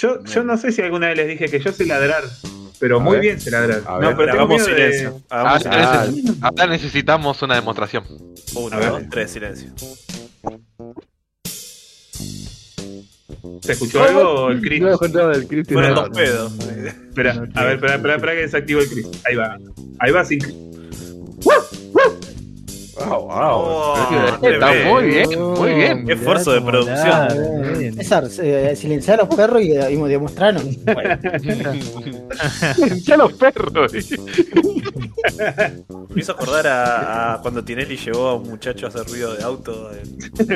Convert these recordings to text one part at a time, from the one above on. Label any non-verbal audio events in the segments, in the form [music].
Yo, yo no sé si alguna vez les dije que yo sé ladrar, pero A muy ver. bien sé ladrar. A No, ver. pero tengo Hagamos miedo de- silencio. Ah, Ah, silencio. Ahora necesitamos una demostración. Uno, A dos, tres, silencio. ¿Se escuchó algo o el Chris? No, no, el Chris Fueron no. los pedos. Espera, a ver, espera, espera, espera que desactivo el Chris. Ahí va. Ahí va sin Wow, wow. Oh, Está muy bien, muy bien. Qué esfuerzo de producción. César, eh, silenciar a los perros y, y demostraron. Ya los perros. Me hizo acordar a, a cuando Tinelli llevó a un muchacho a hacer ruido de auto. en- [laughs]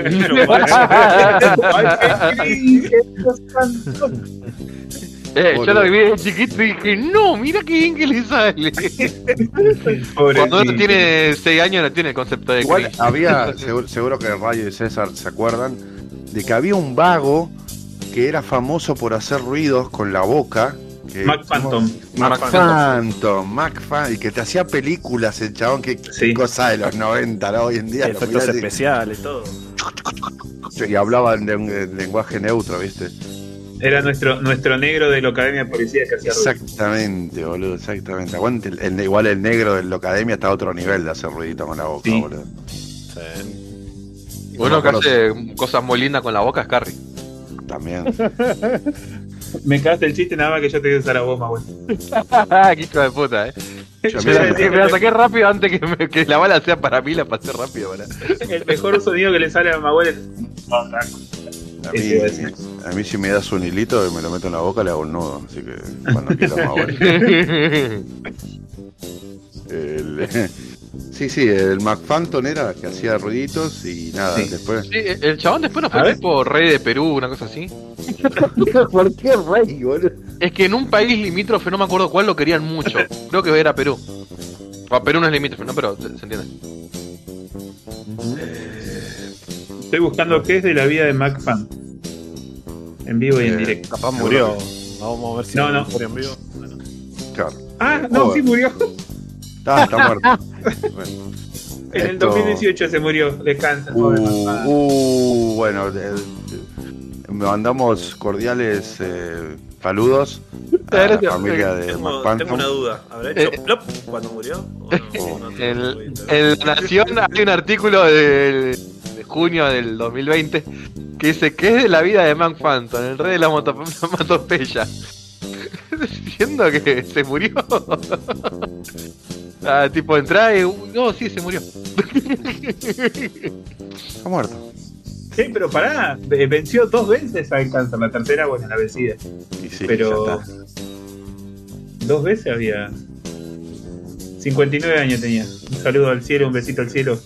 [laughs] Eh, yo lo vi de chiquito y dije, no, mira qué bien que le sale. [laughs] Cuando uno tiene 6 años no tiene el concepto de Igual Chris. había, [laughs] seguro, seguro que Rayo y César se acuerdan, de que había un vago que era famoso por hacer ruidos con la boca. Que, Mac Phantom. Mac Phantom, Mac Phantom, y que te hacía películas el chabón, que Sí. cosa de los 90, ¿no? Hoy en día. Efectos mirás y- especiales, todo. y hablaba en, en- en lenguaje neutro, ¿viste? Era nuestro, nuestro negro de la Academia de Policía que hacía ruido. Exactamente, boludo, exactamente. Aguante, el, el- igual el negro de la academia está a otro nivel de hacer ruidito con la boca, Sí. boludo. Sí. Uno que hace cosas muy lindas con la boca es Carrie. También. [laughs] Me cagaste el chiste nada más que yo te voy a usar a vos, Mahuel. Qué hijo de puta, eh. Yo Me la, me- me la saqué rápido antes que, me- que la bala sea para mí, la pasé rápido. ¿verdad? El mejor sonido que le sale a Mahuel es. A mí, a si me das un hilito y me lo meto en la boca le hago un nudo, así que cuando [laughs] quiera más bueno. El- [laughs] sí, sí, el McPhantom era que hacía ruiditos y nada, Sí. después. Sí, el chabón después no fue tipo rey de Perú, una cosa así. [laughs] ¿Por qué rey, boludo? Es que en un país limítrofe, no me acuerdo cuál, lo querían mucho. Creo que era Perú. O Perú no es limítrofe, ¿no? Pero se, se entiende. Estoy buscando qué es de la vida de Mac Fan. En vivo y en Eh, directo. Capaz murió. Vamos a ver si No, no. murió en vivo. Bueno. Claro. Ah, no, Joder. sí murió. Ah, está muerto. Bueno. En el Esto- 2018 se murió. Descansa. Uh, Mac uh, bueno, de- mandamos cordiales eh, saludos a la Gracias. familia de Tengo, tengo McPhantom. una duda. ¿Habrá hecho Eh, plop cuando murió? ¿O no? Nación hay un artículo de, de junio del 2020 que dice que es de la vida de Mac Phantom, el rey de la moto- matopeya. [laughs] Diciendo que se murió. [laughs] ah, tipo, entra y. No, sí, se murió. [laughs] Está muerto. Sí, pero pará. ve- Venció dos veces al cáncer. La tercera, bueno, la vencida. Y sí, Pero-. Dos veces había. 59 años tenía. Un saludo al cielo, un besito al cielo.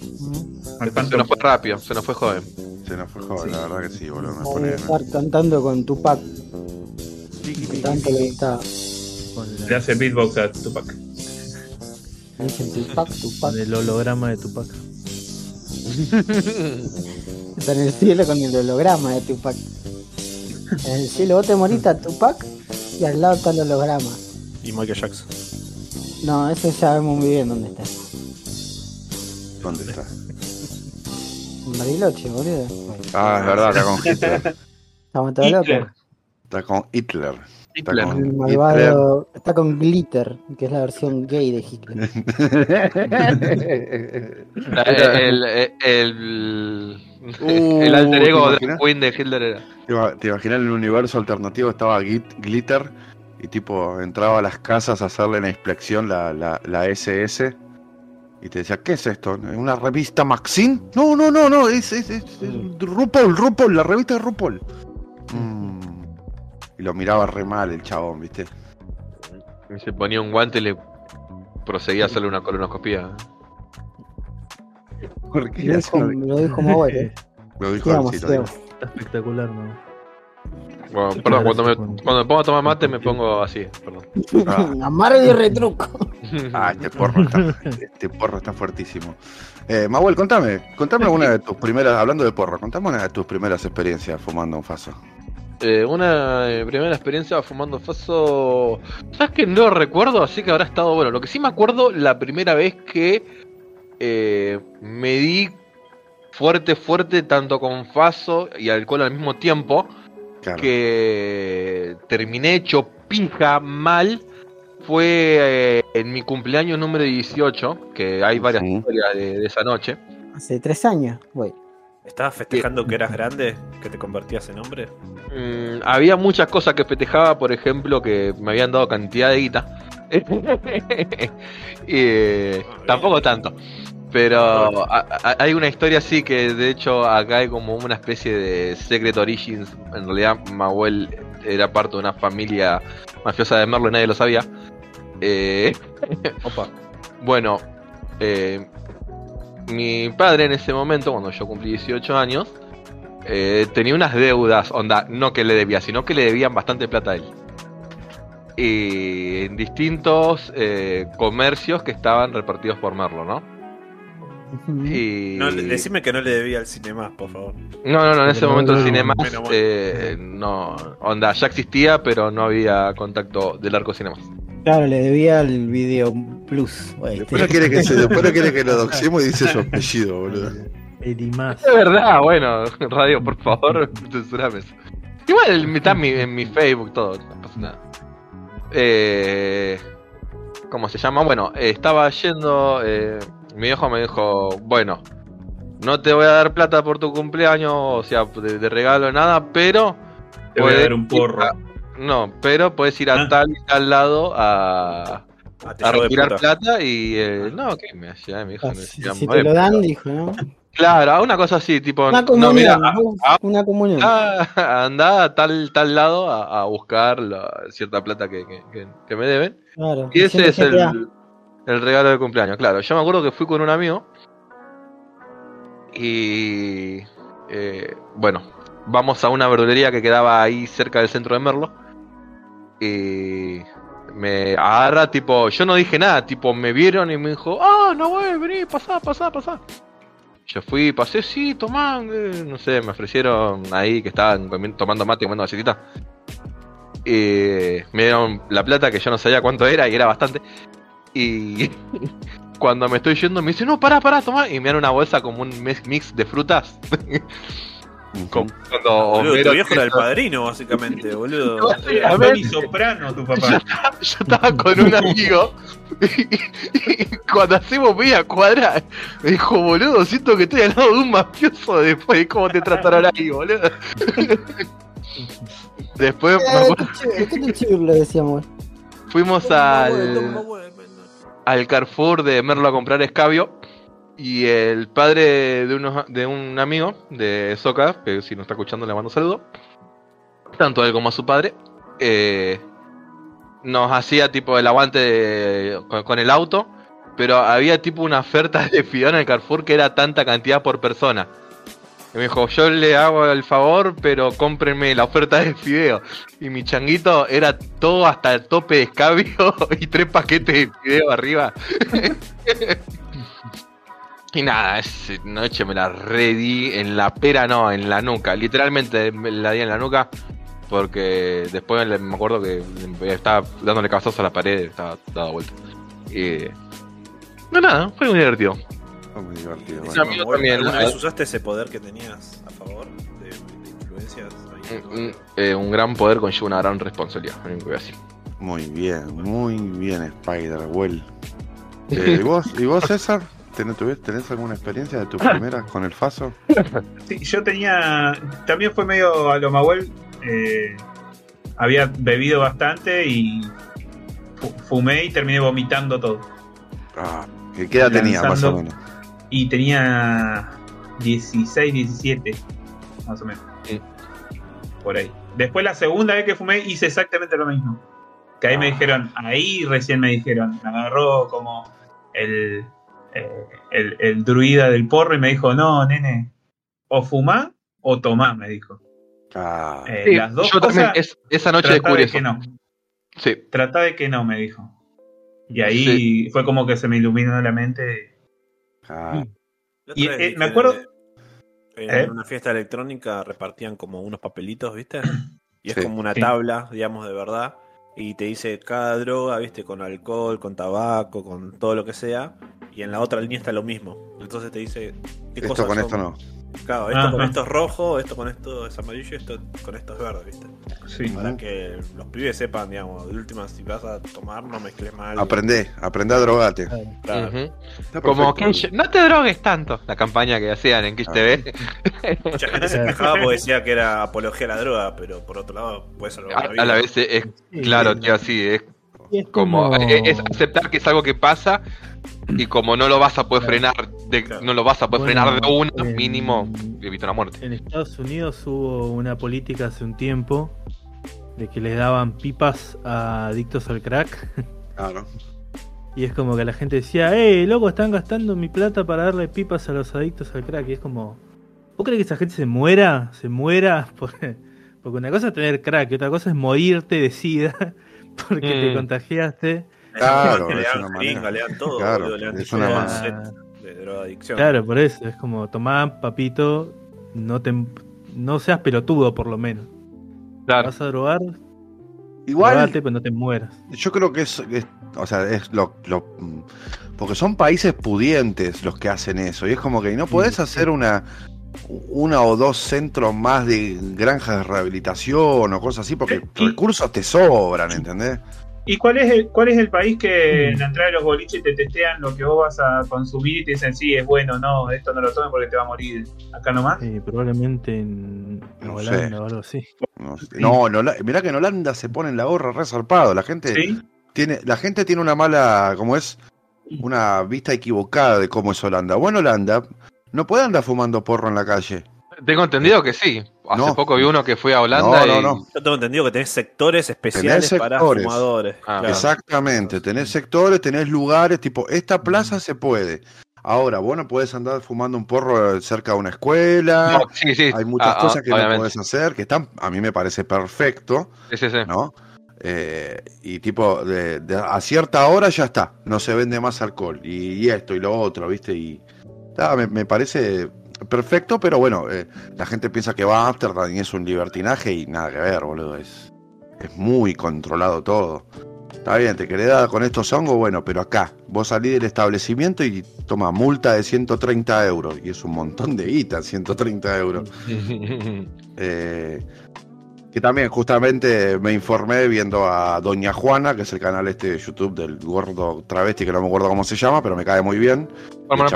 Se nos fue rápido, se nos fue joven. Se nos fue joven, Sí. la verdad que sí, boludo. Me Voy pone. a estar cantando con Tupac. Que tanto le gustaba. Le hace beatbox a Tupac. Le dicen Tupac, Tupac. con el holograma de Tupac. [laughs] Está en el cielo con el holograma de Tupac. En el cielo vos te moriste a Tupac y al lado está el holograma. Y Michael Jackson. No, ese ya vemos muy bien dónde está. ¿Dónde está? Bariloche, boludo. Ah, es verdad, está con [laughs] Hitler. Estamos todos Hitler. locos. Está con Hitler. Está Hitler. con Hitler. está con Glitter, que es la versión gay de Hitler. [laughs] El, el, el, Uh, el alter ¿te ego de? Queen de Hitler era. ¿Te ima- te imaginas en el universo alternativo estaba Git- Glitter y tipo entraba a las casas a hacerle la inspección la, la, la SS y te decía, ¿qué es esto? ¿Una revista Maxine? No, no, no, no, es, es, es, es RuPaul, RuPaul, la revista de RuPaul. Mm. Y lo miraba re mal el chabón, ¿viste? Y se ponía un guante y le proseguía a hacerle una colonoscopía. ¿Por qué Lo dijo, lo dijo mi abuelo. Lo dijo Alcito, sigamos. dijo. Está espectacular, ¿no? Bueno, perdón, cuando me, cuando me pongo a tomar mate me pongo así, perdón. [laughs] Ah. Amargo y retruco. [laughs] Ah, este porro está, [laughs] este porro está fuertísimo. Eh, Mahuel, contame, contame una de tus primeras, hablando de porro, contame una de tus primeras experiencias fumando un faso. Eh, una eh, primera experiencia fumando faso. ¿Sabes que no recuerdo? Así que habrá estado bueno. Lo que sí me acuerdo, la primera vez que eh, me di fuerte, fuerte, tanto con faso y alcohol al mismo tiempo, Claro. que terminé hecho pija mal fue eh, en mi cumpleaños número 18, que hay varias historias de, de esa noche. Hace tres años, güey. ¿Estabas festejando que eras grande? ¿Que te convertías en hombre? Mm, había muchas cosas que festejaba, por ejemplo, que me habían dado cantidad de guita. Y, [laughs] eh, tampoco tanto. Pero a- a- hay una historia así que de hecho acá hay como una especie de Secret Origins. En realidad Mahuel era parte de una familia mafiosa de Merlo y nadie lo sabía. Eh, [laughs] Opa. bueno, eh, mi padre en ese momento, cuando yo cumplí 18 años, eh, tenía unas deudas, onda, no que le debía, sino que le debían bastante plata a él. Y en distintos eh, comercios que estaban repartidos por Merlo, ¿no? Y... No, decime que no le debía al cine por favor. No, no, no, en ese No, momento el Cinemas, eh, no, onda, ya existía, pero no había contacto del arco Cinemas. Claro, le debía el video plus, güey. Después no quiere que, se, después no quiere que lo doxemos y dice su apellido, boludo. Es verdad, bueno, [laughs] radio, por favor, [laughs] censurame eso. Igual está en mi, en mi Facebook, todo, no pasa nada. Eh, ¿Cómo se llama? Bueno, eh, estaba yendo, eh, mi viejo me dijo, bueno, no te voy a dar plata por tu cumpleaños, o sea, de, de regalo, nada, pero... Te voy a dar un porro. a- no, pero puedes ir a Ah. tal y tal lado a, Ah, a retirar puta. plata y... eh, no, ¿qué me hacía? Mi hijo Ah, me Si, decía, si "Madre, te lo dan, dijo, ¿no? Claro, una cosa así, tipo... Una no, comunión, mira, ¿no? ah, una comunión. Ah, [laughs] anda a tal, tal lado a, a buscar la- cierta plata que, que- que- que me deben. claro. Y ese es el, el regalo de cumpleaños. Claro, yo me acuerdo que fui con un amigo. Y. eh, bueno, vamos a una verdulería que quedaba ahí cerca del centro de Merlo. Y. Me agarra, tipo. Yo no dije nada, tipo, me vieron y me dijo: Ah, no, güey, vení, pasá, pasá, pasá. Yo fui, pasé, sí, tomá, eh, no sé, me ofrecieron ahí que estaban tomando mate, comiendo galletita. Y me dieron la plata que yo no sabía cuánto era y era bastante. Y [laughs] cuando me estoy yendo me dice, no, pará, pará, tomá. Y me dan una bolsa como un mix de frutas. [laughs] Cuando Boludo, Homero tu viejo era el padrino, básicamente, boludo. [laughs] Era. Tony Soprano, tu papá. Yo estaba con un amigo y, y cuando hacemos media cuadra me dijo, boludo, siento que estoy al lado de un mafioso después de cómo te trataron ahí, boludo. Después me Eh, acuerdo, chido, chido le decíamos. fuimos al, al Carrefour de Merlo a comprar escabio y el padre de, unos, de un amigo de Soca, que si nos está escuchando le mando saludo, tanto a él como a su padre, eh, nos hacía tipo el aguante con, el auto, pero había tipo una oferta [laughs] de fideo en el Carrefour que era tanta cantidad por persona. Me dijo, yo le hago el favor, pero cómprenme la oferta de fideo. Y mi changuito era todo hasta el tope de escabio [laughs] y tres paquetes de fideo arriba. [laughs] y nada, esa noche me la redí en la pera, no, en la nuca. Literalmente me la di en la nuca. Porque después me acuerdo que estaba dándole cabezazos a la pared, estaba dado vuelta. Y... No, nada, fue muy divertido. Fue muy divertido. Bueno. amigo también, ¿Alguna vez usaste ese poder que tenías a favor de, de influencias? ahí? Un, un- eh, un gran poder conlleva una gran responsabilidad. lo único que voy a decir. Muy bien, muy bien, Spider-Well. [laughs] Eh, ¿y, vos, ¿Y vos, César? ¿Tenés, tuvi- ¿Tenés alguna experiencia de tu primera con el Faso? Sí, yo tenía. También fue medio a lo Mahuel. eh, había bebido bastante y fu- fumé y terminé vomitando todo. Ah, ¿qué edad tenía, más o menos? Y tenía 16, 17, más o menos. Sí. Por ahí. Después la segunda vez que fumé hice exactamente lo mismo. Que ahí me Ah. dijeron, ahí recién me dijeron, me agarró como el, eh, el, el druida del porro y me dijo, no, nene, o fumá o tomá, me dijo. Ah, Eh, Sí, las dos yo también cosas, es- esa noche tratá descubrí de eso. que no. Sí. Trata de que no, me dijo. Y ahí fue como que se me iluminó la mente. Ah, otra Y, eh, me acuerdo- En ¿Eh? una fiesta electrónica repartían como unos papelitos, ¿viste? [clears throat] Y es Sí. como una Sí. tabla, digamos, de verdad. Y te dice cada droga, ¿viste? Con alcohol, con tabaco, con todo lo que sea. Y en la otra línea está lo mismo. Entonces te dice qué esto cosas con son. esto no. Claro, esto con esto es rojo, esto con esto es amarillo esto con esto es verde, ¿viste? Sí. Para que los pibes sepan, digamos, de última, si vas a tomar, no mezcles mal. Aprendé, aprendé a drogarte. Claro. Como. Kenshi- no te drogues tanto. La campaña que hacían en Kish Ah. TV. Mucha gente se quejaba porque decía que era apología a la droga, pero por otro lado puede salvar A, la vida. a la vez es, es claro, tío, así es como es, es aceptar que es algo que pasa y como no lo vas a poder frenar, de, Claro. no lo vas a poder Bueno, frenar de una, en- mínimo evita una muerte. En Estados Unidos hubo una política hace un tiempo de que les daban pipas a adictos al crack. Claro. Y es como que la gente decía, ¡eh, loco, están gastando mi plata para darle pipas a los adictos al crack! Y es como, ¿vos crees que esa gente se muera? ¿Se muera? Por- Porque una cosa es tener crack y otra cosa es morirte de sida [laughs] porque te Mm. contagiaste. Claro, le es dan una manera. le dan todo, Claro, boludo, le dan es una manera. de drogadicción. Claro, por eso. Es como, tomá, papito, no te no seas pelotudo por lo menos. Claro. Vas a drogar, Igual, drogate, pero no te mueras. yo creo que es, es- o sea, es lo, lo- porque son países pudientes los que hacen eso y es como que no podés Sí, hacer una una o dos centros más de granjas de rehabilitación o cosas así porque recursos te sobran, ¿entendés? ¿Y cuál es, el, cuál es el país que en la entrada de los boliches te testean lo que vos vas a consumir y te dicen, sí, es bueno, no, esto no lo tomes porque te va a morir acá nomás? Eh, probablemente en No Holanda sé. o algo así. No, no, en Hola- mirá que en Holanda se ponen la gorra resarpado, la gente ¿Sí? tiene, la gente tiene una mala, como es, una vista equivocada de cómo es Holanda. Bueno, Holanda no puede andar fumando porro en la calle. Tengo entendido que sí. Hace No. poco vi uno que fue a Holanda No, no, y no. Yo tengo entendido que tenés sectores especiales Tenés para fumadores. Ah, claro. Exactamente, tenés sectores, tenés lugares, tipo, esta plaza se puede. Ahora, vos no podés andar fumando un porro cerca de una escuela. No, sí, sí. Hay muchas Ah, cosas que no podés hacer, que están, a mí me parece perfecto, Sí, sí, sí. ¿no? Eh, y tipo, de, de- a cierta hora ya está, no se vende más alcohol. Y, y esto y lo otro, ¿viste? Y me parece perfecto, pero bueno, eh, la gente piensa que va a Amsterdam y es un libertinaje y nada que ver, boludo. Es, es muy controlado todo. Está bien, te querés dar con estos hongos, bueno, pero acá, vos salís del establecimiento y toma multa de 130 euros. Y es un montón de guita, 130 euros. [laughs] Eh, que también justamente me informé viendo a Doña Juana, que es el canal este de YouTube del gordo travesti, que no me acuerdo cómo se llama, pero me cae muy bien. Bueno,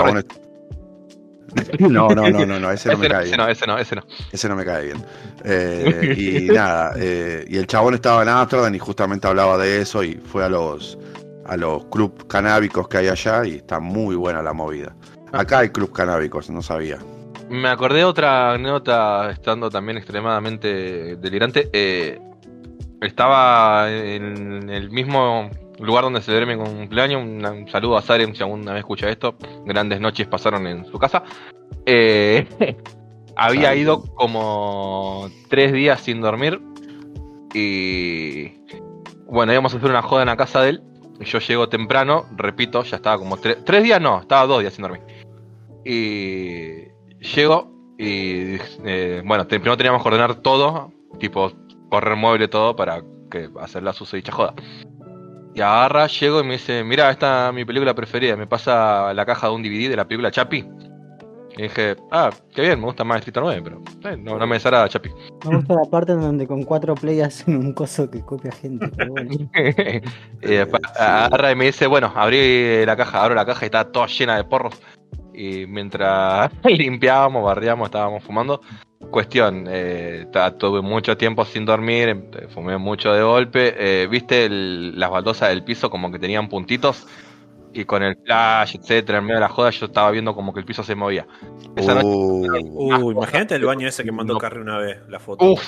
[laughs] No, no, no, no, no, ese no me no, cae ese bien. no, ese no, ese no. Ese no me cae bien. Eh, y [laughs] nada, eh, y el chabón estaba en Amsterdam y justamente hablaba de eso y fue a los a los club canábicos que hay allá y está muy buena la movida. Acá hay club canábicos, no sabía. Me acordé otra anécdota estando también extremadamente delirante. Eh, estaba en el mismo lugar donde celebré mi cumpleaños. Un, saludo a Sarem si alguna vez escucha esto. Grandes noches pasaron en su casa. Eh, [laughs] había ido como tres días sin dormir. Y bueno, íbamos a hacer una joda en la casa de él. Yo llego temprano, repito, ya estaba como tres, tres días, no, estaba dos días sin dormir. Y llego y eh, bueno, primero teníamos que ordenar todo, tipo correr mueble todo para que hacer la susodicha joda. Y agarra, llego y me dice, mira, esta es mi película preferida, me pasa la caja de un DVD de la película Chapi. Y dije, ah, qué bien, me gusta más Street 9, pero eh, no, no me desagrada Chapi. Me gusta la parte en donde con cuatro play hacen un coso que copia gente. Pero bueno. [laughs] y después agarra y me dice, bueno, abrí la caja, abro la caja y está toda llena de porros. Y mientras [laughs] limpiábamos, barriamos, estábamos fumando. Cuestión, eh, tuve mucho tiempo sin dormir, em, fumé mucho de golpe. eh, ¿Viste el- las baldosas del piso como que tenían puntitos? Y con el flash, etcétera, en medio de la joda yo estaba viendo como que el piso se movía. Esa noche, Uh, Uh, imagínate el baño ese que mandó No. Carrie una vez, la foto. Uf,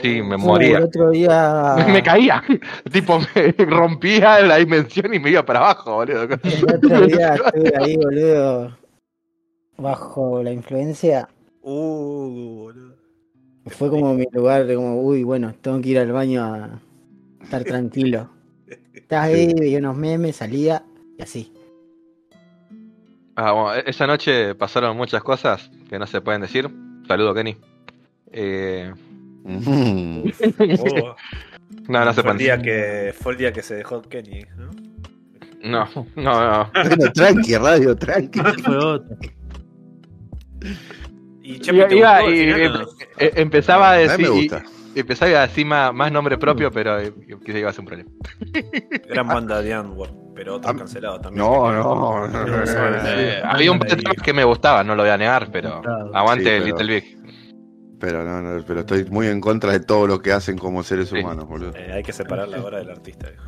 sí, me Uh, moría. el otro día. Me caía, [laughs] tipo me rompía la dimensión y me iba para abajo, boludo. El otro día estuve ahí, boludo. Bajo la influencia. Uh, boludo. Fue como mi lugar de como, uy, bueno, tengo que ir al baño a estar tranquilo. Estaba ahí, veía unos memes, salía y así. Ah, bueno, e- esa noche pasaron muchas cosas que no se pueden decir. Saludo, Kenny. Eh, mm. [laughs] Oh, no, no se fue, el pueden día decir. que, fue el día que se dejó Kenny, ¿no? No, no, no. Bueno, tranqui, radio, tranqui. Fue otro. Y eh, empezaba a A mí decir. me gusta. y- empezaba a decir más, más nombre propio, pero eh, quizá iba a ser un problema. Gran banda de Antwerp, pero otro Ah, cancelado también. No, no, no, no, no, no. Eh, había un par de temas que me gustaban, no lo voy a negar, pero aguante Sí, pero- Little Big. Pero no, no, pero estoy muy en contra de todo lo que hacen como seres Sí. humanos, boludo. Eh, hay que separar la obra del artista. viejo.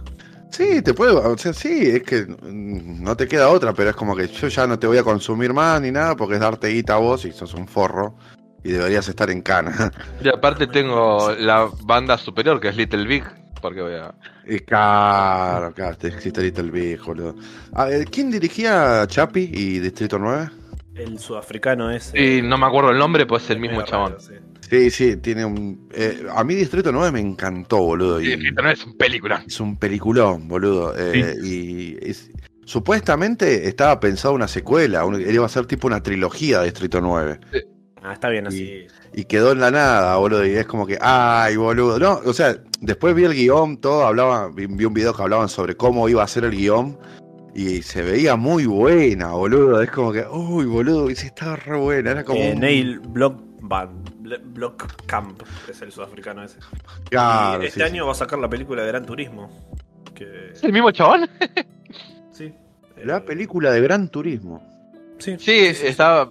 Sí, te puedo, o sea, sí, es que mm, no te queda otra, pero es como que yo ya no te voy a consumir más ni nada porque es darte guita a vos y sos un forro y deberías estar en cana. [laughs] Y aparte tengo la banda superior que es Little Big, porque voy a... Y claro, claro, te existe Little Big, boludo. A ver, ¿quién dirigía Chapi y Distrito 9? El sudafricano es. Y no me acuerdo el nombre, pues es el mismo chabón. raro, sí. Sí, sí, tiene un... eh, a mí Distrito 9 me encantó, boludo. Sí, Y sí, pero no es un película. es un peliculón, boludo. eh, Y es- supuestamente estaba pensado una secuela, un- iba a ser tipo una trilogía de Distrito 9. Ah, está bien así. Y quedó en la nada, boludo. Y es como que, ay, boludo. No, o sea, después vi el guion, todo, hablaba, vi, vi un video que hablaban sobre cómo iba a ser el guion. Y se veía muy buena, boludo. Es como que, uy, boludo, y sí estaba re buena. Era como. Eh, un- Neil Blockband. Blockcamp es el sudafricano ese. Claro, y este sí, año va a sacar la película de Gran Turismo. Que... ¿Es el mismo chabón? [laughs] Sí. La Eh, película de Gran Turismo. Sí, Sí, estaba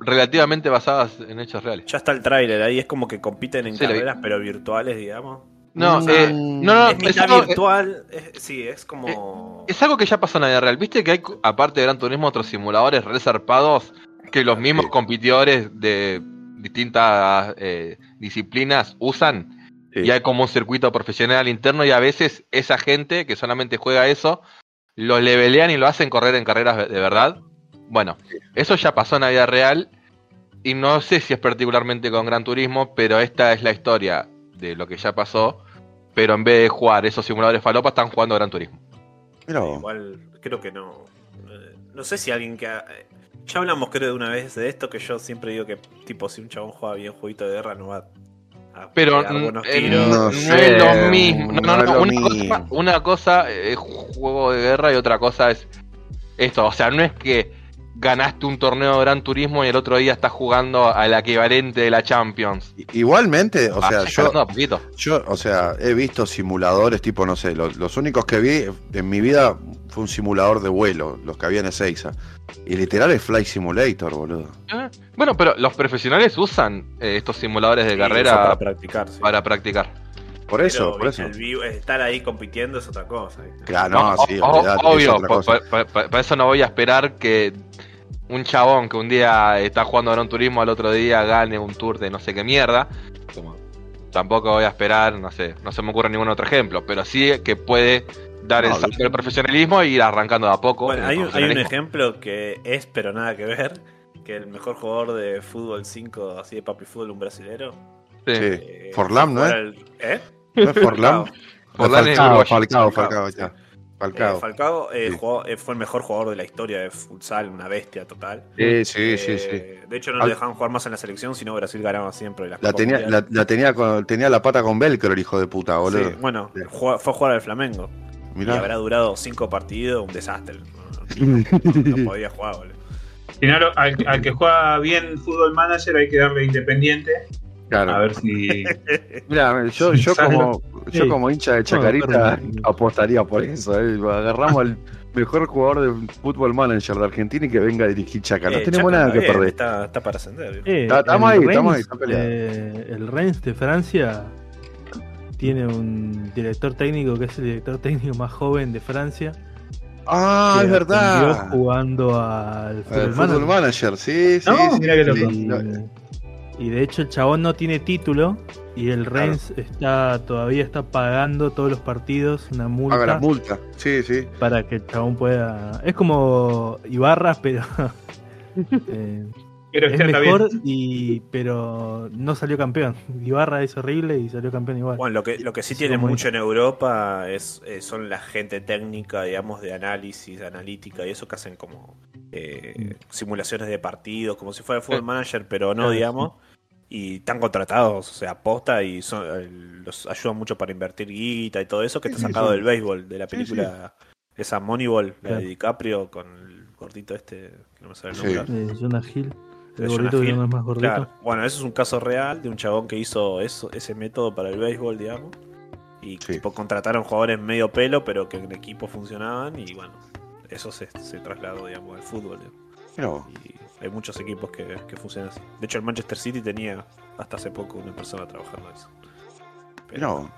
relativamente basada en hechos reales. Ya está el tráiler ahí, es como que compiten en carreras, pero virtuales, digamos. No, Mm. eh, no, no, es es mitad algo, virtual, es- sí, es como... es algo que ya pasó en la vida real. ¿Viste que hay, aparte de Gran Turismo, otros simuladores resarpados que los mismos Sí. competidores de distintas eh, disciplinas usan? Sí. Y hay como un circuito profesional interno y a veces esa gente que solamente juega eso, lo levelean y lo hacen correr en carreras de verdad. Bueno, eso ya pasó en la vida real y no sé si es particularmente con Gran Turismo, pero esta es la historia de lo que ya pasó, pero en vez de jugar esos simuladores falopa están jugando Gran Turismo. Igual, creo que no. Eh, No sé si alguien que. Ya hablamos, creo, de una vez de esto, que yo siempre digo que, tipo, si un chabón juega bien jueguito de guerra, no va a Pero buenos tiros. No no, sé, es lo mismo. No, no, no no, es lo una, mismo. Cosa, una cosa es juego de guerra y otra cosa es esto. O sea, no es que ganaste un torneo de Gran Turismo y el otro día estás jugando al equivalente de la Champions. Igualmente, o sea, Ah, yo, no, yo, o sea, he visto simuladores tipo, no sé, los, los únicos que vi en mi vida fue un simulador de vuelo, los que había en Ezeiza. Y literal es Flight Simulator, boludo. Eh, Bueno, pero los profesionales usan eh, estos simuladores de Sí, carrera para practicar. sí. para practicar. Por Pero, eso, por eso. el vivo- estar ahí compitiendo es otra cosa. ¿viste? Claro, no, sí, o- olvidate, obvio, por eso no voy a esperar que un chabón que un día está jugando Gran Turismo al otro día gane un tour de no sé qué mierda. Tampoco voy a esperar, no sé, no se me ocurre ningún otro ejemplo, pero sí que puede dar No, el salto del profesionalismo e ir arrancando de a poco. Bueno, en el hay un, hay un profesionalismo. ejemplo que es, pero nada que ver, que el mejor jugador de fútbol 5, así de papi fútbol, un brasilero. Sí. Eh, Forlán, ¿no al- ¿Eh? ¿No es Forlán? Forlán es Falcao. Falcao, Falcao, ya. Eh, Falcao. Falcao eh, Sí. jugó- eh, fue el mejor jugador de la historia de futsal, una bestia total. Sí, sí, sí, sí. Eh, De hecho, no Al- lo dejaban jugar más en la selección, sino Brasil ganaba siempre las La tenía, la, la tenía, con, tenía la pata con velcro el hijo de puta, boludo. Sí, bueno, Sí. jugó- fue a jugar al Flamengo. Y Mirá. habrá durado cinco partidos, un desastre. No, no- [laughs] no podía jugar, boludo. Si no, lo- al, al que juega bien Fútbol Manager hay que darle Independiente. Claro. A ver si. [laughs] Mira, yo, yo, ¿Sabes como, yo Sí. como hincha de Chacarita apostaría por eso. eh. Agarramos al mejor jugador de fútbol manager de Argentina y que venga a dirigir Chaca. No Eh, tenemos Chaca nada que bien, perder. Está, está para ascender. Eh, estamos ahí, estamos ahí, está eh, el Reims de Francia tiene un director técnico que es el director técnico más joven de Francia. Ah, es verdad. jugando al El fútbol fútbol manager. manager, sí, sí. No, sí, mira No, y de hecho el chabón no tiene título y el Reims está todavía está pagando todos los partidos una multa Paga la multa. Sí, sí. para que el chabón pueda. Es como Ibarra, pero [laughs] eh, Quiero es mejor bien. y pero no salió campeón. [laughs] Ibarra es horrible y salió campeón igual. Bueno, lo que, lo que sí Sí, tienen como mucho en Europa es eh, son la gente técnica, digamos, de análisis, de analítica y eso que hacen como eh, simulaciones de partidos, como si fuera Football Eh, Manager, pero no, claro, digamos. Y están contratados, o sea, aposta y son, eh, los ayudan mucho para invertir guita y todo eso, que Sí, está sacado sí. del béisbol, de la Sí, película esa Moneyball, la Claro. de DiCaprio, con el gordito este, que no me sale el Sí. nombre. Eh, Jonah Hill. El De gordito Jonah que Hill. no es más gordito. Claro. Bueno, eso es un caso real de un chabón que hizo eso, ese método para el béisbol, digamos. Y Sí. tipo, contrataron jugadores medio pelo, pero que en equipo funcionaban. Y bueno, eso se, se trasladó, digamos, al fútbol. digamos. Pero, Y hay muchos equipos que, que funcionan así. De hecho, el Manchester City tenía hasta hace poco una persona trabajando eso. pero,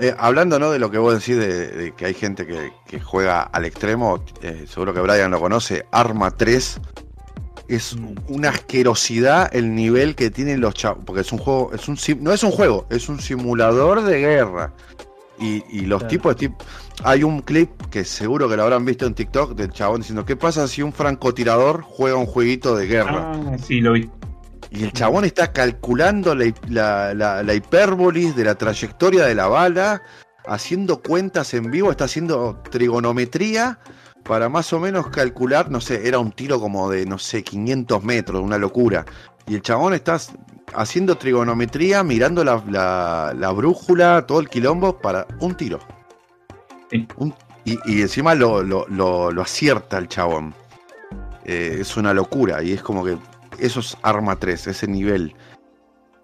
eh, hablando ¿no? de lo que vos decís de, de que hay gente que, que juega al extremo, eh, seguro que Brian lo conoce, Arma 3 es Mm. una asquerosidad el nivel que tienen los chavos, porque es un juego, es un sim- no es un juego, es un simulador de guerra. Y, y los Claro. tipos de tip- hay un clip que seguro que lo habrán visto en TikTok del chabón diciendo, ¿qué pasa si un francotirador juega un jueguito de guerra? Ah, sí, lo vi. Y el chabón está calculando la, la, la- la hipérbolis de la trayectoria de la bala, haciendo cuentas en vivo, está haciendo trigonometría para más o menos calcular, no sé, era un tiro como de, no sé, 500 metros, una locura. Y el chabón está haciendo trigonometría, mirando la, la- la brújula, todo el quilombo, para un tiro. Sí. Un- y, y encima lo, lo- lo- lo acierta el chabón. Eh, es una locura y es como que eso es Arma 3, ese nivel.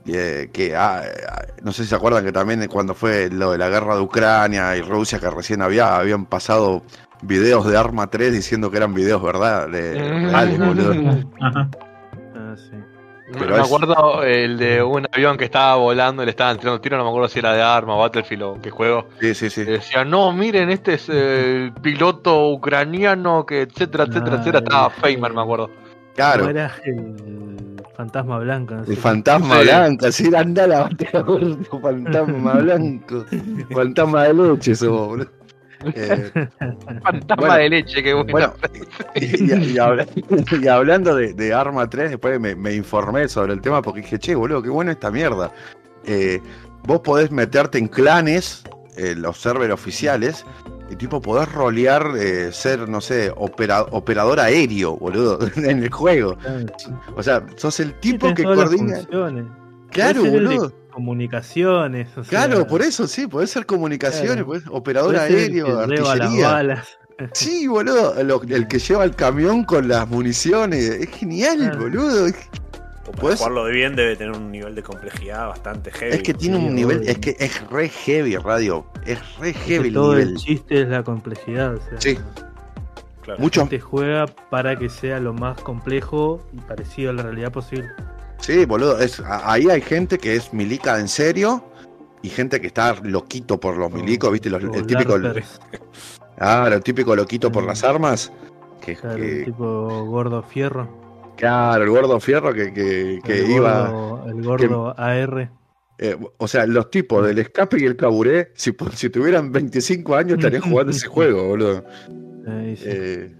Eh, que ah, ah, no sé si se acuerdan que también cuando fue lo de la guerra de Ucrania y Rusia, que recién había, habían pasado videos de Arma 3 diciendo que eran videos, ¿verdad? De, reales, boludo. [laughs] Ajá. Ah, sí. Pero me es- acuerdo el de un avión que estaba volando y le estaban tirando tiro, no me acuerdo si era de arma, Battlefield o qué juego. Sí, sí, sí. Y decía, no, miren, este es el piloto ucraniano que etcétera, etcétera, Ah, etcétera. Estaba Feynman, me acuerdo. Claro. ¿Cómo era el fantasma blanco? no sé El fantasma Sí. blanco, sí, anda la batalla, gordo, fantasma blanco. [laughs] Fantasma de leche, eso, boludo. Eh, Fantasma Bueno. de leche, qué bueno. Bueno, y, y- y habla- y hablando de, de Arma 3, después me, me informé sobre el tema porque dije, che, boludo, qué bueno esta mierda. Eh, vos podés meterte en clanes, en los servers oficiales, y tipo podés rolear, eh, ser, no sé, opera- operador aéreo, boludo, [laughs] en el juego. O sea, sos el tipo que coordina. Claro, boludo. Comunicaciones. o sea, Claro, por eso sí, podés ser comunicaciones, Claro. operador ser el aéreo, que lleva las artillería. balas. Sí, [laughs] boludo, lo- el que lleva el camión con las municiones. Es genial, Claro. boludo. Es, O para jugarlo de bien debe tener un nivel de complejidad bastante heavy. es que tiene sí, un nivel, es que es re heavy, radio. Es re Es que heavy el todo nivel. el chiste es la complejidad. O sea, Sí. Claro. Mucho. te juega para que sea lo más complejo y parecido a la realidad posible. Sí, boludo. Es, ahí hay gente que es milica en serio y gente que está loquito por los milicos, ¿viste? Los- el típico. Ah, el típico loquito por las armas. Que, claro, que- el tipo gordo fierro. claro, el gordo fierro que, que- que el iba. gordo, el gordo AR. Eh, o sea, los tipos del escape y el caburé, si, si tuvieran 25 años estarían jugando ese [laughs] juego, boludo. Ahí sí. Eh,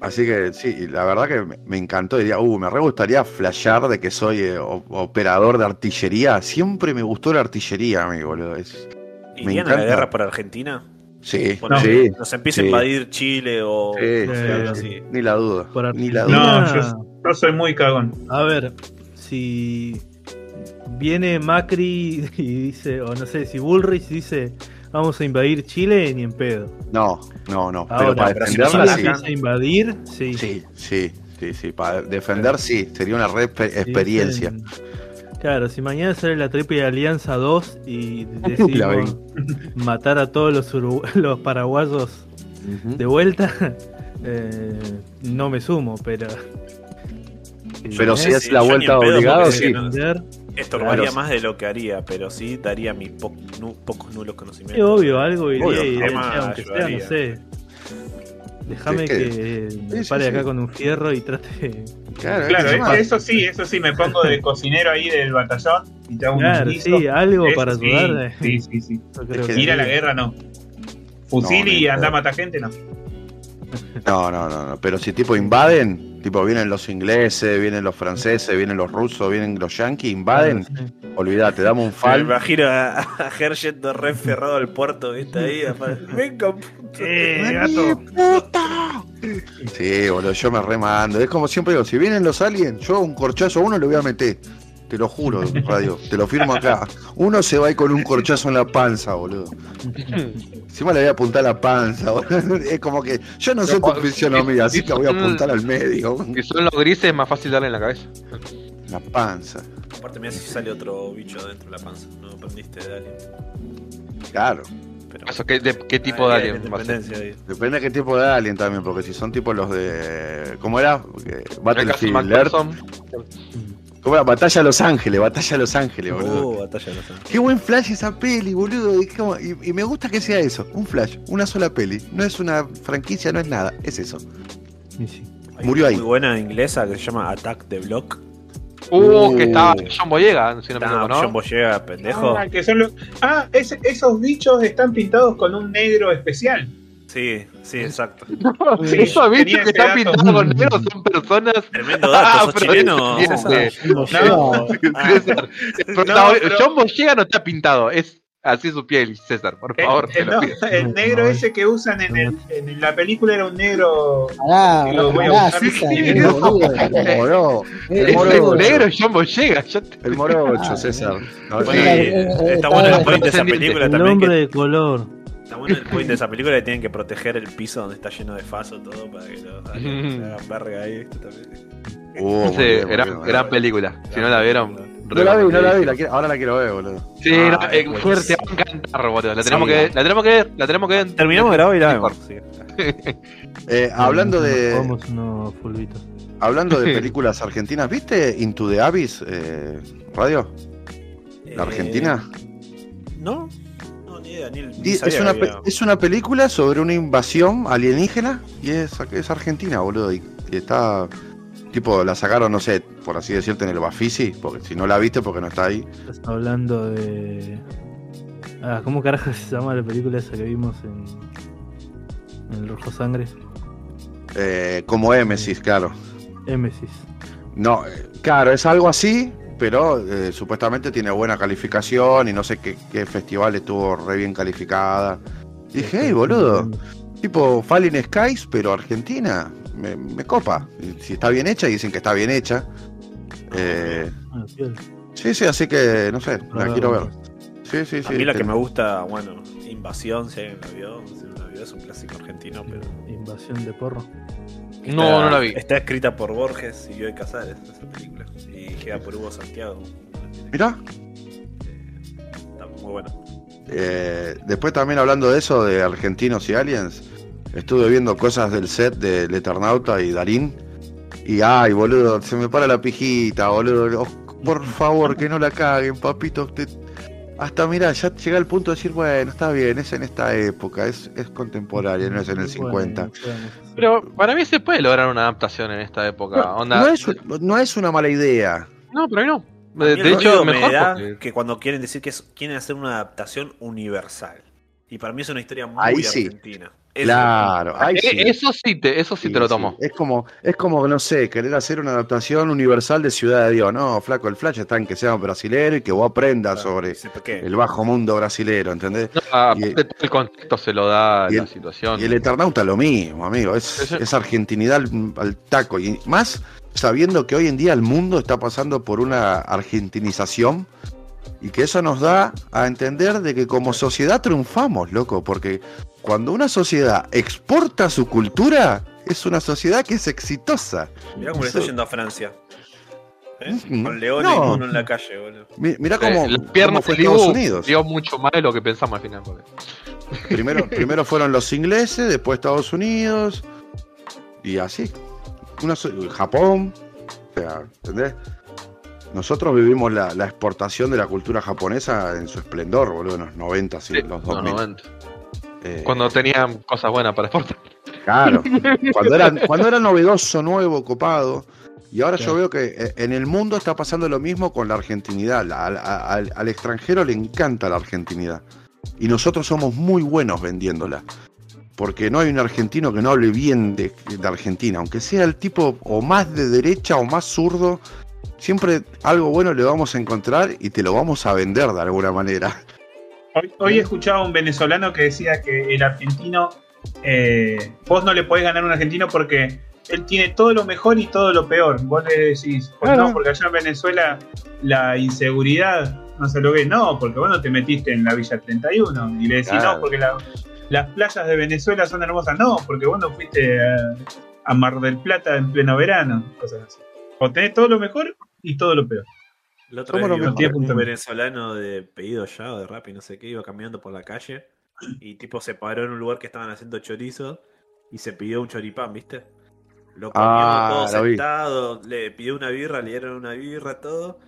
así que sí, la verdad que me, encantó. Diría, uh, me re gustaría flashear de que soy eh, operador de artillería. Siempre me gustó la artillería, amigo, boludo. Es- me ¿Irían a la encanta. guerra por Argentina? sí, Bueno, sí, Nos empieza a invadir Chile o Sí, no sé, algo así. ni la duda. Por Ni la duda. No, yo, yo soy muy cagón. A ver, si viene Macri [laughs] y dice, o no sé, si Bullrich dice, vamos a invadir Chile, ni en pedo. No, no, no. pero Ahora, para pero si defenderla nos sí. a invadir, sí. Sí, sí, sí, sí. Para defender sí, sería una re exper- experiencia. Claro, si mañana sale la Triple Alianza 2 y [laughs] La decidimos matar a todos los, urugu- [laughs] los paraguayos de vuelta, [laughs] eh, no me sumo, pero... Pero si es la vuelta porque sí. Defender, Estorbaría Claro. más de lo que haría, pero sí daría mis po- nu- pocos nulos sí, conocimientos. obvio, algo iría Obvio, y diría, jamás "Che, aunque sea, no ayudaría". sé. Déjame Es que- que, me sí, pare sí. acá con un fierro y trate. Claro, Claro, es eso, sí, eso sí, me pongo de cocinero ahí del batallón y te hago un Claro, guiso. sí, algo Eso para sí, ayudar. eh. Sí, sí, sí. Yo creo Es que que Ir a la sí. guerra no. Fusil No, y ni andar a matar gente no. No, no, no, no. Pero si tipo invaden, tipo vienen los ingleses, vienen los franceses, vienen los rusos, vienen los yanquis, invaden, sí. olvídate, damos un Me fal. imagino a, a re ferrado al puerto, ¿viste? Ahí, venga, puto. Eh, gato. Sí, boludo, yo me remando. Es como siempre digo, si vienen los aliens, yo un corchazo a uno le voy a meter. Te lo juro, radio. Te lo firmo acá. Uno se va a ir con un corchazo en la panza, boludo. Encima le voy a apuntar a la panza, boludo. Es como que yo no sé tu fisionomía, así que voy a apuntar al medio. Que son los grises, es más fácil darle en la cabeza. La panza. Aparte, mira si sale otro bicho dentro de la panza. No aprendiste de Alien. Claro. Pero... Eso, ¿qué, de- qué tipo de Ahí alien va a ser? independencia ahí. Depende de qué tipo de alien también, porque si son tipos los de. ¿Cómo era? Battlefield ¿Cómo era? Batalla a Los Ángeles, Batalla a Los Ángeles, boludo. Uh, batalla de los Ángeles. Qué buen flash esa peli, boludo. Y, como- y- y me gusta que sea eso, un flash, una sola peli. No es una franquicia, no es nada, es eso. Sí. Hay Murió una ahí. Muy buena inglesa que se llama Attack the Block. Uh, que Uh. estaba John Boyega, si no me equivoco, John ¿no? Boyega, pendejo. Ah, que son los- ah, ese- esos bichos están pintados con un negro especial. Sí, sí, exacto. [laughs] Sí, Esos bichos que están pintados con negro son personas. Tremendo dato, sos pero chileno. No, el No, [laughs] John Boyega no está pintado, es así su piel, César, por el, favor. te el- lo no, pido. [laughs] el negro ese que usan en, el- en la película era un negro. Pará, Lo voy a pará, buscar. César. El moro, Eh, Es moro el negro es John Boyega. el morocho, Ah, César. No, eh, eh, está bueno el point de esa película El también. hombre Que, de color. Está bueno el [laughs] point de esa película que tienen que proteger el piso donde está lleno de faso todo para que los [laughs] aliens se hagan verga ahí. Esto también. Uh, gran, bien, muy gran bien. película. Si no la vieron, No la vi, no la vi, la quiero- ahora la quiero ver, boludo. Sí, Ah, no, eh, fuerte, va a encantar, boludo. La tenemos, Sí. que, la tenemos que ver, la tenemos que ver. Terminamos de grabar y la vemos. Sí. Eh, hablando de Vamos unos fulbitos. hablando de [laughs] películas argentinas, ¿viste Into the Abyss, eh, Radio? ¿La Eh, Argentina? No, ni es, una, había- es una película sobre una invasión alienígena y es, es argentina, boludo. Y, y está. Tipo, la sacaron, no sé, por así decirte, en el Bafisi, porque si no la viste, porque no está ahí. Estás hablando de. Ah, ¿cómo carajo se llama la película esa que vimos en. en el Rojo Sangre? Eh, como Emesis, claro. Émesis. No, eh, claro, es algo así, pero eh, supuestamente tiene buena calificación y no sé qué, qué festival estuvo re bien calificada. Dije, hey, boludo, tipo Fallen Skies, pero Argentina, me, me copa. Y Si está bien hecha, y dicen que está bien hecha. Eh, sí, sí, así que, no sé, la quiero ver. Sí, sí, sí. a mí la que me gusta, bueno, Invasión, si alguien la vio, si no la vio, es un clásico argentino, pero. Invasión de porro. No, no la vi. Está escrita por Borges y Bioy Casares, esa película. Y queda por Hugo Santiago. Mirá, Está muy buena. Eh, después también hablando de eso, de argentinos y aliens, estuve viendo cosas del set del Eternauta y Darín. Y ay, boludo, se me para la pijita, boludo. Oh, por favor, que no la caguen, papito. Usted... Hasta mira, ya llega el punto de decir, bueno, está bien, es en esta época, es, es contemporánea, no es en el 50. Bueno, podemos- Pero para mí se puede lograr una adaptación en esta época. No, Onda, no es, no es una mala idea. no, pero no. De, hecho, me mejor da porque- que cuando quieren decir que es- quieren hacer una adaptación universal. Y para mí es una historia muy Ahí sí. Eso- Claro, ahí Eh, sí. Eso sí te, eso sí, te lo tomo. Es como, es como, no sé, querer hacer una adaptación universal de Ciudad de Dios. No, flaco, el flash está en que sea brasilero y que vos aprendas Claro, sobre el bajo mundo brasilero, ¿entendés? No, aparte todo el contexto se lo da y la el- situación. Y el Eternauta lo mismo, amigo. Es, es argentinidad al, al taco. Y más sabiendo que hoy en día el mundo está pasando por una argentinización y que eso nos da a entender de que como sociedad triunfamos, loco. Porque cuando una sociedad exporta su cultura, es una sociedad que es exitosa. Mirá cómo le está yendo a Francia. ¿Eh? Ujú. Con leones No. y mono en la calle, boludo. Mi- Mirá Eh, cómo, las cómo piernas fue Estados Unidos. dio mucho más de lo que pensamos al final. Primero, [laughs] primero fueron los ingleses, después Estados Unidos y así. Una Japón, o sea, ¿entendés? Nosotros vivimos la, la exportación de la cultura japonesa en su esplendor, boludo, en los 90 y Sí, los no, 2000. 90. Eh, Cuando tenían cosas buenas para exportar. Claro, [laughs] cuando era, cuando era novedoso, nuevo, copado. Y ahora yo veo que eh, en el mundo está pasando lo mismo con la argentinidad. La- al, al- al extranjero le encanta la argentinidad. Y nosotros somos muy buenos vendiéndola. Porque no hay un argentino que no hable bien de, de Argentina. Aunque sea el tipo o más de derecha o más zurdo, siempre algo bueno le vamos a encontrar y te lo vamos a vender de alguna manera. Hoy, hoy escuchaba a un venezolano que decía que el argentino, eh, vos no le podés ganar a un argentino porque él tiene todo lo mejor y todo lo peor. Vos le decís, pues Claro. no, porque allá en Venezuela la inseguridad no se lo ve. No, porque vos no te metiste en la Villa 31. Y le decís, Claro. no, porque la- las playas de Venezuela son hermosas. No, porque vos no fuiste a, a Mar del Plata en pleno verano. Cosas así. O tenés todo lo mejor y todo lo peor. El otro ¿Cómo día a un punto? venezolano de pedido ya o de rap y no sé qué, iba caminando por la calle y tipo se paró en un lugar que estaban haciendo chorizo y se pidió un choripán, ¿viste? Lo comió Ah, todo vi. sentado, le pidió una birra, le dieron una birra, todo.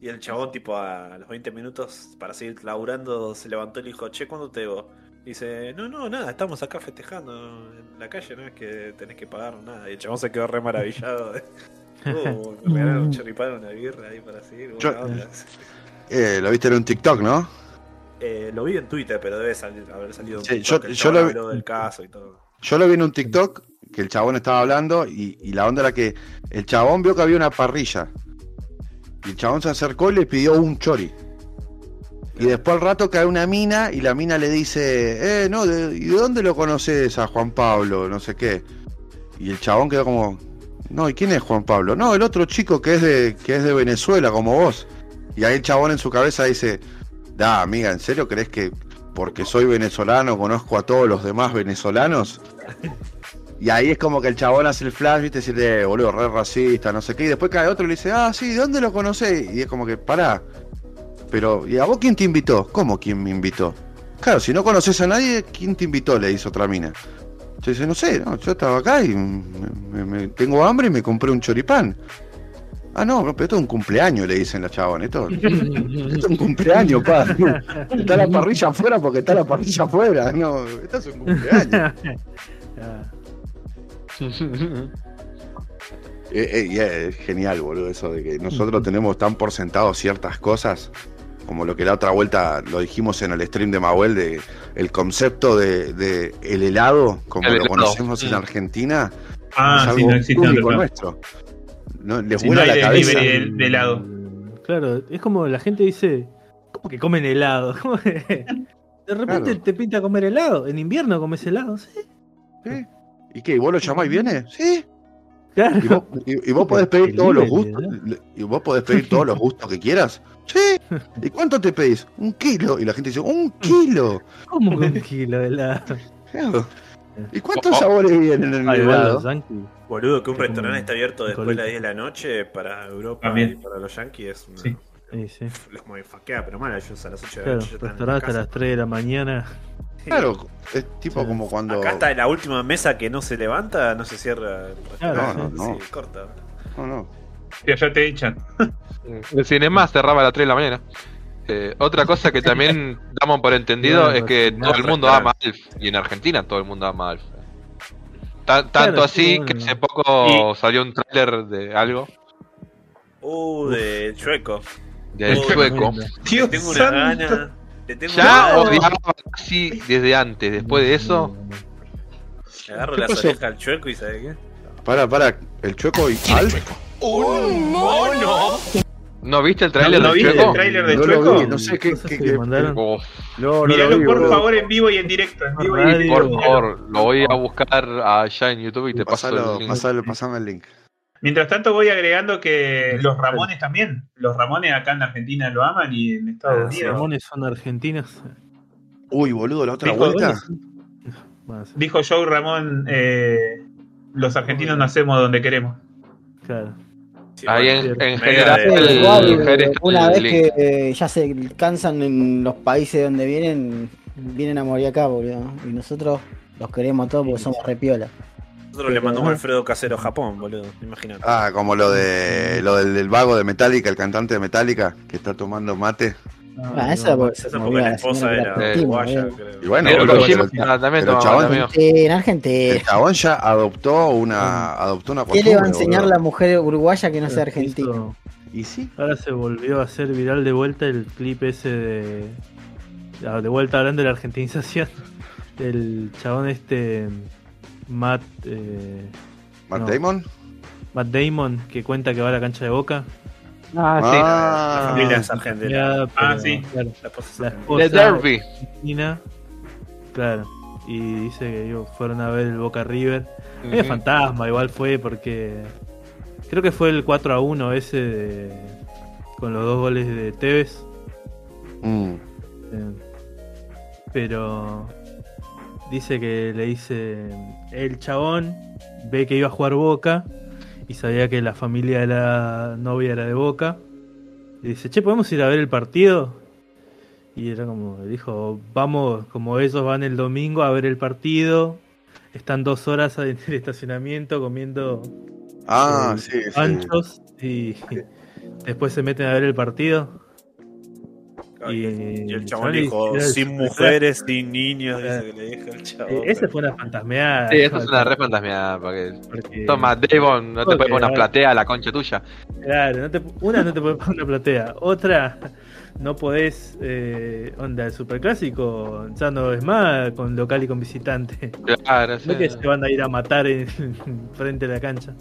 Y el chabón, tipo, a los 20 minutos para seguir laburando, se levantó y le dijo, che, ¿cuándo te debo? Dice, no, no, nada, estamos acá festejando en la calle, no es que tenés que pagar nada. Y el chabón se quedó re maravillado. de, [laughs] Me regalaron un choripán, una birra ahí para seguir. Yo- onda". Eh, lo viste en un TikTok, ¿no? Eh, lo vi en Twitter, pero debe salir- haber salido un Sí, TikTok, yo- el yo chabón lo vi- del caso y todo. Yo lo vi en un TikTok que el chabón estaba hablando y, y la onda era que el chabón vio que había una parrilla. Y el chabón se acercó y le pidió un chori. Y después al rato cae una mina y la mina le dice, eh, no, de, ¿y de dónde lo conoces a Juan Pablo? No sé qué. Y el chabón quedó como, no, ¿y quién es Juan Pablo? No, el otro chico que es de, que es de Venezuela, como vos. Y ahí el chabón en su cabeza dice, da, amiga, ¿en serio crees que porque soy venezolano conozco a todos los demás venezolanos? Y ahí es como que el chabón hace el flash, viste, decirle, boludo, re racista, no sé qué. Y después cae otro y le dice, ah, sí, ¿de dónde lo conocés? Y es como que, pará. Pero, ¿y a vos quién te invitó? ¿Cómo quién me invitó? Claro, si no conoces a nadie, ¿quién te invitó? Le dice otra mina. Yo dice, no sé, no, yo estaba acá y me- me- me- tengo hambre y me compré un choripán. Ah, no, pero esto es un cumpleaños, le dicen los chabones. Esto, [laughs] esto es un cumpleaños, pa. Está la parrilla afuera porque está la parrilla afuera. No, esto es un cumpleaños. [laughs] Eh, eh, es genial, boludo, eso de que nosotros tenemos tan por sentado ciertas cosas, como lo que la otra vuelta lo dijimos en el stream de Mahuel, de el concepto de, de el helado, como El lo helado. conocemos en Mm. Argentina, Ah, es sí, algo no existe único nuestro. No, les Si vuela no hay la cabeza. delivery de- de helado. Claro, es como la gente dice, ¿cómo que comen helado? [laughs] ¿Cómo que- De repente Claro. te pinta comer helado. En invierno comes helado, sí. ¿Sí? ¿Y qué? ¿Y vos lo llamás y viene? Sí. Claro. ¿Y vos, y- y vos podés pedir todos los gustos? ¿Y vos podés pedir todos los gustos que quieras? Sí. ¿Y cuánto te pedís? Un kilo. Y la gente dice, un kilo. ¿Cómo que un kilo de helado? Claro. ¿Y cuántos Oh, oh. sabores vienen en el helado? los. Boludo, que un restaurante está abierto después de las colito. 10 de la noche para Europa También. y para los yankees es una. Sí. Sí, sí. Es como faquea, pero mal, ellos a las 8 de la noche restaurante a las 3 de la mañana. Claro, es tipo Sí. como cuando. Acá está la última mesa que no se levanta, no se cierra. el Claro, restaurante. no, no. Sí, corta. No, no. Y allá te echan. [laughs] El cinema cerraba a las 3 de la mañana. Eh, otra cosa que también [laughs] damos por entendido es que todo el mundo claro. ama a Alf. Y en Argentina todo el mundo ama a Alf. Ta- tanto Claro, así bueno. que hace poco salió un tráiler de algo. Uh, de chueco. Del Oh, sueco. Le Dios tengo una santo. gana. Le tengo Ya una gana. odiaba así desde antes. Después de eso, Le agarro ¿Qué las orejas al chueco y ¿sabe qué? Para, para, el chueco y Alf. ¿No viste el ¿No, tráiler no del viste el sueco? tráiler de No lo Chueco? vi, no sé qué. Cosas qué- que qué- mandaron. Uf, No, no Míralo vi, por favor en vivo y en directo. En vivo y en Radio. directo. por favor, lo voy a buscar allá en YouTube y te paso el link. pasalo, pasame el link. Mientras tanto voy agregando que los Ramones también. Los Ramones acá en Argentina lo aman y en Estados Ah, Los Unidos. Ramones son argentinos. Uy, boludo, la otra Dijo, vuelta. Dijo Joe Ramón, eh, los argentinos nacemos donde queremos. claro. Sí, Ahí en, general, el, una vez link. que eh, ya se cansan en los países donde vienen, vienen a morir acá, boludo. Y nosotros los queremos todos porque somos repiola. Nosotros le mandamos a Alfredo Casero a Japón, boludo. Imagínate. Ah, como lo de lo del, del vago de Metallica, el cantante de Metallica, que está tomando mate. Ah, esa porque Esa porque la esposa era boludo. creo. Y bueno, Pero pero- también pero toma chabón- en el Argentina. chabón ya adoptó una, adoptó una ¿Qué le va a enseñar boludo. la mujer uruguaya que no sea Hizo- argentina? Y sí, Ahora se volvió a hacer viral de vuelta el clip ese de. ah, De vuelta hablando de la argentinización. [laughs] Del chabón este. Matt. eh, Matt No. Damon. Matt Damon que cuenta que va a la cancha de boca. Ah, La Ah, familia es argentina. Ah, sí. claro, La esposa es la esposa Derby. argentina. Claro. y dice que ellos fueron a ver el Boca River. Es Ujú. fantasma, igual fue porque creo que fue el 4 a 1 ese de- con los dos goles de Tevez. Mm. Eh, Pero dice que le dice el chabón ve que iba a jugar Boca y sabía que la familia de la novia era de Boca. Y dice, che, ¿podemos ir a ver el partido? Y era como, dijo, vamos, como ellos van el domingo a ver el partido, están dos horas en el estacionamiento comiendo Ah, Eh, sí, sí. panchos y [laughs] después se meten a ver el partido. Y, Y el chabón Charlie dijo, el sin mujeres, sin niños, dice que le dijo el chabón. Eh, Ese fue una fantasmeada. Sí, eso es una re fantasmeada. Porque... porque- Toma, Devon, no te Ok, puedes poner una platea a la concha tuya. Claro, no te- una no te puedes poner una platea. Otra, no podés. Eh, onda, el superclásico ya no es más con local y con visitante. Claro, sí. No que se van a ir a matar en, [laughs] frente a la cancha.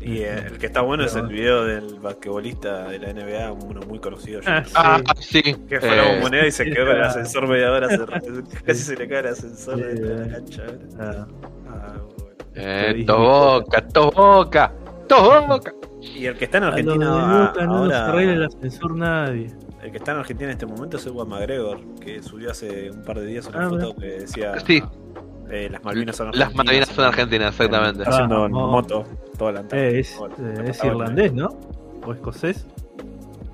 Y eh, el que está bueno es el video del basquetbolista de la NBA, uno muy conocido. Ah, Ah, sí. sí. Que fue a la eh, bombonera y se quedó con el ah. ascensor media hora. se- casi se le cae el ascensor de la eh. cancha. Ah, Ah, bueno. eh, to boca, to boca, to boca. Y el que está en a los de Argentina Boca no nos ahora, arregla el ascensor nadie. el que está en Argentina en este momento es Ewan McGregor, que subió hace un par de días una Ah, foto que decía Sí. Eh, las Malvinas son Las argentinas. Malvinas son argentinas, exactamente. Haciendo en moto toda la Eh, es, eh, la irlandés, ¿no? ¿O escocés?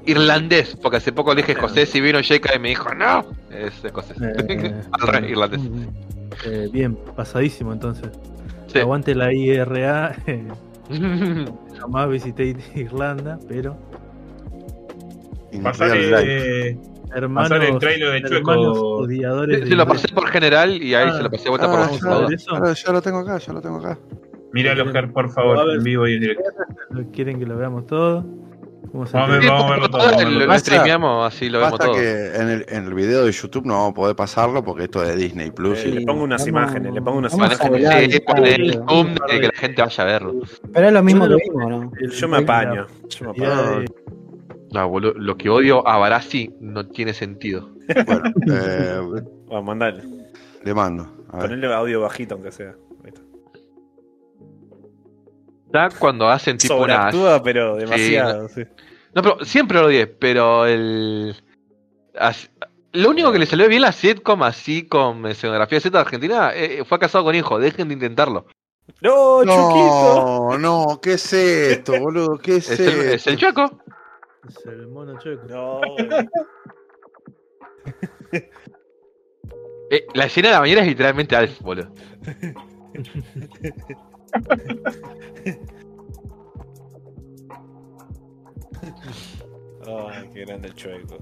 Irlandés, porque hace poco le dije escocés y vino Jeka y me dijo, no, es escocés. Eh, [laughs] Al revés, irlandés. Eh, bien, pasadísimo entonces. Sí. Aguante la IRA. [laughs] eh, [laughs] Jamás visité Irlanda, pero life. Pasale, hermanos, pasale el trailer de Chueco. odiadores Se lo pasé por general y ahí Ah. se lo pasé de vuelta por Ah, a ya, eso. ya, lo tengo acá, ya lo tengo acá. Míralo, Ger, por favor, ver. en vivo y en directo. ¿Quieren que lo veamos todo? ¿Cómo se Vamos a ver, entiende? vamos a verlo todo. vamos a verlo Lo, streameamos, así lo vemos todo. que en el, en el video de YouTube no vamos a poder pasarlo porque esto es de Disney Plus. Eh, y- le pongo unas Vamos- imágenes, le pongo unas imágenes. Sí, con el claro. zoom de que la gente vaya a verlo. Pero es lo mismo que vimos, ¿no? Yo me apaño. Yo me apaño. No, lo que odio a Barassi no tiene sentido. Bueno, [laughs] eh, Bueno, mandale. le mando. A ver. Ponele audio bajito aunque sea. Ahí está. Ya cuando hacen tipo una. Sobreactúa, pero demasiado. sí. No, pero siempre lo odié, pero el. as- Lo único que le salió bien la sitcom así con escenografía Z de Argentina eh, fue casado con hijo. Dejen de intentarlo. ¡No, Chuquito! No, no, ¿qué es esto, boludo? ¿Qué es, Es el, esto? es el chueco. Es el mono chueco. No, [laughs] Eh, la escena de la mañana es literalmente Alf, boludo. Ay, qué grande el chueco.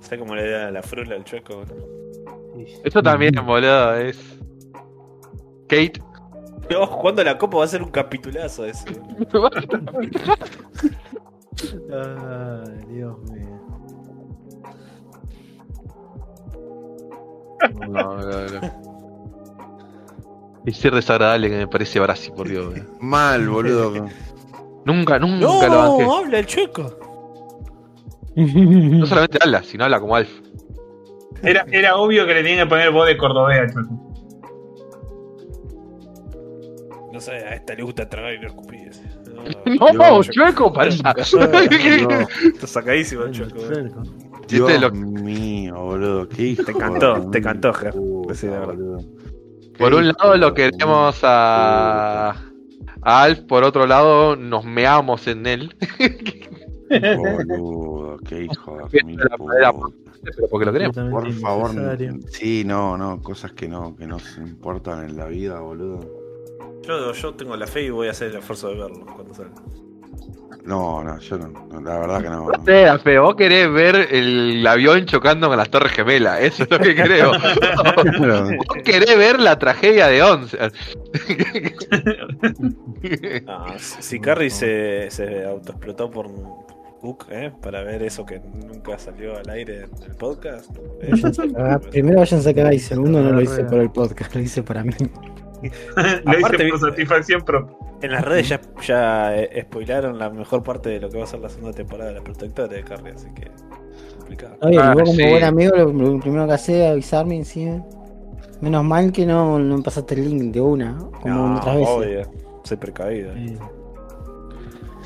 ¿Sabes cómo le da la frula al chueco? Esto también, boludo, es. Kate. No, jugando la copa va a ser un capitulazo ese. [laughs] Ay, Dios mío. No, no, no. Es ser desagradable que me parece Barassi, por Dios. boludo. Mal, boludo. [laughs] Nunca, nunca lo banqué. No, habla el chueco. No solamente habla, sino habla como Alf. Era, era obvio que le tenían que poner voz de cordobés al Chueco. No sé, a esta le gusta tragar y no escupir. [laughs] No, Dios. chueco, para. Dios, [laughs] Está sacadísimo el chueco. eh. Dios lo- mío, boludo. Qué hijo Te cantó, te cantó, Ger. Sí. Por un lado lo queremos a, a Alf, por otro lado nos meamos en él. Boludo, qué hijo de mil. Pero porque lo queremos. Por favor, sí, no, no, cosas que no, que no se importan en la vida, boludo. Yo, yo tengo la fe y voy a hacer el esfuerzo de verlo cuando salga. No, no, yo no, no, la verdad que no. no. Pero vos querés ver el avión chocando con las torres gemelas, eso es lo que creo. [laughs] vos querés ver la tragedia de Once. [laughs] Ah, si Carrie se, se autoexplotó por Cook, ¿eh? Para ver eso que nunca salió al aire en el podcast. [laughs] eh, Váyanse a cagar. Primero váyanse a cagar y segundo no lo hice por el podcast, lo hice para mí. [laughs] Lo Aparte, hice por satisfacción propia. En las redes ya, ya eh, spoilaron la mejor parte de lo que va a ser la segunda temporada de la protectora de Carrie, así que complicado. Bien, Ah, vos como sí. buen amigo lo, lo primero que haces es avisarme encima. Menos mal que no, no pasaste el link de una, como No, otras veces. obvio. Soy precavido. Eh,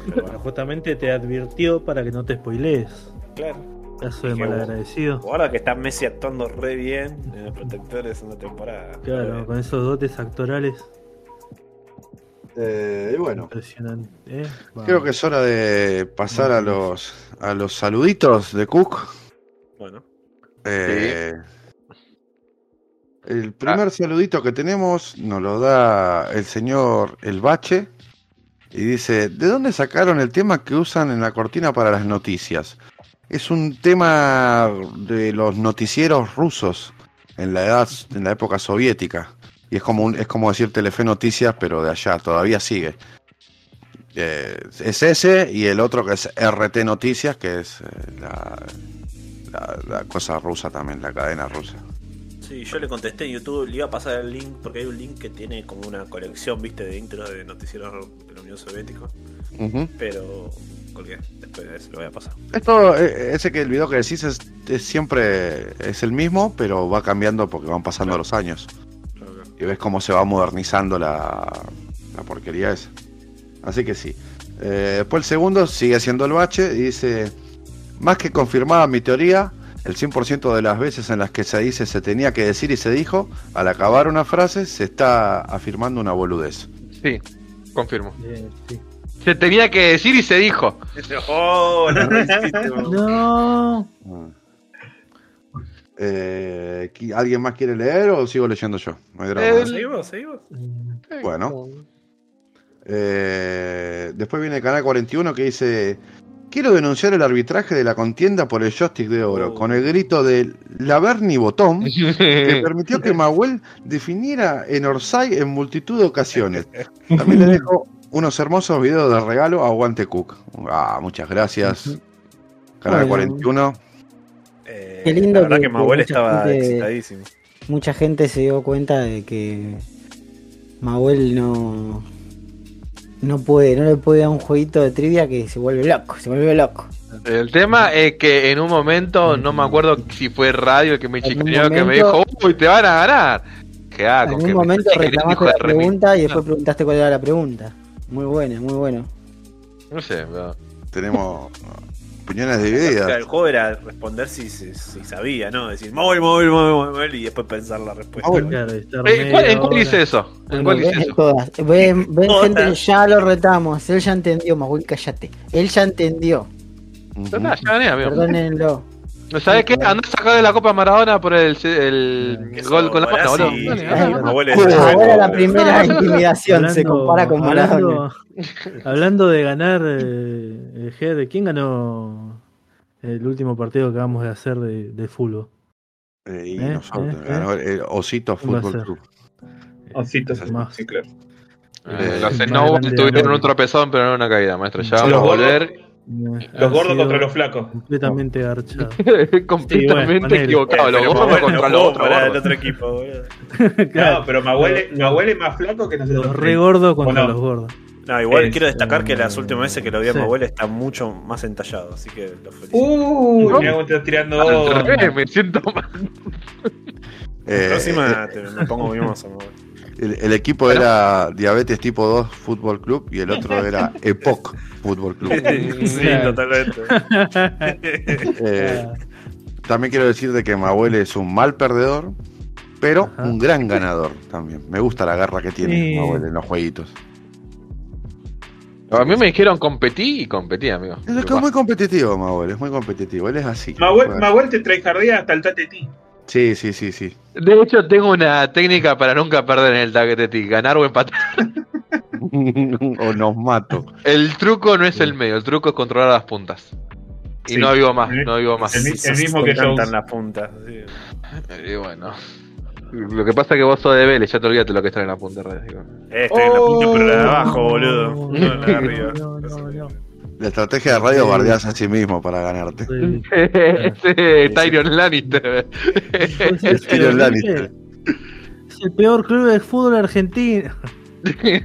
Pero bueno, justamente te advirtió para que no te spoilees. claro. Caso de malagradecido. Ahora que está Messi actuando re bien en los protectores en la temporada. Claro, con esos dotes actorales. Eh, y bueno, Impresionante. ¿eh? creo que es hora de pasar a los, a los saluditos de Cook. Bueno, Eh, El primer saludito que tenemos nos lo da el señor El Bache y dice, ¿de dónde sacaron el tema que usan en la cortina para las noticias? Es un tema de los noticieros rusos en la edad, en la época soviética. Y es como un, es como decir Telefe Noticias, pero de allá, todavía sigue. Eh, es ese y el otro que es RT Noticias, que es eh, la, la- la cosa rusa también, la cadena rusa. sí, yo le contesté en YouTube, le iba a pasar el link porque hay un link que tiene como una colección, viste, de intros de noticieros de la Unión Soviética. Pero colgué, después de eso lo voy a pasar. Esto, eh, ese que el video que decís es, es siempre es el mismo, pero va cambiando porque van pasando los años. Y ves cómo se va modernizando la, la porquería esa. Así que sí. Eh, después el segundo sigue siendo el bache y dice, más que confirmada mi teoría, el 100% de las veces en las que se dice se tenía que decir y se dijo, al acabar una frase se está afirmando una boludez. Sí, confirmo. Eh, sí. Se tenía que decir y se dijo. [laughs] ¡Oh! No. Ah. Eh, ¿qui- ¿Alguien más quiere leer o sigo leyendo yo? No hay drama. El- ¿Seguimos? ¿Seguimos? Bueno. Eh, después viene el canal 41 que dice: Quiero denunciar el arbitraje de la contienda por el joystick de oro, Oh. con el grito de la Bernie Botón, [laughs] que permitió que Mahuel definiera en Orsay en multitud de ocasiones. También le dejo unos hermosos videos de regalo a Aguante Cook. Ah, muchas gracias. Canal Bueno. 41. Eh, Qué lindo La verdad que- que, mucha estaba gente- excitadísimo. Mucha gente se dio cuenta de que Mahuel no no puede, no le puede dar un jueguito de trivia que se vuelve loco, se vuelve loco. El tema es que en un momento, no me acuerdo si fue radio el que me chicaneó, que me dijo, uy, te van a ganar. Que ah, en un que me momento reclamaste la pregunta y después preguntaste cuál era la pregunta. Muy buena, muy bueno. No sé, pero- Tenemos opiniones O sea, divididas. el juego era responder si, si, si sabía, ¿no? Decir móvil, móvil, móvil, móvil, y después pensar la respuesta. Móvil. Claro, estar Eh, ¿En cuál, en cuál hora. eso? ¿En Bueno, cuál eso? todas. Ven, ven Todas. gente, ya lo retamos. Él ya entendió, Mahuel, cállate. Él ya entendió. Gané, amigo. Perdónenlo. ¿Sabes qué? Andá a sacar de la Copa Maradona por el, el Eso, gol con la mano, boludo. Ahora la primera [laughs] intimidación se compara con Maradona. hablando, [laughs] hablando de ganar, eh, Ger, ¿quién ganó el último partido que acabamos de hacer de, de fútbol? Eh, y Eh, nosotros, eh, ganó el Osito ¿Quién va a Fútbol? Club. Ositos, Más. sí, claro. Eh, Eh, Los Snowball tuvieron un tropezón, pero no una caída, maestro. Ya vamos a volver Los gordos contra los flacos. Completamente garchado. [laughs] completamente equivocado. Los gordos contra no los otros para el gordos. otro equipo, boludo. [laughs] No, pero Mahuel, es- Mahuel es más flaco que nosotros. Los re gordos contra los gordos. No, igual Es, quiero destacar que eh, las últimas veces que lo vi a sí. mi abuela está mucho más entallado, así que lo felicito. Uh, ¿No? cómo estás tirando. Revés, me siento mal. La Eh, próxima te- me pongo mimoso, mi abuela. El, el equipo era Diabetes Tipo 2 Fútbol Club y el otro era [laughs] EPOC Fútbol Club. Sí, totalmente. [laughs] Eh, también quiero decir de que Mahuel es un mal perdedor, pero Ajá. un gran ganador también. Me gusta la garra que tiene Sí. Mahuel en los jueguitos. A mí me dijeron competí y competí, amigo. Es que es muy competitivo, Mahuel, es muy competitivo. Él es así. Mahuel, Mahuel te trae jardía hasta el tateti. Sí, sí, sí, sí. De hecho, tengo una técnica para nunca perder en el taqueteti, ganar o empatar. [laughs] o nos mato. El truco no es el medio, el truco es controlar las puntas. Y Sí. no vivo más, no vivo más. el mismo que yo cantan las puntas. sí. Y bueno. Lo que pasa es que vos sos de Vélez, ya te olvidaste lo que está en la punta de redes. digo. Eh, Estoy en la punta, pero la de abajo, Oh, boludo. [laughs] no, No, la de arriba. no, no, no. La estrategia de radio bardeas a sí mismo para ganarte. Sí. [laughs] Ese Tyrion Lannister. Pues Es [laughs] Tyrion Lannister. Es el peor club de fútbol argentino. [laughs] Eh,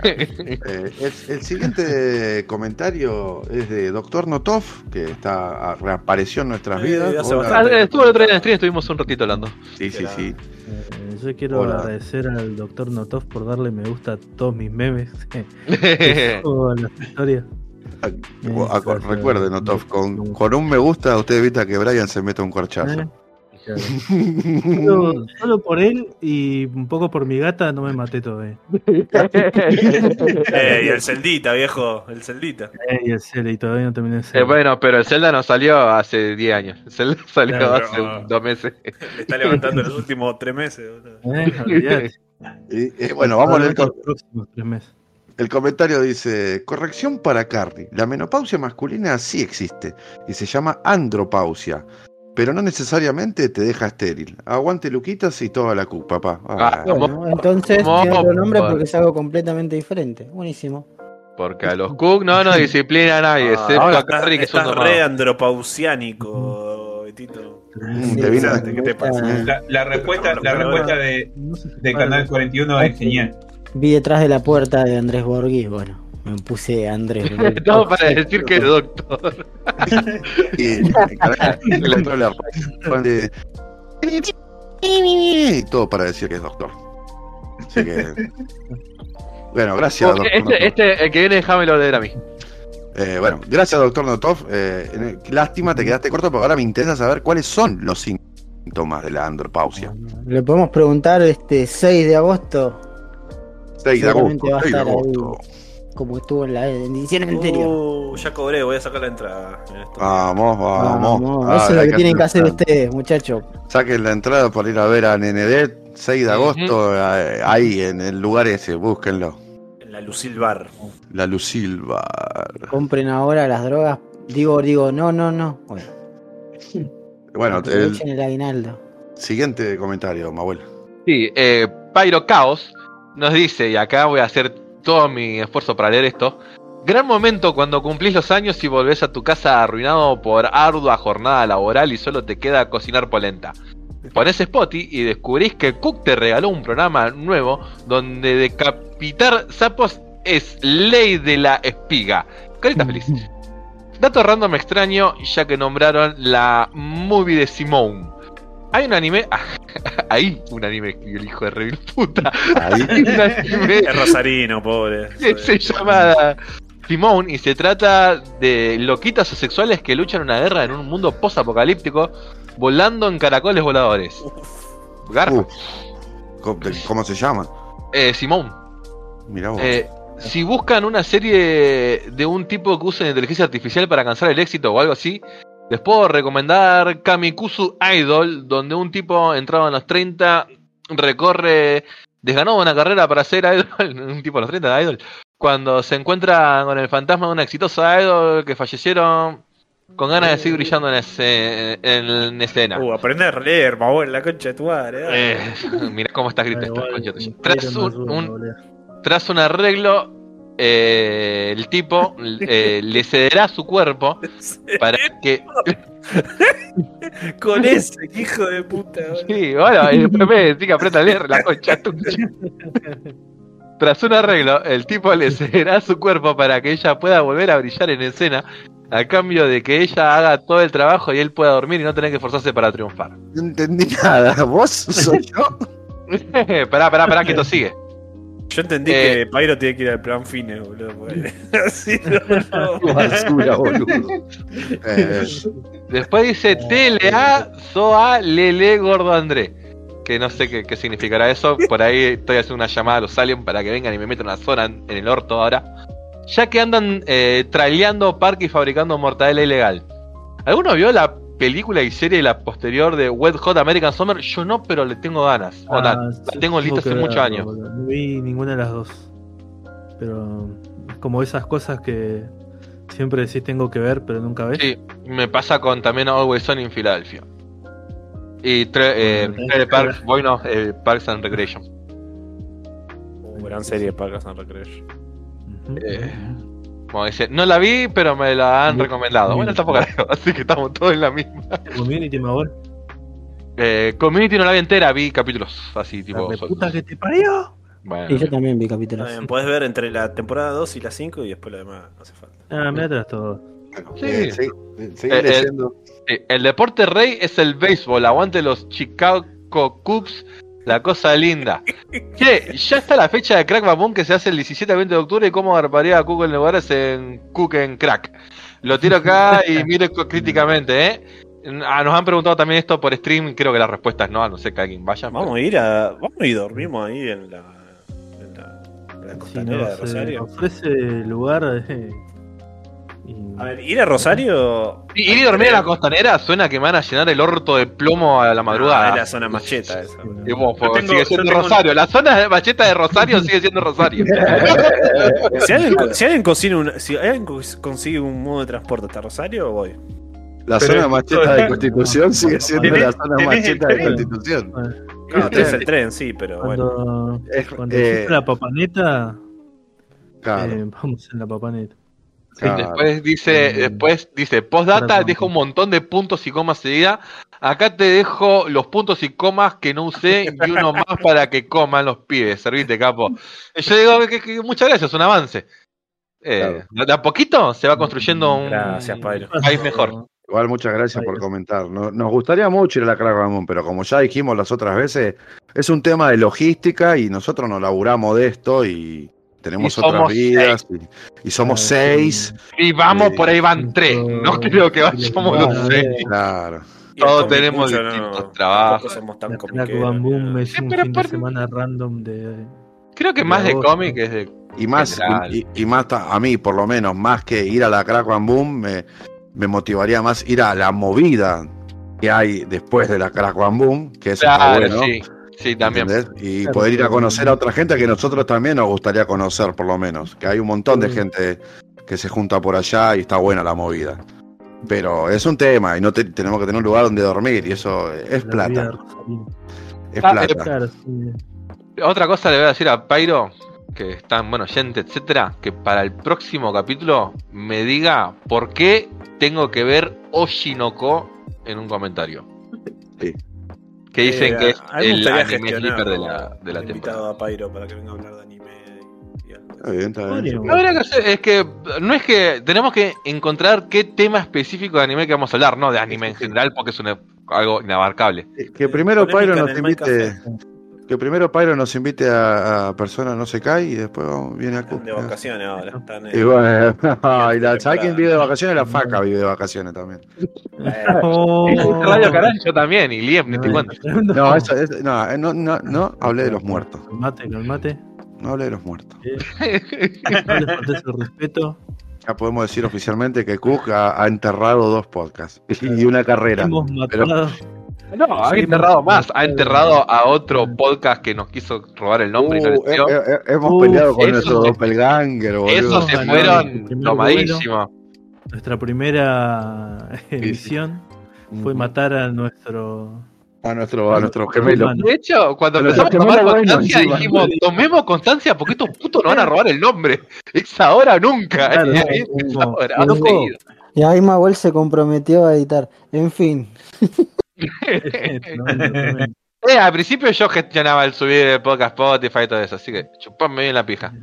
el, el siguiente comentario es de Doctor Notov, que está reapareció en nuestras Eh, vidas. Hola. Ah, Estuvo el otro día en stream, estuvimos un ratito hablando. Sí, sí, sí. Eh, Yo quiero Hola. agradecer al doctor Notov por darle me gusta a todos mis memes. a las historias. Ah, ah, Recuerden. Otov, con, con un me gusta usted evita que Brian se meta un corchazo. Eh, claro. [laughs] Solo, solo por él y un poco por mi gata no me maté todavía. [laughs] Eh, y el celdita, viejo. El celdita. Eh, y el Cele, y todavía no terminé el Eh, bueno, pero el Zelda no salió hace 10 años. El Zelda [laughs] salió Claro, hace pero- un- dos meses. Le está levantando los últimos tres meses. Eh. Y, eh, bueno, vamos a leer con- los próximos tres meses. El comentario dice, corrección para Carly, la menopausia masculina sí existe y se llama andropausia, pero no necesariamente te deja estéril. Aguante Luquitas y toda la cu, papá. Ah, Ah, Bueno, entonces ¿Cómo? tiene otro nombre porque es algo completamente diferente. Buenísimo. Porque a los Cook no nos disciplina a nadie, Ah, excepto a Carrie, que es un estás domado. re andropausiánico. Mm, Sí, te vino- sí, ¿qué te pasa? La, la respuesta, la respuesta de, de. Canal 41 es genial. Vi detrás de la puerta de Andrés Borghi, bueno, me puse Andrés. [laughs] Borghi. Todo para decir que es doctor. [laughs] y, [laughs] le entró la responde, y todo para decir que es doctor. Así que, bueno, gracias, doctor. Este, este, el que viene, déjamelo leer a mí. Eh, bueno, gracias, doctor Notov. Eh, lástima, te quedaste corto, porque ahora me interesa saber cuáles son los síntomas de la andropausia. Le podemos preguntar este 6 de agosto, 6 de agosto, Seguramente va a 6 de estar ahí. agosto. como estuvo en la edición anterior. Uh, ya cobré, voy a sacar la entrada. Vamos, vamos. Vamos, Ah, eso es lo que tienen que hacer ustedes, muchachos. Saquen la entrada por ir a ver a Nenedet, 6 de agosto, eh, ahí en el lugar ese, búsquenlo. En la Lucil Bar. La Lucilva. Compren ahora las drogas. Digo, digo, no, no, no. Bueno, [laughs] Bueno, el el aguinaldo. siguiente comentario, Mahuel. Sí, eh, Pyro Chaos nos dice, y acá voy a hacer todo mi esfuerzo para leer esto. Gran momento cuando cumplís los años y volvés a tu casa arruinado por ardua jornada laboral y solo te queda cocinar polenta. Pones Spotty y descubrís que Cook te regaló un programa nuevo donde decapitar sapos es ley de la espiga. Carita feliz. Dato random extraño, ya que nombraron la movie de Simone. Hay un anime. [laughs] Ahí un anime que el hijo de re mil puta. Ahí. Hay un anime Es Rosarino, pobre. que se llama Simone y se trata de loquitas asexuales que luchan una guerra en un mundo post-apocalíptico volando en caracoles voladores. Garfo. Uf. ¿Cómo, cómo se llama? Eh, Simone. Mirá vos. Eh, si buscan una serie de un tipo que use inteligencia artificial para alcanzar el éxito o algo así, les puedo recomendar Kamikuzu Idol, donde un tipo entrado en los 30 recorre, desganó una carrera para ser idol, [laughs] un tipo de los 30 de idol, cuando se encuentra con el fantasma de una exitosa idol que fallecieron con ganas de seguir brillando en, ese- en escena. Uh, aprender a leer, Mahuel, la concha de tu madre. Eh, [laughs] mirá cómo está escrito esto, concha tuya. quiero Tras un- un, tras un arreglo, eh, el tipo [laughs] eh, le cederá su cuerpo para que. [laughs] Con ese, hijo de puta. boludo. Sí, bueno, y después me decís que aprieta a leer la concha tuya. Tras un arreglo, el tipo le cederá su cuerpo para que ella pueda volver a brillar en escena, a cambio de que ella haga todo el trabajo y él pueda dormir y no tener que esforzarse para triunfar. No entendí nada. ¿Vos soy yo? [laughs] pará, pará, pará, que esto sigue. Yo entendí Eh. que Pyro tiene que ir al plan fines, boludo. [laughs] Así no, [laughs] no. Basura, boludo. Eh, Después dice TLA SOA Lele Gordo André. Que no sé qué, qué significará eso. [laughs] Por ahí estoy haciendo una llamada a los aliens para que vengan y me metan una zona en, en el orto ahora. Ya que andan eh, traileando parque y fabricando mortadela ilegal. ¿Alguno vio la película y serie la posterior de Wet Hot American Summer? Yo no, pero le tengo ganas. Ah, la sí, tengo lista hace muchos años. No vi ninguna de las dos. Pero es como esas cosas que siempre decís tengo que ver, pero nunca ves. Sí, me pasa con también Always On in Philadelphia. Y tre- eh, Trailer Park, bueno, eh, Parks and Recreation. Gran serie Parks and Recreation. Eh, Como dice, no la vi, pero me la han Muy- recomendado. Bueno, tampoco la veo, [laughs] así que estamos todos en la misma. Community, me abuelo. Eh, Community no la vi entera, vi capítulos así, La tipo. sueltos. puta que te parió. Bueno, Y yo también vi capítulos. Bien, Podés ver entre la temporada 2 y la 5 y después lo demás no hace falta. Ah, mira todo. bueno, Sí. eh, sí, eh, Eh, eh, leyendo. sí, el deporte rey es el béisbol. Aguante los Chicago Cubs. La cosa linda. Che, ya está la fecha de Crack Bam Boom que se hace el 17 al 20 de octubre y cómo agarparía a Cook en lugares en Cook en Crack. Lo tiro acá y mire co- críticamente, ¿eh? Ah, nos han preguntado también esto por stream, creo que la respuesta es no, a no sé que alguien vaya. Vamos a ir a. Vamos a ir dormimos ahí en la. En la, en la Si costanera de eh, Rosario. ofrece lugar. eh, A ver, ir a Rosario. Y ir y dormir en la costanera suena que me van a llenar el orto de plomo a la Ah, madrugada. es la zona macheta esa. Y vos, Yo tengo- sigue siendo Rosario. La zona de macheta de Rosario sigue siendo Rosario. [laughs] Si alguien, si alguien consigue un, si alguien cons- consigue un modo de transporte hasta Rosario, voy. La Pero zona macheta de Constitución sigue [laughs] siendo ¿Tenés- la zona macheta de? Constitución. bueno, Claro, tenés el tren, sí, pero bueno. cuando Es- cuando eh, la papaneta, claro, eh, vamos en la papaneta. Claro. Después dice, después dice, postdata, deja un montón de puntos y comas seguida. Acá te dejo los puntos y comas que no usé y uno más [laughs] para que coman los pibes. Servite, capo. Yo digo que, que muchas gracias, un avance. Eh, De a poquito se va construyendo un Gracias, país mejor. Igual muchas gracias por comentar. No- Nos gustaría mucho ir a la Crack Bam Boom, pero como ya dijimos las otras veces, es un tema de logística y nosotros nos laburamos de esto y tenemos Y otras vidas y, y somos Ah, seis. Y vamos, Sí. por ahí van tres. No creo que vayamos los seis. eh. Claro. Todos tenemos Mucho distintos trabajos. tampoco somos tan La Boom es un de por- semana random de. Creo que De más de cómic es de. Y más, y, y más a mí, por lo menos, más que ir a la Crack Boom, me, me motivaría más ir a la movida que hay después de la Crack Boom, que eso Claro, bueno. sí. Sí, también. ¿entendés? Y Claro, poder ir a conocer a otra gente que nosotros también nos gustaría conocer, por lo menos. Que hay un montón de Sí. gente que se junta por allá y está buena la movida. Pero es un tema y no te- tenemos que tener un lugar donde dormir y eso es la plata. Es Ah, plata. Claro, sí. Otra cosa le voy a decir a Pyro, que están, bueno, gente, etcétera, que para el próximo capítulo me diga por qué tengo que ver Oshinoko en un comentario. Sí. Que dicen Eh, que es mí me el anime sleeper de la, de la temporada. invitado a Pairo para que venga a hablar de anime y algo. Bien, está bien. Que hacer es que no es que tenemos que encontrar qué tema específico de anime que vamos a hablar, no de anime en general, porque es una- algo inabarcable. Que primero Polémica Pyro nos invite. Que primero Pyro nos invite a, a Persona No Se Cae y después vamos- viene a Están de vacaciones ahora. Están en- Y bueno, [laughs] la- ¿sabes quién vive de vacaciones? La faca vive de vacaciones también. [laughs] Oh. Radio Canal yo también, y Liam, ni te cuento. [laughs] No, eso, es- no, eh, no, no, no hablé de los muertos. Calmate, calmate. No hablé de los muertos. No les faltes el respeto. Ya podemos decir oficialmente que Cook ha, ha enterrado dos podcasts y una carrera. Hemos pero- matado. No, ha enterrado más. Ha enterrado a otro podcast que nos quiso robar el nombre y no Uh, eh, dio. eh, eh, hemos Uh, peleado con nuestro se- doppelganger, boludo. Esos se fueron tomadísimos. Nuestra primera emisión fue matar a nuestro. a nuestro, a nuestro gemelo. De hecho, cuando Pero empezamos a tomar bueno constancia, dijimos: tomemos constancia porque estos putos nos van a robar el nombre. Es ahora o nunca. Claro, [laughs] es ahora, no. Y ahí Mahuel se comprometió a editar. En fin. [laughs] [laughs] Eh, al principio yo gestionaba el subir el podcast Spotify y todo eso, así que chupame bien la pija.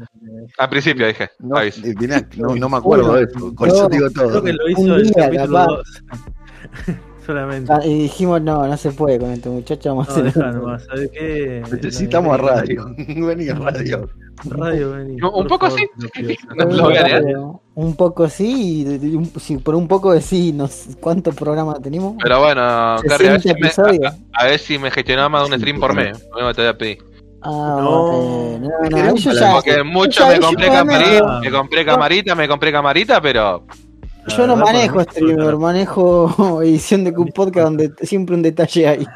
Al principio dije, No, mirá, no, no me acuerdo de eso. Con eso No, digo todo. Creo que lo hizo Un el día, capítulo capaz. 2. Solamente. Ah, Y dijimos, no, no se puede con este muchacho. Vamos a No, hacer deja nomás, ¿sabes qué? Necesitamos a radio. [laughs] Vení a radio. Radio, vení. Un poco favor, sí. No a negar. Un poco sí, y un- si por un poco de sí, no sé ¿cuántos programas tenemos? Pero bueno, Carrie, a ver, 60 si me, a, a ver si me gestionaba más de un stream por mes. No te voy a pedir. Ah, No. eh, no, no, yo a ya, Porque mucho ya me dije, compré bueno, camarita, me compré camarita, me compré camarita, pero yo no manejo para mí, streamer, manejo [laughs] edición de un podcast donde siempre un detalle hay.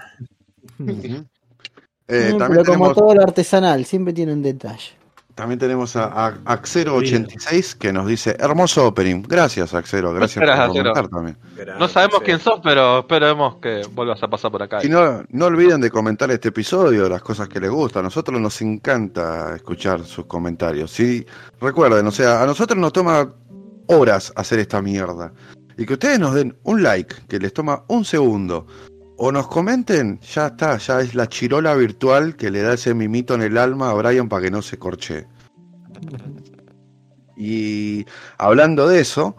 Eh, también, pero como tenemos, todo lo artesanal, siempre tiene un detalle. también tenemos a, a Axero86 que nos dice: Hermoso opening. Gracias, Axero. Gracias Gracias, por comentar también. no sabemos quién sos, pero esperemos que vuelvas a pasar por acá. Y no, no olviden de comentar este episodio, las cosas que les gustan. A nosotros nos encanta escuchar sus comentarios. Sí, recuerden, o sea, a nosotros nos toma horas hacer esta mierda. Y que ustedes nos den un like, que les toma un segundo, o nos comenten, ya está, ya es la chirola virtual que le da ese mimito en el alma a Brian para que no se corche. Y hablando de eso,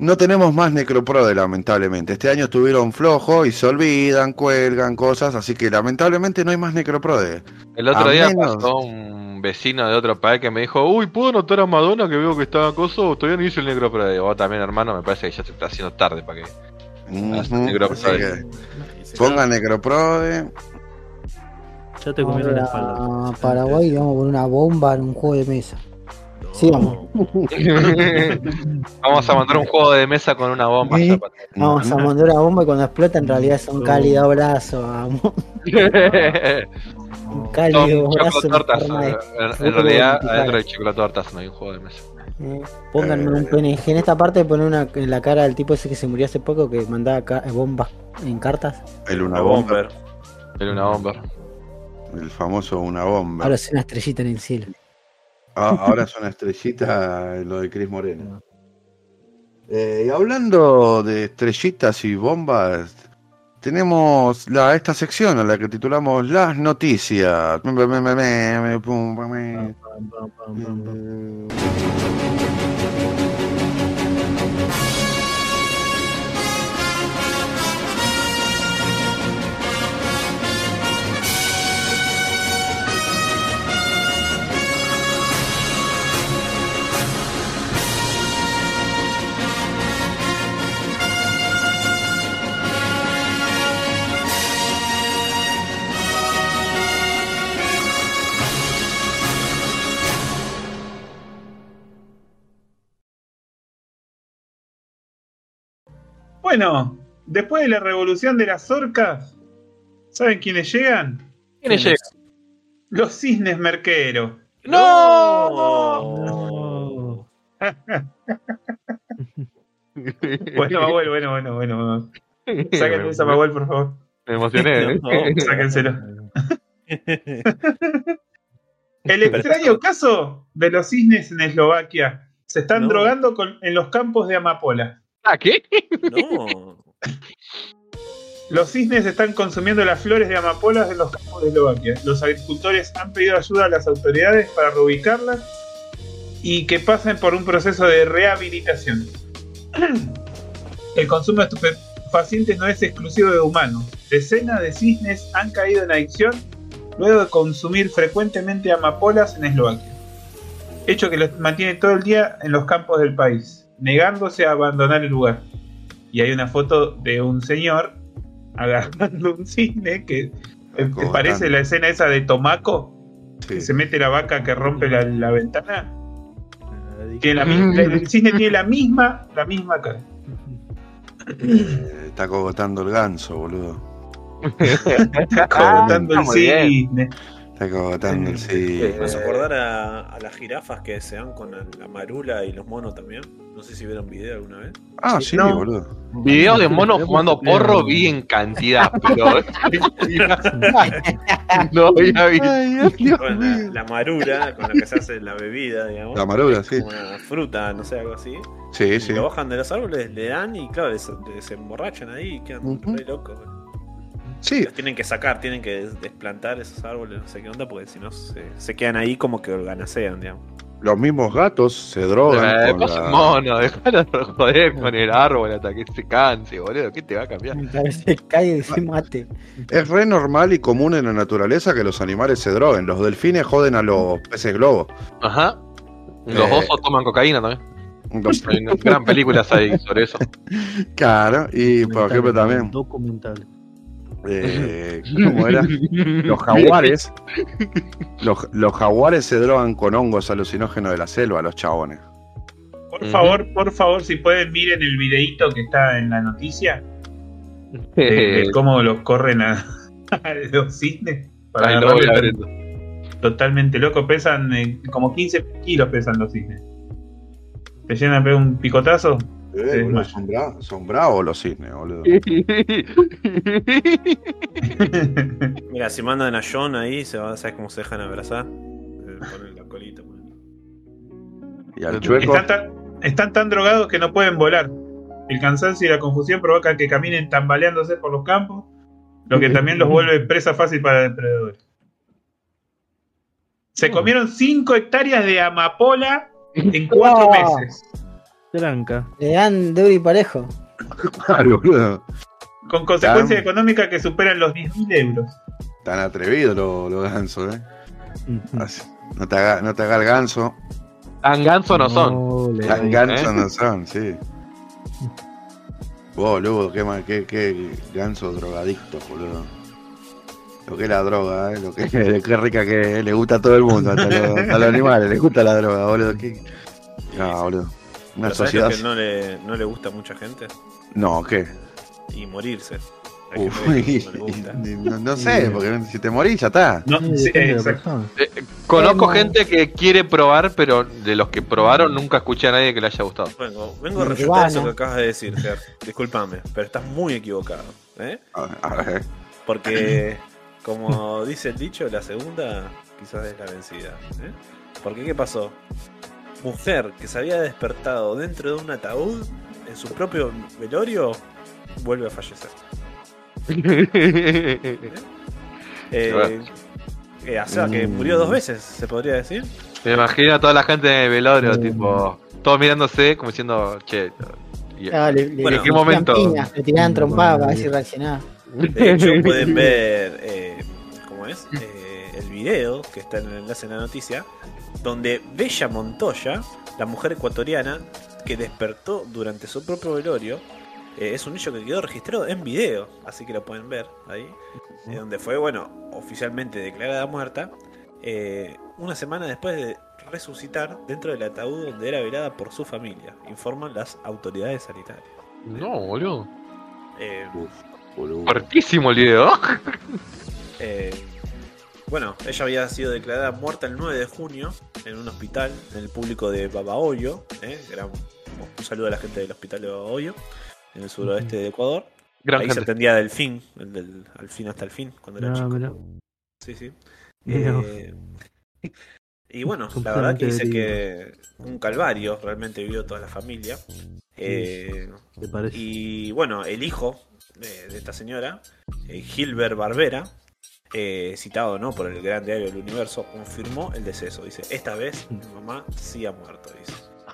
no tenemos más Necroprode, lamentablemente. Este año estuvieron flojos y se olvidan, cuelgan cosas, así que lamentablemente no hay más Necroprode. El otro A día menos- pasó un vecino de otro país que me dijo, uy, ¿puedo anotar a Madonna que veo que está acoso? Todavía no hice el negro, pero digo, vos también, hermano, me parece que ya se está haciendo tarde para que... Ujú, Necroprode. así que pongan Necroprode. Ya te comieron la A espalda. Paraguay vamos con una bomba en un juego de mesa. Sigamos. [laughs] Vamos a mandar un juego de mesa con una bomba. Sí. Vamos a mandar una bomba y cuando explota en realidad es un cálido abrazo. Vamos. [laughs] Un cálido abrazo. en chocolatortas. forma de- En, en realidad, adentro de chocolatortas no hay un juego de mesa. Eh, Pónganme un PNG. En esta parte poner una en la cara del tipo ese que se murió hace poco que mandaba ca- bombas en cartas. El una bomber. Era una bomba. El famoso una bomba. Ahora es una estrellita en el cielo. Ah, ahora es una estrellita lo de Cris Moreno. Eh, y hablando de estrellitas y bombas, tenemos la, esta sección a la que titulamos Las Noticias. Bueno, después de la revolución de las orcas, ¿saben quiénes llegan? ¿Quiénes llegan? Los cisnes merqueros. ¡No! [laughs] Bueno, Mahuel, bueno, bueno, bueno. [laughs] Sáquenle esa Mahuel, por favor. Me emocioné. ¿eh? [laughs] Sáquenselo. El extraño caso de los cisnes en Eslovaquia. Se están No. drogando con- en los campos de amapola. ¿Ah, qué? No. Los cisnes están consumiendo las flores de amapolas de los campos de Eslovaquia. Los agricultores han pedido ayuda a las autoridades para reubicarlas y que pasen por un proceso de rehabilitación. [clears throat] El consumo de estupefacientes no es exclusivo de humanos. Decenas de cisnes han caído en adicción luego de consumir frecuentemente amapolas en Eslovaquia. Hecho que los mantiene todo el día en los campos del país, negándose a abandonar el lugar. Y hay una foto de un señor agarrando un cisne que eh, Como parece la escena esa de Tomaco, Sí. que se mete la vaca que rompe la, la ventana. Tiene la el cisne tiene la misma, la misma cara. Eh, está cogotando el ganso, boludo. Está [laughs] cogotando el cisne. Está cogotando el sí. Me hace acordar a, a las jirafas que se van con la marula y los monos también. No sé si vieron video alguna vez. Ah, sí, No. boludo. Video de monos fumando porro vi en cantidad, pero. [laughs] [laughs] no había visto. Bueno, la, la marula con la que se hace la bebida, digamos. La marula, sí. Como una fruta, no sé, algo así. Sí, Y sí. Lo bajan de los árboles, le dan y claro, les- les- se emborrachan ahí y quedan re locos. Sí, Los tienen que sacar, tienen que des- desplantar esos árboles, no sé qué onda, porque si no se, se quedan ahí como que organicean, digamos. Los mismos gatos se drogan Eh, con vos la- mono, [laughs] dejalo de joder con el árbol hasta que se canse, boludo. ¿Qué te va a cambiar? [laughs] Se cae y se [laughs] mate. Es re normal y común en la naturaleza que los animales se droguen. Los delfines joden a los peces globo. Ajá. Los Eh. osos toman cocaína también. Los- Hay gran películas ahí sobre eso. Claro, y por ejemplo también, Documental. Eh, [laughs] ¿cómo era? Los jaguares. [laughs] Los, los jaguares se drogan con hongos alucinógenos de la selva, los chabones. Por favor, por favor, si pueden, miren el videíto que está en la noticia de, de [laughs] cómo los corren a, a los cisnes. Para Ahí lo voy a agarrarle. ver. Totalmente loco, pesan eh, como 15 kilos pesan los cisnes. Te llegan a pegar un picotazo. Eh, Sí, boludo, son, bra- son bravos los cisnes, boludo. [laughs] Mira, si mandan a John ahí, se va, ¿sabes cómo se dejan abrazar? Eh, Ponen la colita. pues. Y al chueco, están, tan, están tan drogados que no pueden volar. El cansancio y la confusión provocan que caminen tambaleándose por los campos, lo que también los vuelve presa fácil para depredadores. Se comieron 5 hectáreas de amapola en 4 Wow. meses. Tranca. Le dan duro y parejo. Claro, boludo. Con consecuencias Tan- económicas que superan los 10.000 euros. Tan atrevido los lo gansos, ¿eh? Así, No te haga, no te haga el ganso. Tan ganso no son. le Tan doy. gansos ¿eh? no son, sí. Boludo, qué, mal- qué, qué ganso drogadicto, boludo. Lo que es la droga, ¿eh? Lo que, [laughs] qué rica que es, le gusta a todo el mundo, hasta, los, hasta los animales, les gusta la droga, boludo. ¿Qué? No, boludo. Una Pero ¿sabes lo sociedad. que no le, no le gusta a mucha gente? No, ¿qué? Y morirse. Hay Uf, que no [laughs] no, no sé, porque si te morís ya está. No, Sí. Eh, conozco gente que quiere probar, pero de los que probaron nunca escuché a nadie que le haya gustado. Vengo, vengo a refutar eso que acabas de decir, Ger. Discúlpame, pero estás muy equivocado. ¿eh? A, a ver. Porque, como dice el dicho, la segunda quizás es la vencida. ¿eh? Porque, ¿qué pasó? Mujer que se había despertado dentro de un ataúd en su propio velorio vuelve a fallecer. [laughs] Eh, eh, o sea, que murió dos veces, se podría decir. Me imagino a toda la gente en el velorio, Mm. tipo, todos mirándose como diciendo, che. y- Ah, le, le- Bueno, ¿en qué momento? piñas, le tiraban trompadas para ver si reaccionaba. De hecho, pueden ver, eh, ¿cómo es? Eh, [laughs] el video que está en el enlace en la noticia, donde Bella Montoya, la mujer ecuatoriana que despertó durante su propio velorio, eh, es un hecho que quedó registrado en video, así que lo pueden ver ahí, eh, donde fue, bueno, oficialmente declarada muerta, eh, una semana después de resucitar dentro del ataúd donde era velada por su familia, informan las autoridades sanitarias. No, boludo. Eh, Boludo. Fuertísimo el video. Eh, bueno, ella había sido declarada muerta el 9 de junio en un hospital en el público de Babahoyo. ¿eh? Un, saludo a la gente del hospital de Babahoyo, en el suroeste de Ecuador. Gran Ahí se atendía del fin, el del al fin hasta el fin, cuando era Ah, chico. mirá. Sí, sí. Eh, y bueno, la verdad que dice que un calvario realmente vivió toda la familia. Eh, ¿Te parece? y bueno, el hijo de, de esta señora, eh, Gilbert Barbera, eh, citado ¿no? por el gran diario del universo, confirmó el deceso. Dice, esta vez mi mamá sí ha muerto. Dice,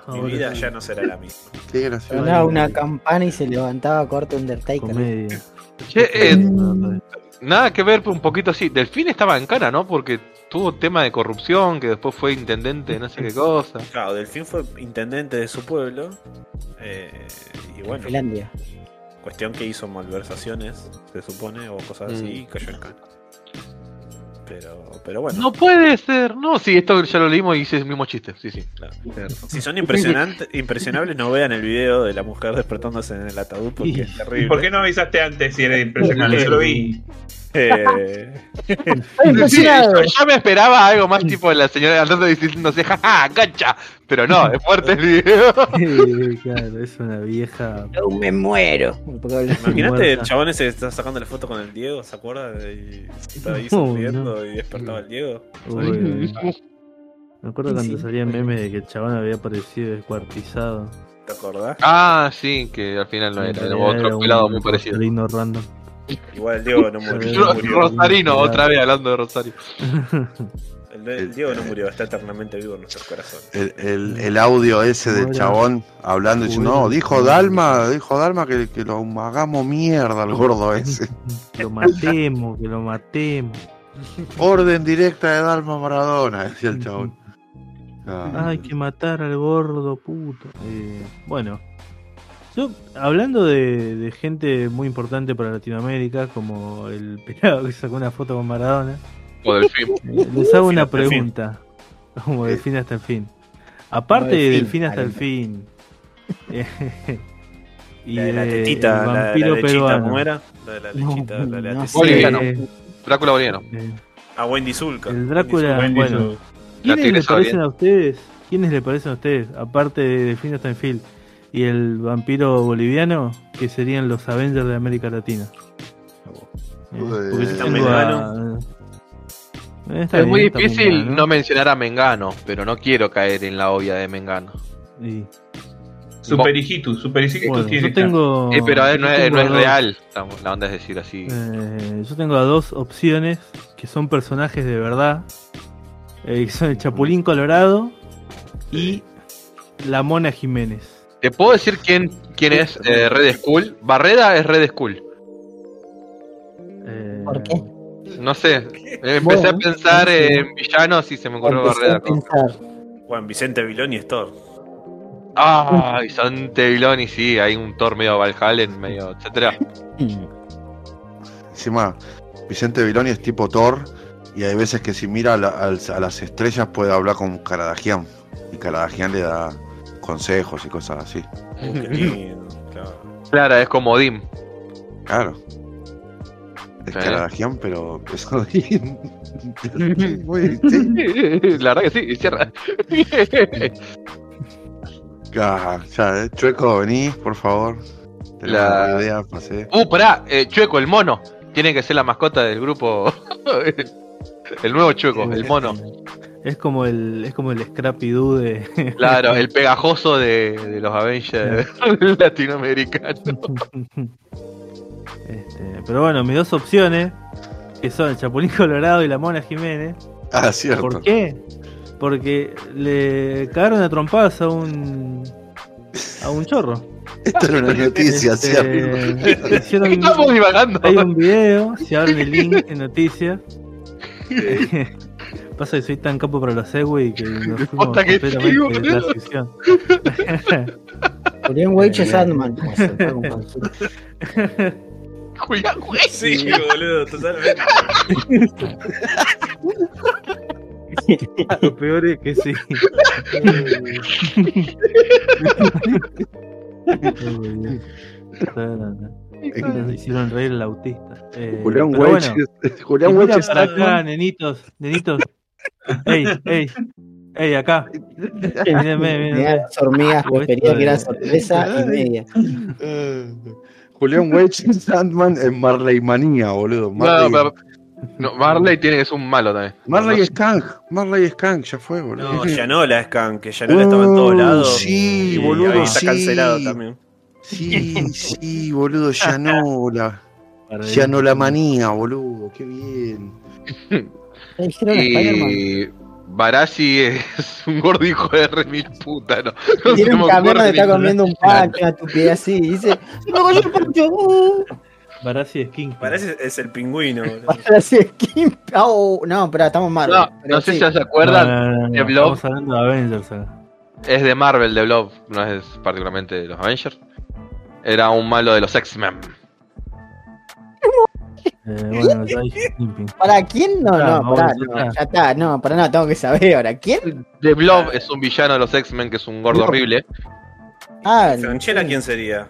mi Ahora vida sí, ya no será la misma. Qué gracioso. Sonaba una campana y se levantaba corto Undertaker. Comedia. Che, eh, Mm. nada que ver, un poquito así. Delfín estaba en cana, ¿no? Porque tuvo tema de corrupción, que después fue intendente de no sé qué cosa. Claro, Delfín fue intendente de su pueblo. eh, y bueno, Finlandia. cuestión que hizo malversaciones, se supone, o cosas así, y cayó en cana. Pero, pero bueno. No puede ser, no, sí, esto ya lo leímos y hice el mismo chiste, sí, sí. Claro. Si son impresionantes, impresionables, no vean el video de la mujer despertándose en el ataúd porque es ¿Y terrible. por qué no avisaste antes si era impresionante? Yo lo vi. Eh, Sí, yo, yo me esperaba algo más tipo la señora andando diciéndose, jaja, cancha. Pero no, es fuerte el video. [laughs] Claro, es una vieja. Yo me muero. [laughs] Imagínate el chabón ese que está sacando la foto con el Diego, ¿se acuerda? Y estaba ahí [laughs] sonriendo no. y despertaba el Diego. Uy. Me acuerdo cuando Sí. salía el meme de que el chabón había aparecido descuartizado. ¿Te acordás? Ah, sí, que al final no era, era otro pelado muy parecido. Rosarino random. Igual el Diego no murió. Ro- no murió. Rosarino, otra vez hablando de Rosario. El, el Diego no murió, está eternamente vivo en nuestros corazones. El, el, el audio ese del chabón hablando y diciendo, no, dijo Dalma, dijo Dalma que, que lo hagamos mierda al gordo ese. [laughs] lo matemos, que lo matemos. Orden directa de Dalma Maradona, decía el chabón. [laughs] Ah, Hay que matar al gordo puto. Eh, bueno, yo hablando de, de gente muy importante para Latinoamérica, como el pelado que sacó una foto con Maradona, O Delfín. eh, les hago una hasta el fin. pregunta. Como del fin hasta el fin. Aparte Como de del del fin, fin hasta el fin. eh, [laughs] y La de la tetita, el la, la vampiro lechita. ¿cómo era? La de la No, lechita, la de la. Boliviano. Eh, Drácula Boliviano. eh, A Wendy Zulka. El Drácula, bueno. ¿Quiénes le parecen bien. a ustedes? ¿Quiénes le parecen a ustedes? Aparte de Delfín Stanfield y el vampiro boliviano, que serían los Avengers de América Latina. Eh, Uy, porque tengo a- Eh, está Es muy bien, difícil Mengano. no mencionar a Mengano, pero no quiero caer en la obvia de Mengano. Y- Super hijitus, super hijitus bueno, tiene yo tengo. Eh, pero a ver, no es, no real. Estamos- La onda es decir así. eh, yo tengo a dos opciones que son personajes de verdad. eh, que son el Chapulín Colorado y la Mona Jiménez. ¿Te puedo decir quién, quién es eh, Red Skull? Barreda es Red. Eh, ¿Por qué? No sé. Empecé a pensar sí. en villanos y se me ocurrió Empecé Barreda. a pensar. Juan Vicente Viloni es Thor. Ah, Sante Viloni, sí, hay un Thor medio Valhalla, medio, etcétera. Encima, Vicente Viloni es tipo Thor. Y hay veces que si mira a, la- a las estrellas puede hablar con Karadagian. Y Karadagian le da consejos y cosas así. Uh, qué lindo, claro. Clara, es como Dim. Claro. Es Sí. Karadagian, pero pesadín. Muy- sí. La verdad que sí, cierra. [laughs] Ah, ya, eh. Chueco, vení, por favor. Tenemos La- idea, pasé. Uh, pará, eh, Chueco, el mono. Tiene que ser la mascota del grupo. [laughs] el nuevo Chueco, el mono. Es como el, es como el Scrappy Doo de. [laughs] Claro, el pegajoso de, de los Avengers latinoamericanos. Este, pero bueno, mis dos opciones, que son el Chapulín [laughs] Colorado y la Mona Jiménez. Ah, cierto. ¿Por qué? Porque le cagaron a trompadas a un. a un chorro. Esta era una noticia, Este, cierto. hicieron- [laughs] Estamos divagando. hay un video, si abren el link en noticias. [laughs] Pasa que soy tan capo para los Segway que nos fuimos que completamente de Weich es Sandman. Julián, güey. Sí, boludo, totalmente. Lo peor es que sí. Nos hicieron reír el autista. Eh, Julián bueno, Julián y Weich mira es para acá, nenitos, nenitos. Ey, ey, ey, acá. Mírenme, mírenme. Las hormigas prefería esto que era de- sorpresa y media. [laughs] Julián Weich es Sandman en Marley Manía, boludo. No, Marley, pero. No, Marley tiene que ser un malo también. Marley No, Skunk. Marley Skunk, ya fue, boludo. No, Yanola es Khan, que Yanola estaba en todos lados. sí, y boludo, Ahí está sí. cancelado también. Sí, sí, boludo, Yanola. [laughs] Yanola Manía, boludo. Qué bien. [laughs] Y. Barassi es un gordo hijo de re mil puta, ¿no? No Tiene un ocurre donde está comiendo un pancho, una estupidez así. Y dice: ¡Se me cayó el pancho! uh". Barassi es King. Parece es el pingüino. boludo. Para hacer skin. Oh, no, espera, estamos mal. No, Pero no sé sí. si se acuerdan. No, no, no, de no, Blob. Estamos hablando de Avengers acá. Es de Marvel, de Blob, no es particularmente de los Avengers. Era un malo de los X-Men. Eh, bueno. [laughs] ¿Para quién? No, no, no, ya está, no, para nada, tengo que saber ahora. ¿Quién? De Blob es un villano de los X-Men que es un gordo horrible. Ah, Franchella, ¿quién sería?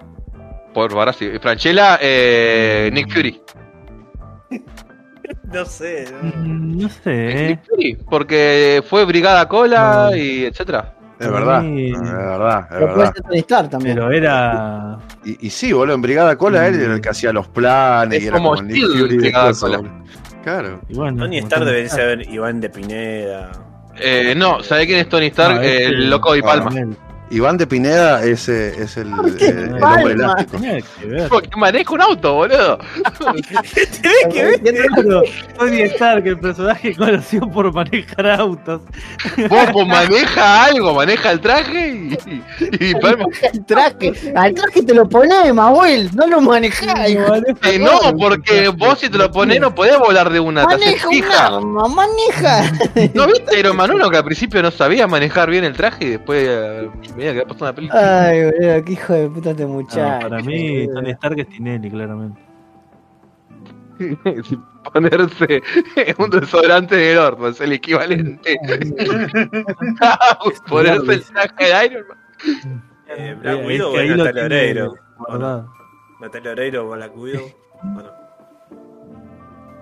Por Barassi. Y Franchella, eh, Nick Fury. [laughs] No sé. no. Mm, No sé, Nick eh. Fury, porque fue Brigada Cola No. y etcétera. Es verdad. Es verdad, es puede verdad. ser Tony Stark también. Pero era. Y, y sí, boludo, en Brigada Cola él era el que hacía los planes Es y era como como el Steel Brigada Cola. Claro. y bueno, Tony Stark Tony debe Stark. ser Iván de Pineda. Eh, no, ¿sabe quién es Tony Stark? No, este- el loco de Palma. Iván de Pineda es, eh, es el, ¿Por qué eh, el hombre elástico. Que ver. Porque maneja un auto, boludo. [laughs] Claro, Tony Stark, el personaje conocido por manejar autos. Popo maneja algo, maneja el traje y, y Palma. El traje, al traje te lo pones, Mahuel, no lo manejás. Eh, no, porque vos si te lo pones no podés volar de una, Maneja un arma, maneja. ¿No viste Iron Man 1 que al principio no sabía manejar bien el traje y después veía que había pasado una película? Ay, boludo, qué hijo de puta este No, muchacho. para mí, boludo. Tony Stark es Tinelli, claramente. [laughs] Ponerse un desodorante del horno es el equivalente. [laughs] Ponerse el traje de Iron Man. Eh, Black Eh, Widow o Natalia Oreiro. Natalia Oreiro o Black Widow. Bueno,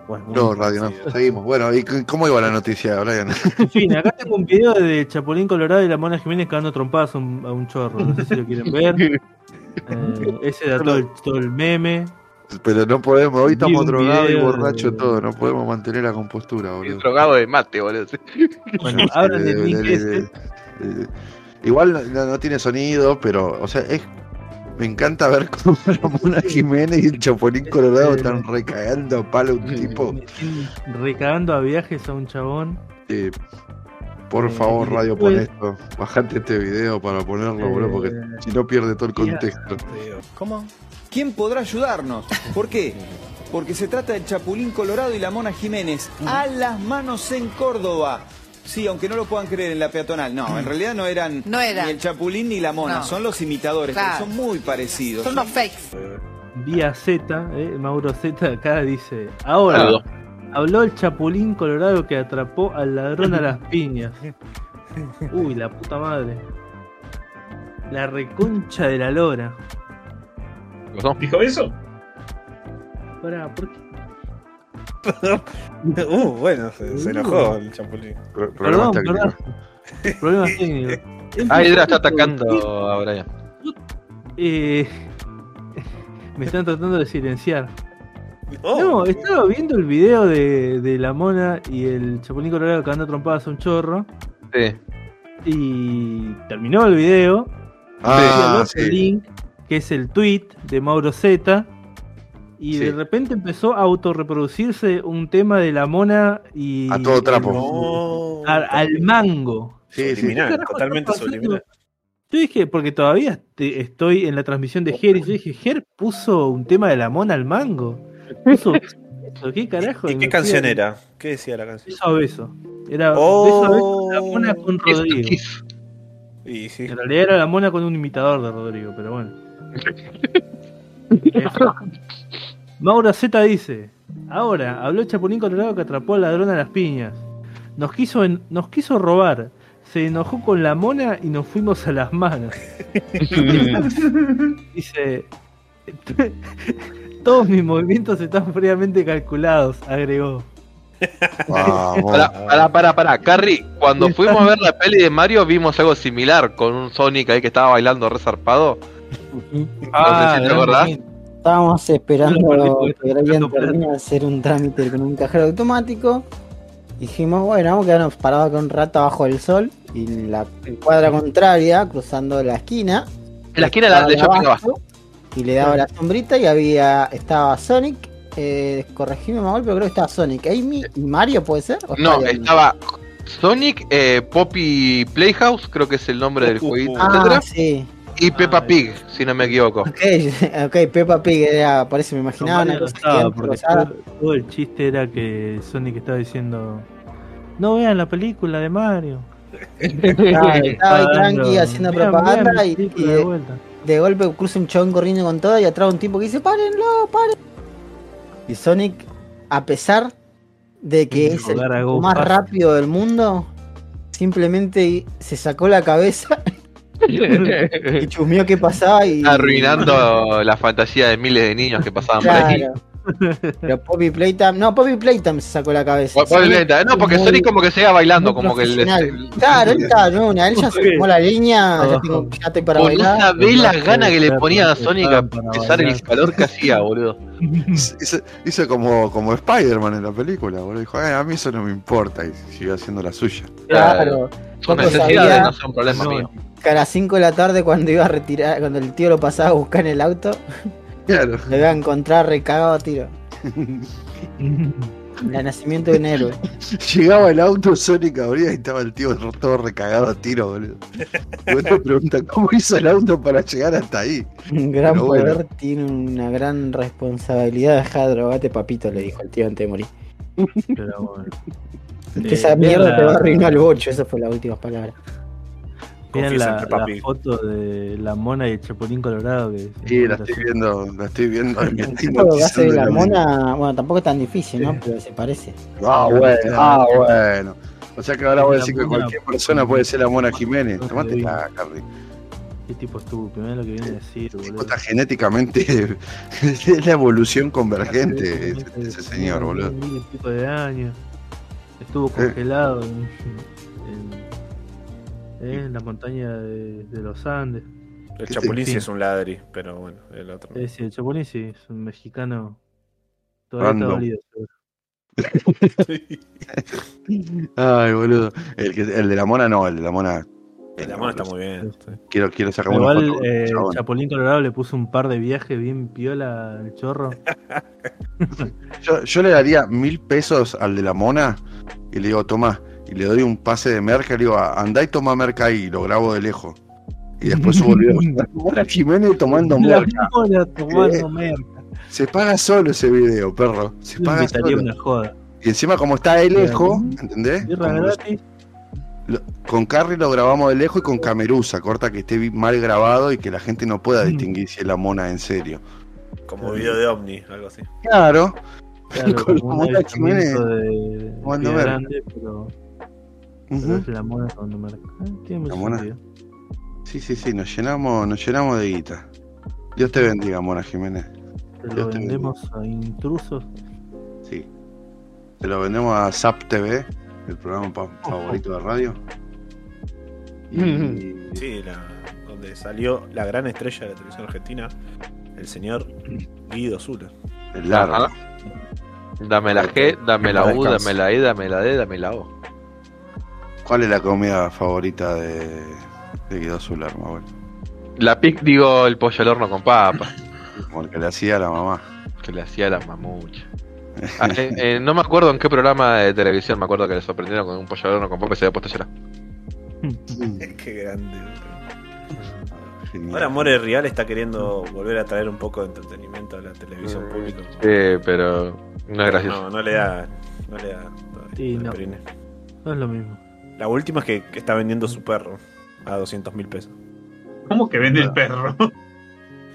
Bueno, No, radio, no. Seguimos. Bueno, ¿y cómo iba la noticia, Brian? [laughs] En fin, acá tengo un video de Chapulín Colorado y la Mona Jiménez cagando trompadas a un, a un chorro. No sé si lo quieren ver. [laughs] Eh, ese era todo el, todo el meme. Pero no podemos, hoy estamos drogados y borrachos de- todos, no podemos mantener la compostura, Y boludo. drogado de mate, boludo. [laughs] Bueno, abran el link ese. eh, eh, Igual no, no- no tiene sonido, pero, o sea, es. Me encanta ver cómo [laughs] la Mona Jiménez y el Chapulín Colorado están recagando a palo a un tipo. Recagando a viajes a un chabón. eh, Por favor, radio, pon esto. Bajate este video para ponerlo, boludo, porque Eh, si no pierde todo el contexto. ¿Cómo? ¿Quién podrá ayudarnos? ¿Por qué? Porque se trata del Chapulín Colorado y la Mona Jiménez. A las manos en Córdoba. Sí, aunque no lo puedan creer en la peatonal. No, en realidad no eran No era. ni el Chapulín ni la Mona. No. Son los imitadores, Claro. pero son muy parecidos. Son unos fakes. Vía Z, eh, Mauro Z acá dice, ahora habló el chapulín colorado que atrapó al ladrón a las piñas. [laughs] Uy, la puta madre. La reconcha de la lora. ¿Qué pasó? ¿Dijo eso? Pará, ¿por qué? Uh, bueno, se, se enojó el chapulín. Pro- Problemas Perdón, técnicos. perdón. Problemas [laughs] técnicos. Ah, Hydra está atacando a Brian. Eh, me están tratando de silenciar. Oh, No, estaba viendo el video de, de la mona y el chapulín colorado que anda trompadas a un chorro. Sí. Y terminó el video. Ah, sí. link, que es el tweet de Mauro Z. Y Sí. de repente empezó a autorreproducirse un tema de la mona y. A todo trapo. no. al, al mango. Sí, sí. Subliminal, ¿Qué carajo totalmente subliminal. Yo dije, porque todavía este- estoy en la transmisión de Ger, y yo dije, Ger puso un tema de la mona al mango. Puso eso, ¿qué carajo? ¿Y qué canción era? ¿Qué decía la canción? Beso a beso. Era Oh. beso a beso de la mona con Rodrigo. Y sí. En realidad era la mona con un imitador de Rodrigo, pero bueno. [laughs] Maura Z dice: Ahora, habló el Chapulín Colorado que atrapó al ladrón a las piñas. Nos quiso, en- nos quiso robar. Se enojó con la mona y nos fuimos a las manos. [laughs] dice: [laughs] Todos mis movimientos están fríamente calculados, agregó. Vamos. Pará, pará, pará, pará. Carrie, cuando fuimos a ver la peli de Mario vimos algo similar con un Sonic ahí que estaba bailando resarpado. Ah, si te acordás. Estábamos esperando que Brian termine de hacer un trámite con un cajero automático. Dijimos, bueno, vamos a quedarnos parados acá un rato abajo del sol. Y en la cuadra contraria, cruzando la esquina. En la esquina de la- de estaba Shopping abajo, Y le daba la sombrita y había. Estaba Sonic. Eh, corregime mal, pero creo que estaba Sonic. Amy y Mario, ¿puede ser? ¿O No, estaba Sonic, eh, Poppy Playhouse, creo que es el nombre del jueguito, Ah, etcétera, sí. Y Peppa Pig, si no me equivoco. Ok, [laughs] ok, Peppa Pig era, por eso me imaginaba una cosa estaba, porque todo, el chiste era que Sonic estaba diciendo no vean la película de Mario Claro, estaba [laughs] ahí tranqui haciendo vean propaganda la y, de de, vuelta. de golpe cruza un chabón corriendo con todo y atrás un tipo que dice párenlo, paren. Y Sonic, a pesar de que es el más rápido del mundo, simplemente se sacó la cabeza [laughs] y chusmeó qué pasaba y Arruinando la fantasía de miles de niños que pasaban por. Claro. Pero Poppy Playtime, no, Poppy Playtime se sacó la cabeza. No, porque Sonic como que se iba bailando, como que el. Claro, él estaba en una, él ya se tomó la línea, ya, tengo, ya estoy para bailar. una vela gana que le ponía a Sonic a pesar el calor que hacía, boludo. Hizo, hizo como, como Spider-Man en la película, boludo. Dijo, "Eh, a mí eso no me importa. Y siguió haciendo la suya. Claro, necesidades, no son problema No, mío. Que a las 5 de la tarde cuando iba a retirar, cuando el tío lo pasaba a buscar en el auto, Claro. [laughs] lo iba a encontrar recagado a tiro. [laughs] El nacimiento de un héroe. Llegaba el auto, Sonic abría y estaba el tío todo recagado a tiro, boludo. Y vos [laughs] te preguntas, ¿cómo hizo el auto para llegar hasta ahí? Un gran Pero bueno. poder tiene una gran responsabilidad. Deja de drogarte, papito, le dijo el tío antes de morir. pero bueno. Que Eh, esa vean mierda la- te va a arruinar el bocho, esas fueron las últimas palabras. Confiesa la, en la foto de la mona y el chapulín colorado que Sí, la estoy viendo, la estoy viendo. hace hipnotizando la la mona, bueno, tampoco es tan difícil, ¿no? Pero se parece. Ah, bueno, ah, bueno. O sea que ahora voy a decir que mona- cualquier persona puede ser la Mona Jiménez. No Tomate te la, Carly. Qué tipo estúpido, mirá lo que viene a decir, Tipo, boludo. Está genéticamente. [laughs] es la evolución convergente ese, ese señor, tiene boludo. Mil y pico de años. Estuvo congelado en, en- en la montaña de, de los Andes. El Chapulín sí Sí. es un ladri, pero bueno, el otro. no. Decir, el Chapulín sí, es un mexicano. Todavía está Random. dolido, seguro. [laughs] Ay, boludo. El, que, el de la mona no, el de la mona. El amor está muy bien. sí. Quiero, quiero sacar una Igual foto. eh, el chabón. Chapulín Colorado le puso un par de viajes bien piola al chorro. [laughs] Yo, yo le daría mil pesos al de la mona y le digo, toma, y le doy un pase de merca y le digo, andá y toma merca ahí, y lo grabo de lejos. Y después subo el. [laughs] Mora Jiménez tomando La merca. mona Eh, tomando merca. Se paga solo ese video, perro. Se paga solo. una joda. Y encima como está de lejos, ¿entendés? Gratis. lo- con Carrie lo grabamos de lejos y con Camerusa, corta que esté mal grabado y que la gente no pueda Mm. distinguir si es la mona en serio. Como video de Omni, algo así. Claro, Claro, [laughs] Con la Mona Jiménez de tomando Pie merca. Pero es la mona. Eh, Tiene mucho La mona. sentido. sí, sí, sí, nos llenamos, nos llenamos de guita. Dios te bendiga, Mona Jiménez. Te Dios lo te vendemos a intrusos. Sí. Se lo vendemos a Zap TV, el programa pa- favorito de radio. Y [laughs] Sí, la, donde salió la gran estrella de la televisión argentina, el señor Guido Zula. el largo. Dame la G, dame la U, dame la E, dame la D, dame la O. ¿Cuál es la comida favorita de, de Guido Zular, Manuel? La pic, digo, el pollo al horno con papa, [laughs] Como el que le hacía a la mamá. que le hacía la mamucha. Ah, eh, eh, no me acuerdo en qué programa de televisión, me acuerdo que le sorprendieron con un pollo al horno con papa y se había puesto a llorar. Qué grande. Genial. Ahora More Real está queriendo volver a traer un poco de entretenimiento a la televisión pública. Sí, pero no es gracioso. No, no le da. No le da. Sí. No es lo mismo. La última es que, que está vendiendo su perro a 200 mil pesos. ¿Cómo que vende el perro? [laughs]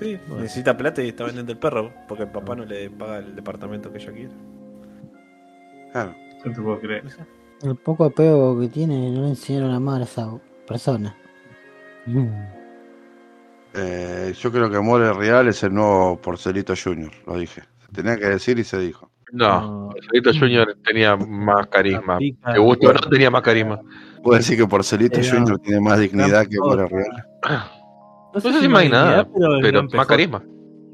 Sí, necesita plata y está vendiendo el perro porque el papá no le paga el departamento que ella quiere. Claro. No te puedo creer. El poco apego que tiene no le enseñaron a amar a esa persona. Mm. Eh, yo creo que More Real es el nuevo Porcelito Junior, lo dije. Se tenía que decir y se dijo. No. Marcelito Junior tenía más carisma. Te gusta o no, tenía más carisma. Puedo decir que Porcelito Eh, no. Junior tiene más dignidad que More Real. No No sé si más nada, pero, más carisma.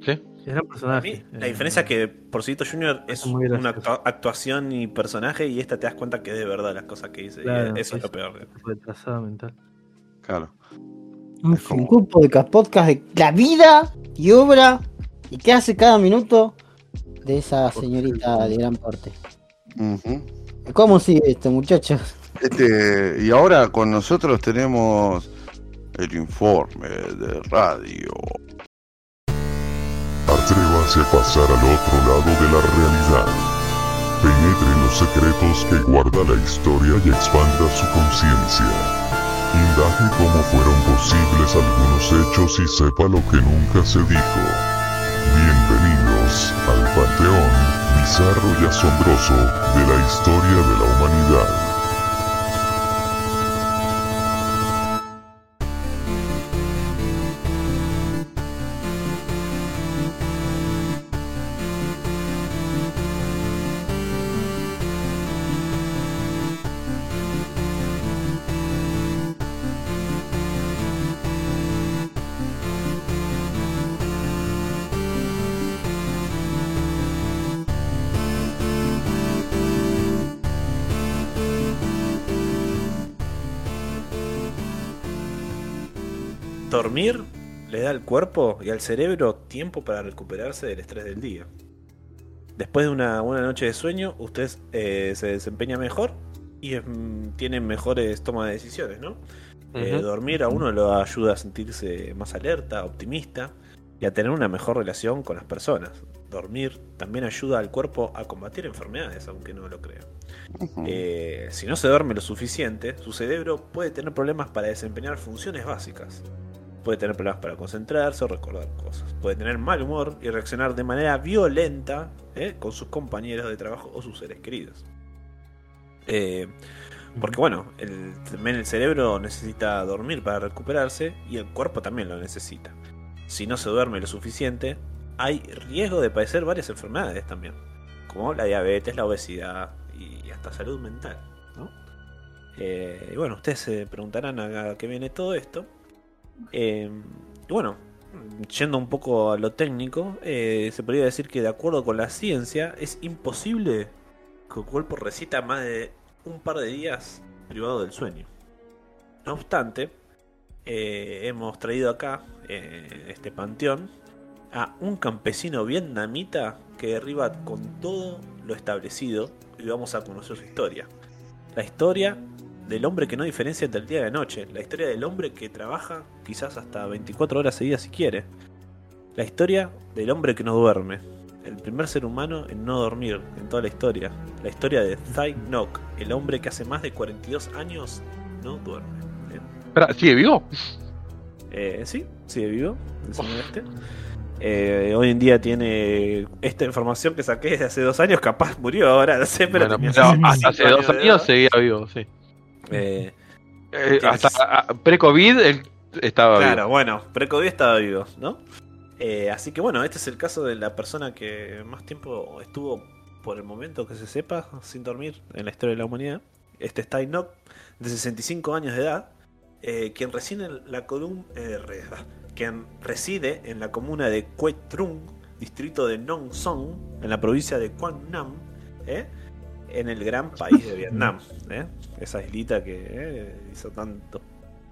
¿Sí? Era un personaje. mí, la Eh, diferencia es que Porcito Junior es muy una actuación y personaje y esta te das cuenta que es de verdad las cosas que dice. y Claro, eso es lo es- peor. retrasada mental. Claro. Un cas- podcast de la vida y obra y qué hace cada minuto de esa señorita de gran porte. ¿Cómo sigue esto, muchachos? Este, y ahora con nosotros tenemos el informe de radio. Atrévase a pasar al otro lado de la realidad. Penetre en los secretos que guarda la historia y expanda su conciencia. Indague cómo fueron posibles algunos hechos y sepa lo que nunca se dijo. Bizarro y asombroso de la historia de la humanidad. Dormir le da al cuerpo y al cerebro tiempo para recuperarse del estrés del día. Después de una buena noche de sueño, usted eh, se desempeña mejor y mm, tiene mejores tomas de decisiones, ¿no? Eh, dormir a uno lo ayuda a sentirse más alerta, optimista y a tener una mejor relación con las personas. Dormir también ayuda al cuerpo a combatir enfermedades, aunque no lo crea. Eh, si no se duerme lo suficiente, su cerebro puede tener problemas para desempeñar funciones básicas. Puede tener problemas para concentrarse o recordar cosas. Puede tener mal humor y reaccionar de manera violenta eh, con sus compañeros de trabajo o sus seres queridos. Eh, porque bueno, el, también el cerebro necesita dormir para recuperarse y el cuerpo también lo necesita. Si no se duerme lo suficiente, hay riesgo de padecer varias enfermedades también, como la diabetes, la obesidad y hasta salud mental. Eh, y bueno, ustedes se preguntarán a qué viene todo esto. Eh, bueno, yendo un poco a lo técnico, eh, se podría decir que de acuerdo con la ciencia es imposible que el cuerpo recita más de un par de días privado del sueño. No obstante, eh, hemos traído acá, eh, este panteón, a un campesino vietnamita que derriba con todo lo establecido y vamos a conocer su historia. la historia del hombre que no diferencia entre el día y la noche, la historia del hombre que trabaja quizás hasta 24 horas seguidas si quiere, la historia del hombre que no duerme, el primer ser humano en no dormir en toda la historia, la historia de Thai Nok, el hombre que hace más de 42 años no duerme. ¿eh? Espera, ¿sigue vivo? Eh, sí, sigue vivo, el señor este. Eh, hoy en día tiene esta información que saqué de hace dos años, capaz murió ahora, no sé, pero, Bueno, tenía pero 65 hasta hace dos años seguía vivo, sí. Eh, Eh, hasta ah, pre-COVID estaba Claro, vivo. bueno, pre-COVID estaba vivo, ¿no? Eh, así que bueno, este es el caso de la persona que más tiempo estuvo, por el momento que se sepa, sin dormir en la historia de la humanidad. Este es Tai Nok, de 65 años de edad, eh, quien reside en la colum- eh, re- quien reside en la comuna de Quet Trung, distrito de Nong Son, en la provincia de Quang Nam, ¿eh? En el gran país de Vietnam. ¿eh? Esa islita que eh, hizo tantos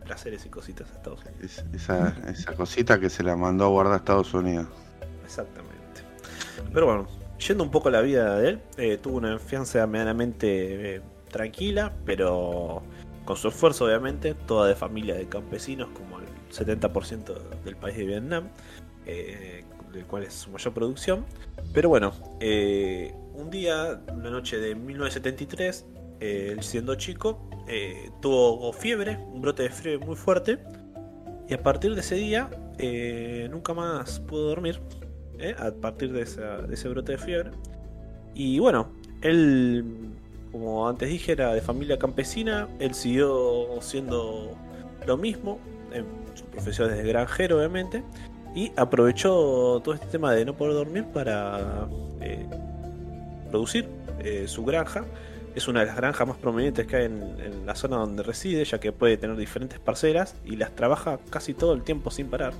placeres y cositas a Estados Unidos. Es- esa, esa cosita que se la mandó a guardar a Estados Unidos. Exactamente. Pero bueno, yendo un poco a la vida de él, eh, tuvo una infancia medianamente eh, tranquila, pero con su esfuerzo obviamente, toda de familia de campesinos, como el 70% del país de Vietnam, eh, del cual es su mayor producción. Pero bueno, un día, una noche de 1973, eh, él siendo chico, eh, tuvo fiebre, un brote de fiebre muy fuerte, y a partir de ese día eh, nunca más pudo dormir, ¿eh? a partir de ese brote de fiebre. Y bueno, él, como antes dije, era de familia campesina, él siguió siendo lo mismo, en su profesión es de granjero obviamente, y aprovechó todo este tema de no poder dormir para eh, producir eh, su granja. Es una de las granjas más prominentes que hay en, en la zona donde reside, ya que puede tener diferentes parcelas y las trabaja casi todo el tiempo sin parar.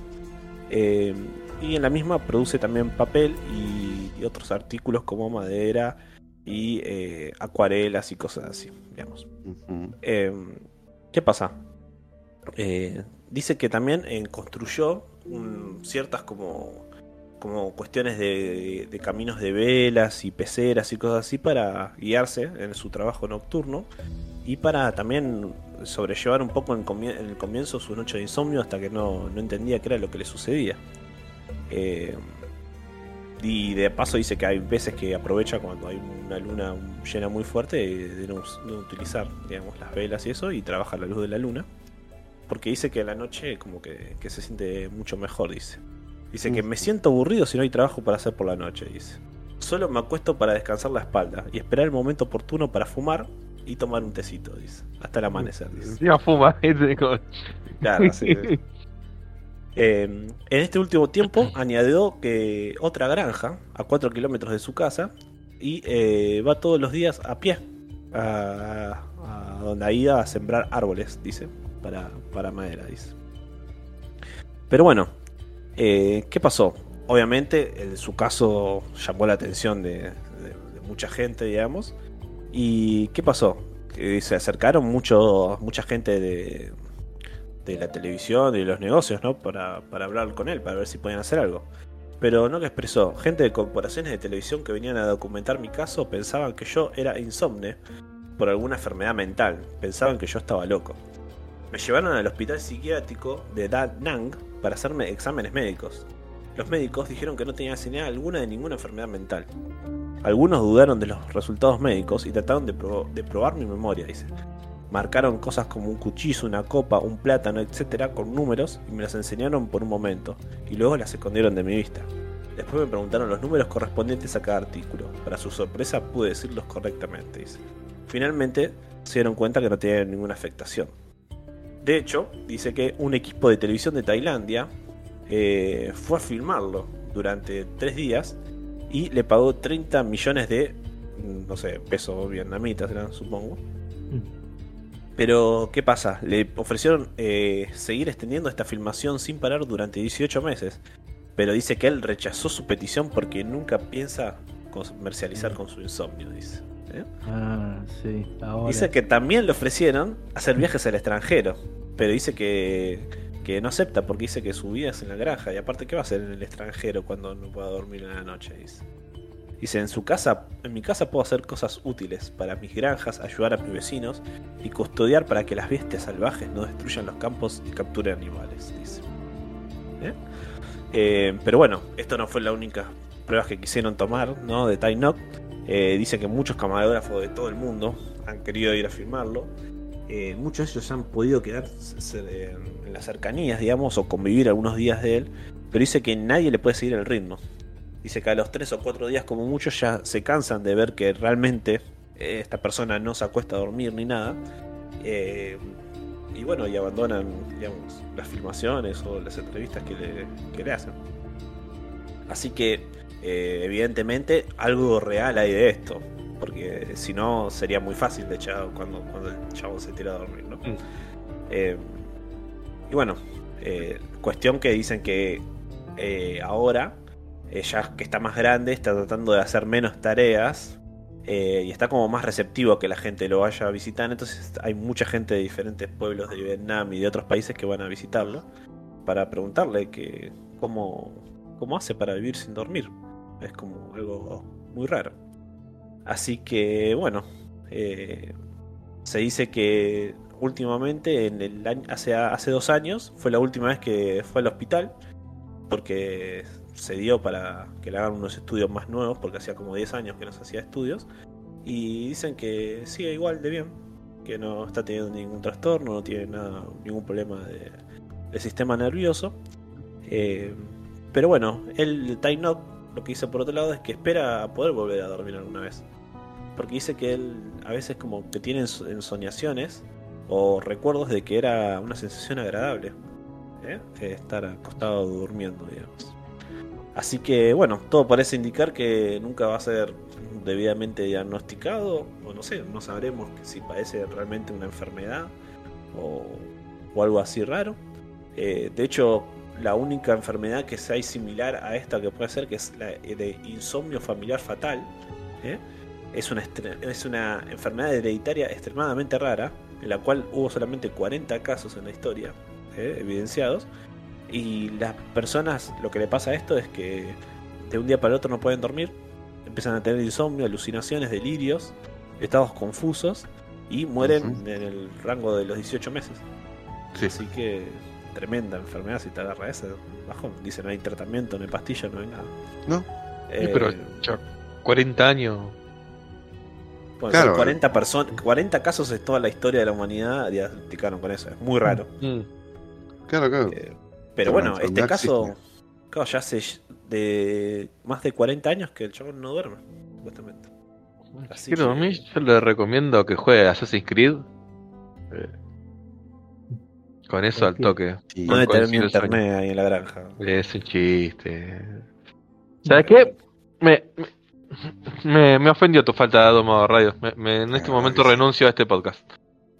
Eh, y en la misma produce también papel y, y otros artículos como madera y eh, acuarelas y cosas así, digamos. Eh, ¿Qué pasa? Dice que también construyó un- ciertas como, como cuestiones de, caminos de velas y peceras y cosas así para guiarse en su trabajo nocturno y para también sobrellevar un poco en, comie- en el comienzo su noche de insomnio hasta que no, no entendía qué era lo que le sucedía. Eh, y de paso dice que hay veces que aprovecha cuando hay una luna llena muy fuerte de, no, utilizar digamos, las velas y eso y trabaja la luz de la luna. Porque dice que a la noche como que se siente mucho mejor, dice. Dice que me siento aburrido si no hay trabajo para hacer por la noche, dice. Solo me acuesto para descansar la espalda y esperar el momento oportuno para fumar y tomar un tecito, dice. Hasta el amanecer, dice. Encima fuma. [laughs] Claro, sí. Eh, [laughs] en este último tiempo añadió que otra granja a 4 kilómetros de su casa y eh, va todos los días a pie a, a donde ha ido a sembrar árboles, dice, para, para madera, dice. Pero bueno, eh, ¿qué pasó? Obviamente en su caso llamó la atención de, mucha gente, digamos. ¿Y qué pasó? Que se acercaron mucha gente de, la televisión y de los negocios, ¿no? Para, hablar con él, para ver si podían hacer algo. Pero no lo expresó. Gente de corporaciones de televisión que venían a documentar mi caso pensaban que yo era insomne por alguna enfermedad mental. Pensaban que yo estaba loco. Me llevaron al hospital psiquiátrico de Da Nang para hacerme exámenes médicos. Los médicos dijeron que no tenía señal alguna de ninguna enfermedad mental. Algunos dudaron de los resultados médicos y trataron de, pro- de probar mi memoria, dice. Marcaron cosas como un cuchillo, una copa, un plátano, etcétera, con números y me las enseñaron por un momento, y luego las escondieron de mi vista. Después me preguntaron los números correspondientes a cada artículo. Para su sorpresa pude decirlos correctamente, dice. Finalmente se dieron cuenta que no tenía ninguna afectación. De hecho, dice que un equipo de televisión de Tailandia eh, fue a filmarlo durante tres días y le pagó 30 millones de, mm, no sé, pesos vietnamitas, supongo. Pero, ¿qué pasa? Le ofrecieron eh, seguir extendiendo esta filmación sin parar durante 18 meses. Pero dice que él rechazó su petición porque nunca piensa comercializar con su insomnio, dice. ¿Eh? Ah, sí. Ahora. Dice que también le ofrecieron hacer viajes al extranjero. Pero dice que, que no acepta porque dice que su vida es en la granja. Y aparte, ¿qué va a hacer en el extranjero cuando no pueda dormir en la noche? Dice. Dice, en su casa, en mi casa puedo hacer cosas útiles para mis granjas, ayudar a mis vecinos y custodiar para que las bestias salvajes no destruyan los campos y capturen animales. Dice. ¿Eh? Eh, pero bueno, esto no fue la única prueba que quisieron tomar, ¿no? De Knock. Eh, dice que muchos camarógrafos de todo el mundo han querido ir a filmarlo. Eh, muchos de ellos han podido quedar c- c- en las cercanías, digamos, o convivir algunos días de él, pero dice que nadie le puede seguir el ritmo. Dice que a los 3 o 4 días como mucho ya se cansan de ver que realmente eh, esta persona no se acuesta a dormir ni nada. Eh, y bueno, y abandonan las filmaciones o las entrevistas que le hacen. Así que, eh, evidentemente, algo real hay de esto. Porque si no, sería muy fácil de echar cuando, cuando el chavo se tira a dormir, ¿no? Mm. Eh, y bueno, eh, cuestión que dicen que ahora, ya que está más grande, está tratando de hacer menos tareas y está como más receptivo a que la gente lo vaya a visitar. Entonces hay mucha gente de diferentes pueblos de Vietnam y de otros países que van a visitarlo para preguntarle que cómo, cómo hace para vivir sin dormir. Es como algo muy raro. Así que bueno, eh, se dice que últimamente, en el año, hace, hace dos años, fue la última vez que fue al hospital porque se dio para que le hagan unos estudios más nuevos, porque hacía como 10 años que no se hacía estudios. Y dicen que sigue igual de bien, que no está teniendo ningún trastorno, no tiene nada, ningún problema de, de sistema nervioso. Eh, pero bueno, el Time lo que dice por otro lado es que espera poder volver a dormir alguna vez. Porque dice que él a veces como que tiene enso- ensoñaciones o recuerdos de que era una sensación agradable. ¿eh? Estar acostado durmiendo, digamos. Así que bueno, todo parece indicar que nunca va a ser debidamente diagnosticado, o no sé, no sabremos si padece realmente una enfermedad o, o algo así raro. Eh, de hecho, la única enfermedad que hay similar a esta que puede ser, que es la de insomnio familiar fatal, ¿eh? es, una, es una enfermedad hereditaria extremadamente rara, en la cual hubo solamente 40 casos en la historia ¿eh? evidenciados. Y las personas, lo que le pasa a esto es que de un día para el otro no pueden dormir, empiezan a tener insomnio, alucinaciones, delirios, estados confusos y mueren en el rango de los 18 meses. Sí. Así que tremenda enfermedad si te agarra esa bajón. Dice no hay tratamiento, no hay pastilla, no hay nada. No. Eh, pero ya 40 años. bueno, Claro. son 40 personas, 40 casos en toda la historia de la humanidad diagnosticaron con eso. Es muy raro. Mm. Claro, claro. Eh, pero Pero bueno, este caso, claro, ya hace de más de 40 años que el chabón no duerme, supuestamente. Así Quiero que- dormir, yo le recomiendo que juegue Assassin's Creed. Eh, Con eso al toque. Sí. No sueño. internet ahí en la granja. Es un chiste. ¿Sabes qué? Me, me, me, ofendió tu falta de Domo Radio. Me- me- en este Ah, momento sí. renuncio a este podcast.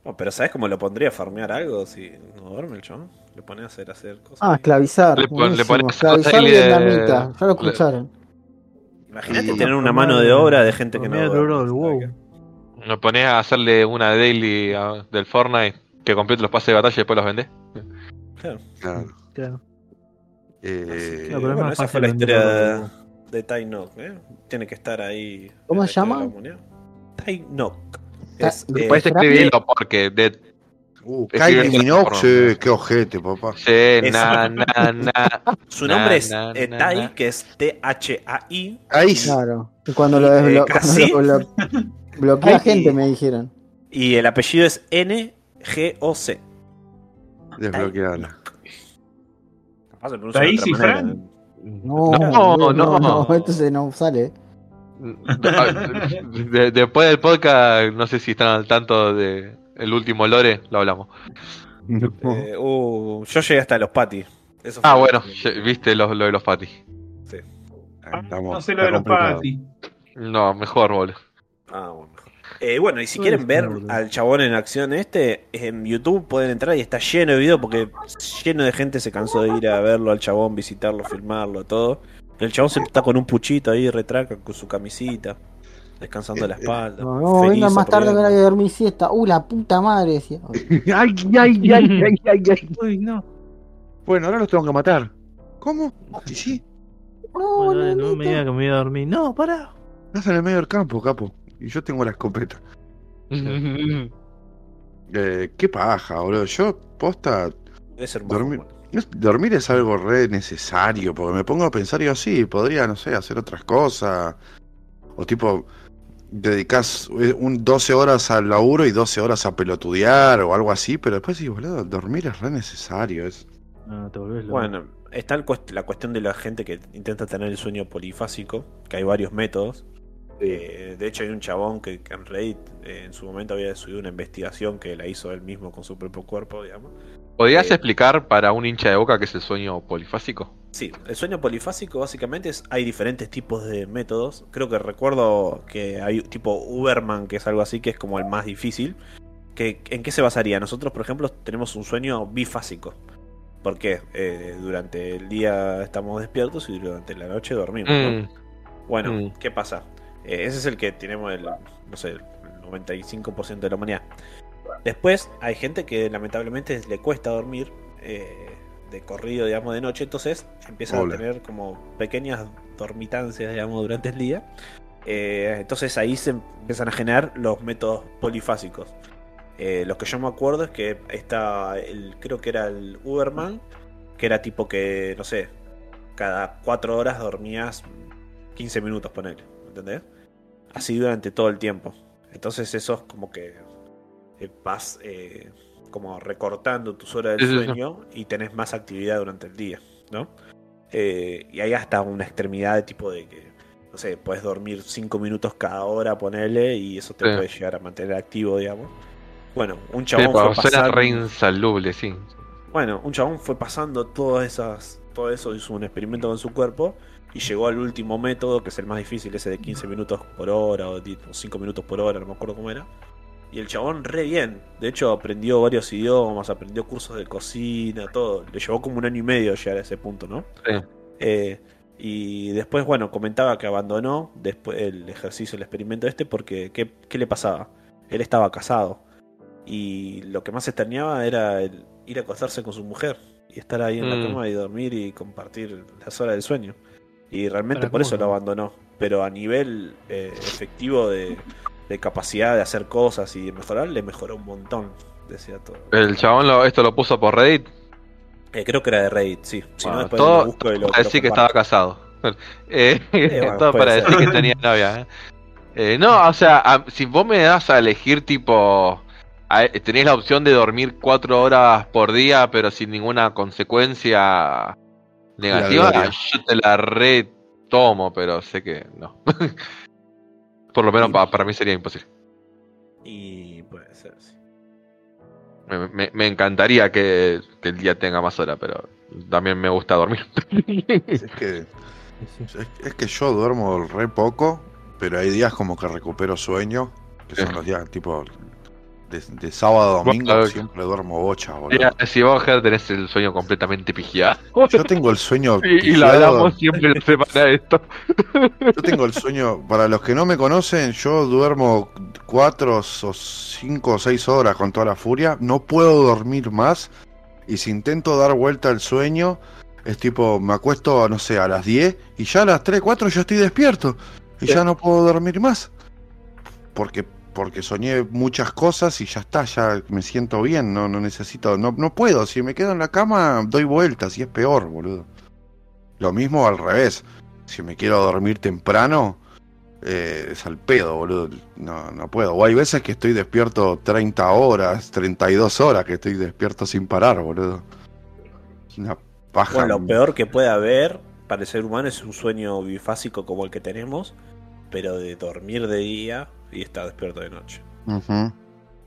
No, pero ¿sabes cómo lo pondría a farmear algo si no duerme el chabón? Le pone a hacer, hacer cosas. Ah, esclavizar. Le pon- le pones esclavizar y le-. Ya lo escucharon. Imagínate Sí. tener una mano de obra de gente que no duerme. WoW. Me pones a hacerle una daily a- del Fortnite que complete los pases de batalla y después los vendés. Claro. Claro. Claro. Eh, No, bueno, esa fue la historia de, de Tai Nok, ¿eh? Tiene que estar ahí. ¿Cómo se llama? historia de la comunidad. Tai Nok. Ta- Es, ¿de eh, Puedes escribirlo porque de Uh, Kylie Minogue, sí, qué ojete, papá. Sí, na, na, na. [laughs] su Na, nombre es na, eh, na, Tai, na. que es T-H-A-I. Ahí sí. Claro. Y cuando lo Eh, desblo casi. [laughs] cuando lo bloquea Ay, gente, me dijeron. Y el apellido es N-G-O-C. Desbloqueala. Capaz se pronuncia de otra manera. No, No, no. no, esto se no sale. [laughs] De- después del podcast, no sé si están al tanto de el último lore, lo hablamos. Eh, uh, yo llegué hasta los patis. Eso Ah, bueno, que- viste lo, lo de los patis. Estamos- No sé lo de los patis. No, mejor, boludo. Ah, bueno. Eh, bueno, y si quieren ver al chabón en acción este, en YouTube pueden entrar y está lleno de videos porque lleno de gente se cansó de ir a verlo al chabón, visitarlo, filmarlo, todo. El chabón siempre está con un puchito ahí, retraca con su camisita, descansando la espalda. No, no, feliz, vengan más tarde que ahora a dormir siesta. Uh, la puta madre, decía. [laughs] ay, ay, ay, ay, ay, ay. Uy, no. Bueno, ahora los tengo que matar. ¿Cómo? Sí, sí. No, Bueno, no me diga que me voy a dormir. No, pará. Estás en el medio del campo, capo. Y yo tengo la escopeta. [laughs] Eh, qué paja, boludo. Yo, posta, Dormir. bueno. es- dormir es algo re necesario, porque me pongo a pensar y así, podría, no sé, hacer otras cosas. O tipo, dedicas eh, un 12 horas al laburo y 12 horas a pelotudear o algo así, pero después sí, boludo, dormir es re necesario. Es... No, te volvés. Bueno, está el cuest- la cuestión de la gente que intenta tener el sueño polifásico, que hay varios métodos. Eh, de hecho, hay un chabón que, que en Reddit eh, en su momento había subido una investigación que la hizo él mismo con su propio cuerpo, digamos. ¿Podrías Eh, explicar para un hincha de boca qué es el sueño polifásico? Sí, el sueño polifásico básicamente es hay diferentes tipos de métodos. Creo que recuerdo que hay tipo Uberman, que es algo así, que es como el más difícil. Que, ¿En qué se basaría? Nosotros, por ejemplo, tenemos un sueño bifásico. Porque durante el día estamos despiertos y durante la noche dormimos. ¿no? Mm, Bueno, Mm. ¿qué pasa? Eh, ese es el que tenemos el, no sé, el 95% de la humanidad. Después hay gente que lamentablemente le cuesta dormir eh, de corrido, digamos, de noche, entonces empieza Hola. a tener como pequeñas dormitancias, digamos, durante el día. Eh, entonces ahí se empiezan a generar los métodos polifásicos. Eh, los que yo me acuerdo es que está el, creo que era el Uberman, que era tipo que, no sé, cada cuatro horas dormías 15 minutos, ponele, ¿entendés? Así durante todo el tiempo. Entonces eso es como que eh, vas eh, como recortando tus horas del sueño y tenés más actividad durante el día, ¿no? Eh, y hay hasta una extremidad de tipo de que, no sé, puedes dormir 5 minutos cada hora, ponele, y eso te Sí. puede llegar a mantener activo, digamos. Bueno, un chabón fue pasando- re insalubre, sí. bueno, un chabón fue pasando todas esas, todo eso, hizo un experimento con su cuerpo y llegó al último método, que es el más difícil, ese de 15 minutos por hora o 5 minutos por hora, no me acuerdo cómo era. Y el chabón re bien. De hecho, aprendió varios idiomas, aprendió cursos de cocina, todo. Le llevó como un año y medio llegar a ese punto, ¿no? Sí. Eh, y después, bueno, comentaba que abandonó después el ejercicio, el experimento este, porque ¿qué, qué le pasaba? Él estaba casado. Y lo que más extrañaba era el ir a acostarse con su mujer y estar ahí en la Mm. cama y dormir y compartir las horas del sueño. Y realmente por eso lo abandonó. Pero a nivel eh, efectivo de, de capacidad de hacer cosas y de mejorar, le mejoró un montón, decía todo. El chabón lo, esto lo puso por Reddit. Eh, creo que era de Reddit, sí. Si no, después todo lo busco y lo, para lo decir que estaba casado. [laughs] Eh, [laughs] bueno, todo para ser. decir que tenía novia. ¿eh? Eh, no, o sea, a- si vos me das a elegir tipo... a- tenés la opción de dormir cuatro horas por día, pero sin ninguna consecuencia negativa, yo te la retomo, pero sé que no. [laughs] por lo menos Y- pa- para mí sería imposible. Y puede ser, sí. Me, me- me encantaría que, que el día tenga más horas, pero también me gusta dormir. Es [laughs] que, es, es que yo duermo re poco, pero hay días como que recupero sueño, que son los días tipo de, de sábado a domingo, Bueno, siempre duermo bocha, boludo. Mira, si vos, tenés el sueño completamente pigiado. Yo tengo el sueño [laughs] Y, y lo hablamos siempre la semana esto. [laughs] Yo tengo el sueño, para los que no me conocen, yo duermo cuatro o cinco o seis horas con toda la furia, no puedo dormir más y si intento dar vuelta al sueño, es tipo, me acuesto, no sé, a las 10 y ya a las 3, 4 yo estoy despierto y ya no puedo dormir más. Porque porque soñé muchas cosas y ya está, ya me siento bien, no, no necesito, no, no puedo, si me quedo en la cama doy vueltas y es peor, boludo. Lo mismo al revés, si me quiero dormir temprano, eh, es al pedo, boludo, no, no puedo. O hay veces que estoy despierto 30 horas, 32 horas que estoy despierto sin parar, boludo. Una paja. Bueno, lo peor que puede haber para el ser humano es un sueño bifásico como el que tenemos, pero de dormir de día y estar despierto de noche. Ujú.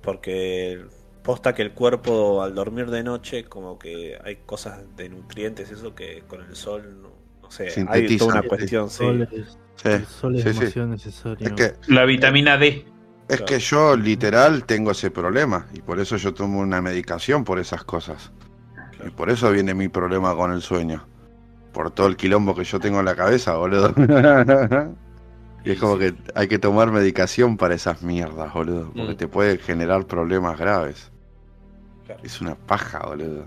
Porque posta que el cuerpo al dormir de noche, como que hay cosas de nutrientes, eso que con el sol, no, no sé, hay Sintetiza. toda una cuestión, sí. Sol es, Sí, el sol es sí, sí. demasiado necesario. Es que La vitamina D. Es que yo literal tengo ese problema y por eso yo tomo una medicación por esas cosas. Y por eso viene mi problema con el sueño. Por todo el quilombo que yo tengo en la cabeza, boludo. [laughs] y es como que hay que tomar medicación para esas mierdas, boludo. Porque Mm. te puede generar problemas graves. Claro. Es una paja, boludo.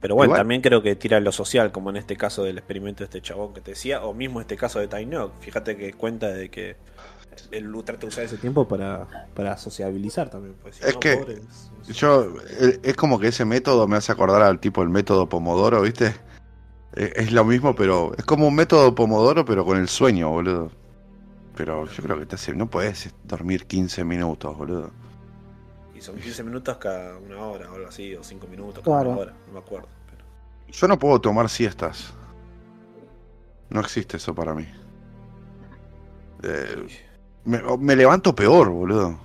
Pero bueno, Igual- también creo que tira lo social, como en este caso del experimento de este chabón que te decía, o mismo este caso de Tainok. Fíjate que cuenta de que él trata de usar ese tiempo para, para sociabilizar también. pues, si Es no, que es- es- Yo, eh, es como que ese método me hace acordar al tipo el método Pomodoro, ¿viste? Eh, Es lo mismo, pero es como un método Pomodoro, pero con el sueño, boludo. Pero yo creo que te hace, no puedes dormir 15 minutos, boludo. Y son 15 minutos cada una hora o algo así, o 5 minutos cada Claro. una hora, no me acuerdo. pero- Yo no puedo tomar siestas. No existe eso para mí. Eh, me, me levanto peor, boludo.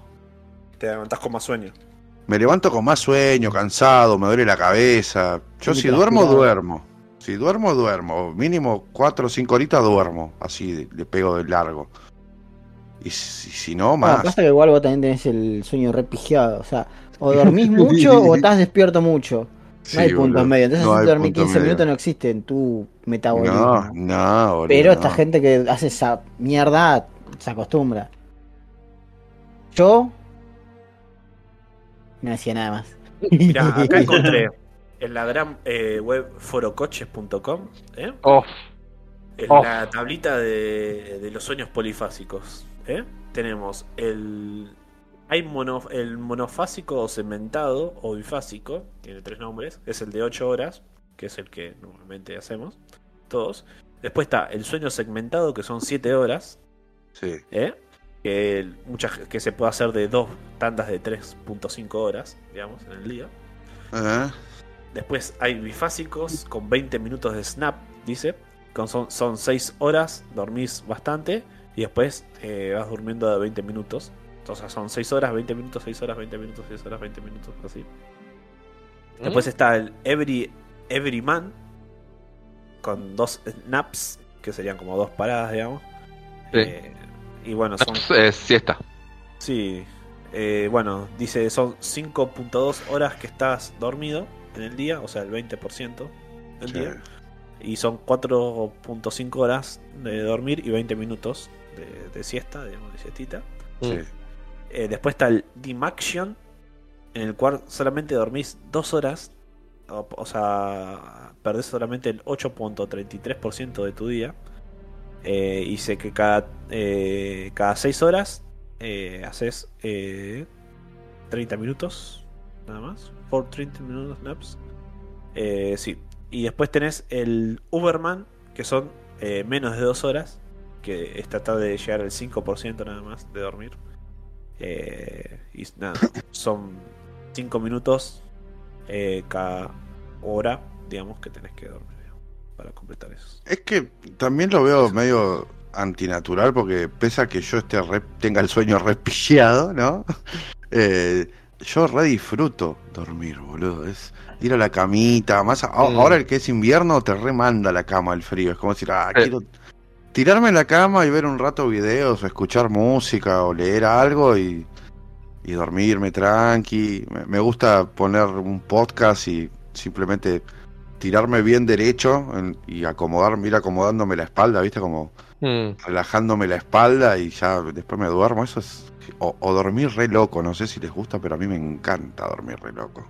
Te levantás con más sueño. Me levanto con más sueño, cansado, me duele la cabeza. Yo si duermo, duermo. Si duermo, duermo. Mínimo 4 o 5 horitas duermo. Así le pego de largo. Y si, si no, más. pasa que igual vos también tenés el sueño repigiado. O sea, o [laughs] dormís mucho o estás despierto mucho. Sí, no hay puntos medios. Entonces, No si punto 15 medio. minutos no existe en tu metabolismo. No, no, boludo. Pero esta no. gente que hace esa mierda se acostumbra. Yo no hacía nada más. Mira, acá [laughs] encontré en la gran eh, web forocoches.com, ¿eh? Oh, en Oh. la tablita de, de los sueños polifásicos, ¿eh? tenemos el hay mono, el monofásico o segmentado o bifásico, tiene tres nombres, es el de 8 horas, que es el que normalmente hacemos todos. Después está el sueño segmentado, que son 7 horas, Sí. ¿eh? que, muchas, que se puede hacer de dos tandas de 3.5 horas, digamos, en el día. Después hay bifásicos con 20 minutos de snap, dice. Con son, son 6 horas, dormís bastante. Y después eh, vas durmiendo de 20 minutos. Entonces son 6 horas, 20 minutos, 6 horas, 20 minutos, 6 horas, 20 minutos, así. Después está el Every, Every Man. Con dos snaps, que serían como dos paradas, digamos. Sí. Eh, y bueno, son eh, siesta. Sí, eh, bueno, dice son 5.2 horas que estás dormido en el día, o sea, el 20% del sí. día. Y son 4.5 horas de dormir y 20 minutos de, de siesta, digamos, de siestita. Sí. Eh, después está el Dimaction, en el cual solamente dormís 2 horas, o, o sea, perdés solamente el 8.33% de tu día. Eh, y sé que cada, eh, cada 6 horas eh, haces eh, 30 minutos, nada más. Por 30 minutos naps. Eh, sí. Y después tenés el Uberman, que son eh, menos de 2 horas, que es tratar de llegar al 5% nada más de dormir. Eh, y nada, son 5 minutos eh, cada hora, digamos, que tenés que dormir digamos, para completar eso. Es que también lo veo medio antinatural porque pese a que yo esté re- tenga el sueño repillado, ¿no? [laughs] Eh, yo re disfruto dormir, boludo. Es ir a la camita, más a- Mm. ahora el que es invierno te remanda la cama el frío. Es como decir, ah, Eh. quiero tirarme en la cama y ver un rato videos o escuchar música o leer algo y, y dormirme tranqui. Me, gusta poner un podcast y simplemente tirarme bien derecho y acomodarme, ir acomodándome la espalda, ¿viste? Como Mm. relajándome la espalda y ya después me duermo. Eso es. O, o dormir re loco, no sé si les gusta, pero a mí me encanta dormir re loco.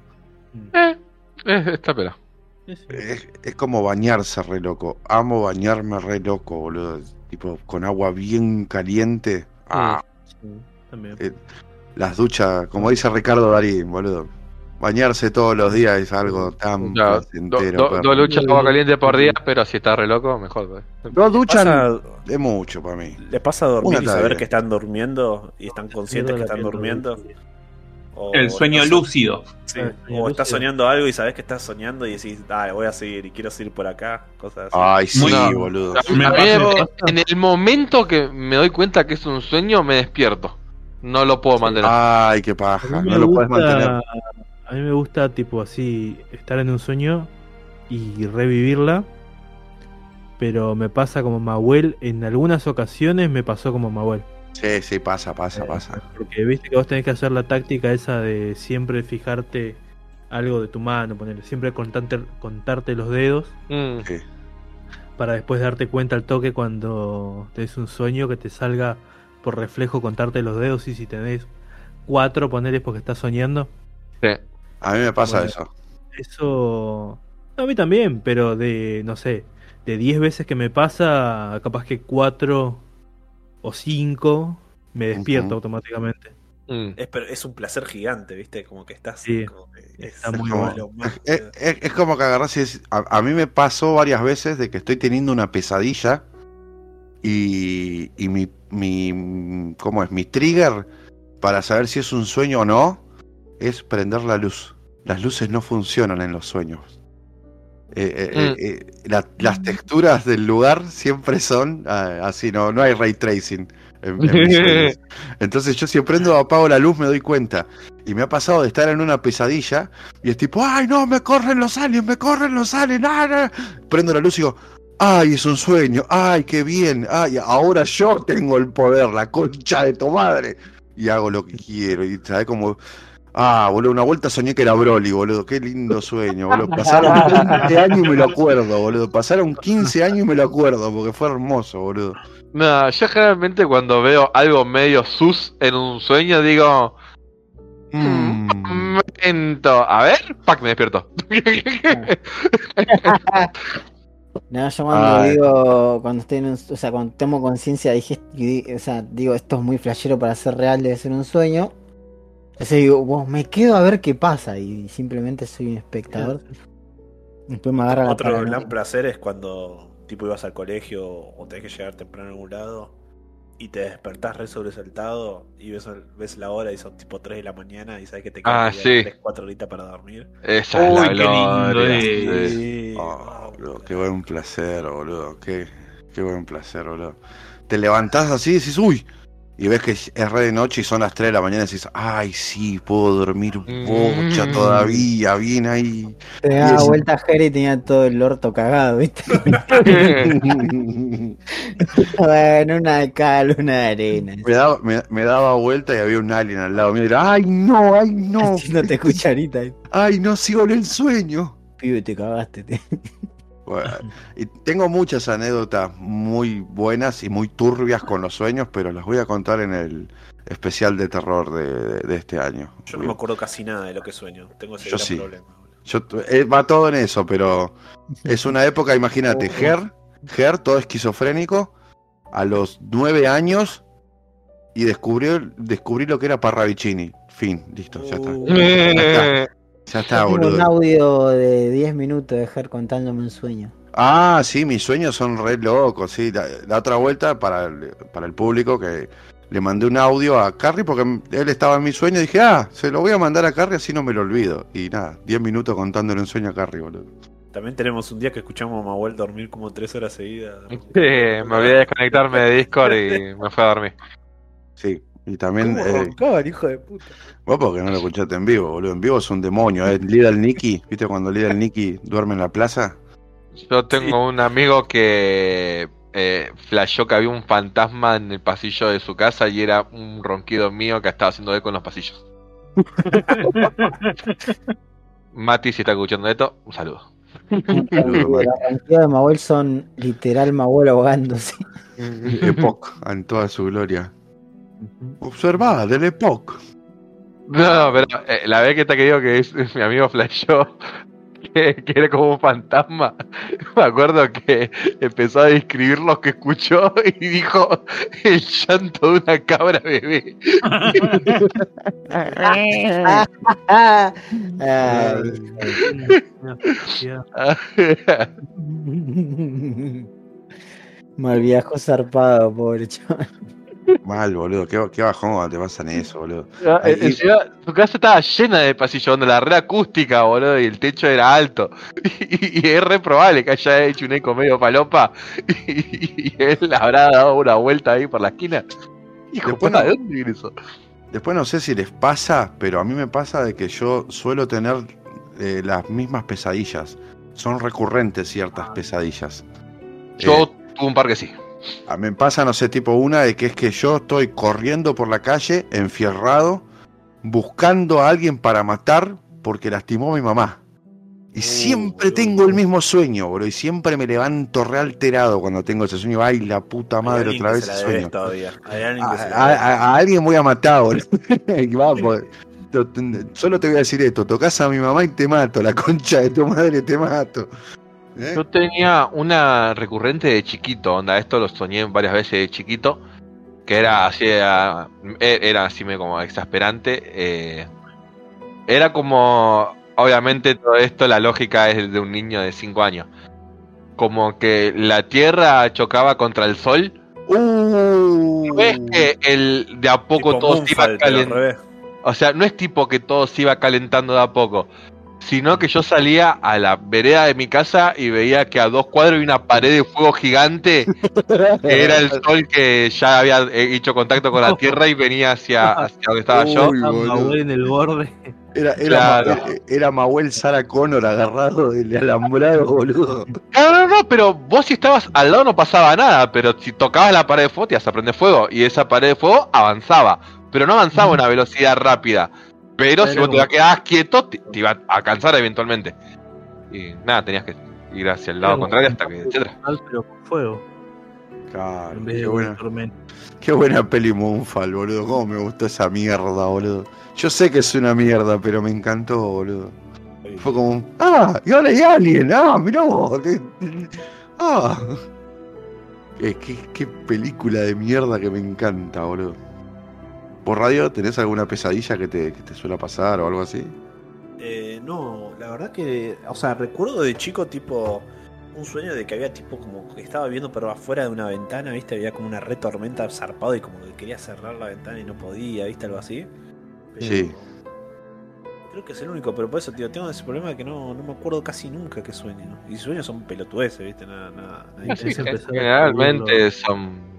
Eh, eh, está pela. Sí, sí. Es, es como bañarse re loco. Amo bañarme re loco, boludo. Tipo, con agua bien caliente. Ah, Sí, también. Eh, las duchas, como dice Ricardo Darín, boludo. Bañarse todos los días es algo tan do- placentero. do- dos luchas de agua caliente por día, pero si estás re loco, mejor. pues. Dos duchas Pasa- es mucho para mí. ¿Le pasa a dormir y está saber que están durmiendo y están conscientes que están durmiendo? O El sueño lúcido. sí, el sueño O estás lúcido. soñando algo y sabes que estás soñando y decís, dale, voy a seguir y quiero seguir por acá. Cosas así. Ay, sí, Muy- boludo. Me en, en el momento que me doy cuenta que es un sueño, me despierto. No lo puedo mantener. Ay, qué paja. No lo puedes mantener. A mí me gusta, tipo así, estar en un sueño y revivirla. Pero me pasa como Mahuel. En algunas ocasiones me pasó como Mahuel. Sí, sí, pasa, pasa, Eh, pasa. Porque viste que vos tenés que hacer la táctica esa de siempre fijarte algo de tu mano, poner, siempre contarte, contarte los dedos Mm. Sí. para después darte cuenta al toque cuando tenés un sueño que te salga por reflejo contarte los dedos y si tenés cuatro poneres porque estás soñando. Sí. A mí me pasa Bueno. eso. Eso A mí también, pero de, no sé, de 10 veces que me pasa, capaz que 4 o 5 me despierto automáticamente. Mm. Es, pero es un placer gigante, ¿viste? Como que estás. Sí, como que es está muy como bueno. lo más- Es, es- es como que agarrás y a, a mí me pasó varias veces de que estoy teniendo una pesadilla y, y mi, mi, ¿cómo es? Mi trigger para saber si es un sueño o no es prender la luz. Las luces no funcionan en los sueños. Eh, eh, eh, la- las texturas del lugar siempre son ah, así, no, no hay ray tracing en, en. [laughs] Entonces yo si prendo o apago la luz me doy cuenta. Y me ha pasado de estar en una pesadilla y es tipo, ay no, me corren los aliens, me corren los aliens. ah, ah". Prendo la luz y digo, ay, es un sueño, ay, qué bien, ay, ahora yo tengo el poder, la concha de tu madre. Y hago lo que quiero. Y sabes como, ah, boludo, una vuelta soñé que era Broly, boludo, qué lindo sueño, boludo. [laughs] Pasaron 15 años y me lo acuerdo, boludo. Pasaron 15 años y me lo acuerdo porque fue hermoso, boludo. No, yo generalmente cuando veo algo medio sus en un sueño digo, Mm. momento, a ver, pac, me despierto. [laughs] No, yo cuando Ay. digo, cuando estoy en un, o sea, cuando tomo conciencia, dije, o sea, digo, esto es muy flashero para ser real, debe ser un sueño. Entonces digo, "Wow, me quedo a ver qué pasa y simplemente soy un espectador. Después me agarra la Otro paranoia. gran placer es cuando tipo ibas al colegio o tenés que llegar temprano a algún lado y te despertás re sobresaltado y ves, ves la hora y son tipo 3 de la mañana y sabes que te Ah, quedan sí. 3, 4 horitas para dormir. Esa es la qué lindo gloria. es. Sí. Sí. Oh, boludo, qué buen placer, boludo. Qué, qué buen placer, boludo. Te levantás así y decís, uy. Y ves que es re de noche y son las 3 de la mañana y decís, ay, sí, puedo dormir bocha Mm. todavía, bien ahí. Te y daba es- vuelta Jerry y tenía todo el orto cagado, ¿viste? [laughs] [laughs] bueno, una de cal, una de arena. me, daba, me, me daba vuelta y había un alien al lado mío. Y era, ay, no, ay, no, [laughs] Haciéndote cucharita. ay, no sigo en el sueño. Pibe, te cagaste. te- Bueno, y tengo muchas anécdotas muy buenas y muy turbias con los sueños, pero las voy a contar en el especial de terror de, de- de este año. Yo no me acuerdo casi nada de lo que sueño. Tengo ese Yo gran sí. problema. Yo, eh, va todo en eso, pero es una época, imagínate, Ger, Ger, todo esquizofrénico, a los nueve años y descubrió, descubrí lo que era Parravicini. Fin, listo, ya está. Uh, Ya está, Tengo un boludo. audio de 10 minutos de Ger contándome un sueño. Ah, sí, mis sueños son re locos, sí. La, la otra vuelta para el, para el público que le mandé un audio a Carrie porque él estaba en mi sueño y dije, ah, se lo voy a mandar a Carrie así no me lo olvido. Y nada, 10 minutos contándole un sueño a Carrie, boludo. También tenemos un día que escuchamos a Mahuel dormir como 3 horas seguidas. Sí, me olvidé de desconectarme de Discord y me fue a dormir. Sí, y también... ¿Cómo eh, roncaban, hijo de puta? vos porque no lo escuchaste en vivo, boludo. En vivo es un demonio, ¿eh? Little Nicky, ¿viste cuando Little Nicky duerme en la plaza? Yo tengo un amigo que eh, flashó que había un fantasma en el pasillo de su casa y era un ronquido mío que estaba haciendo eco en los pasillos. [laughs] Mati, si está escuchando esto, un saludo. La cantidad de Mahuel son literal Mahuel ahogándose. Epoch, en toda su gloria. Observad, el Epoch. No, pero eh, la vez que te que digo que es, mi amigo flashó [laughs] que, que era como un fantasma. [laughs] Me acuerdo que empezó a describir lo que escuchó [laughs] y dijo el llanto de una cabra bebé. Mal viajo zarpado, pobre chaval. Mal, boludo. Qué, qué bajón cuando te pasan eso, boludo. Eh, [laughs] Ahí- su casa estaba llena de pasillos donde la red acústica, boludo, y el techo era alto. [laughs] Y, y es re probable que haya hecho un eco medio palopa [laughs] y, y él habrá dado una vuelta ahí por la esquina. Hijo de Después puta, no- ¿de dónde eso? Después no sé si les pasa, pero a mí me pasa de que yo suelo tener eh, las mismas pesadillas. Son recurrentes ciertas pesadillas. Yo Eh, tuve un par que sí. A mí me pasa, no sé, tipo una de que es que yo estoy corriendo por la calle, enfierrado, buscando a alguien para matar porque lastimó a mi mamá. Y siempre boludo. tengo el mismo sueño, bro. Y siempre me levanto re alterado cuando tengo ese sueño. Ay, la puta madre, otra vez ese sueño. A, alguien voy a matar, boludo. [laughs] Y va, to- to- solo te voy a decir esto, tocas a mi mamá y te mato, la concha de tu madre te mato. ¿Eh? Yo tenía una recurrente de chiquito, onda, esto lo soñé varias veces de chiquito, que era así, era, era así como exasperante. eh, era como, obviamente todo esto, la lógica es de un niño de 5 años. Como que la Tierra chocaba contra el Sol. Uh, No es que el, de a poco todo se iba calentando. O sea, no es tipo que todo se iba calentando de a poco, sino que yo salía a la vereda de mi casa y veía que a dos cuadros había una pared de fuego gigante, [laughs] que era el sol que ya había eh, hecho contacto con la tierra y venía hacia, hacia donde estaba yo. Uy. Mahuel en el borde. Era, era, Claro. Ma- era Mahuel Sarah Connor agarrado del alambrado, boludo. No, no, no, pero vos si estabas al lado no pasaba nada, pero si tocabas la pared de fuego te ibas a prender fuego y esa pared de fuego avanzaba, pero no avanzaba a una velocidad rápida. Pero, si vos te quedabas quieto, te, te iba a cansar eventualmente. Y nada, tenías que ir hacia el lado contrario hasta que, etcétera. Pero con fuego. Claro, En vez qué de buena, qué buena peli Moonfall, boludo. Cómo me gustó esa mierda, boludo. Yo sé que es una mierda, pero me encantó, boludo. Fue como, ah, y ahora hay alguien, ah, mirá vos. Ah. Qué, qué, qué película de mierda que me encanta, boludo. ¿Por radio tenés alguna pesadilla que te, que te suele pasar o algo así? Eh, no, la verdad que, o sea, recuerdo de chico tipo un sueño de que había tipo como que estaba viendo pero afuera de una ventana, viste, había como una red tormenta zarpado y como que quería cerrar la ventana y no podía, viste, algo así. Pero Sí. Creo que es el único, pero por eso, tío, tengo ese problema de que no, no me acuerdo casi nunca que sueño, ¿no? Y sueños son pelotudeces, viste, nada, nada, nada Sí, Generalmente son.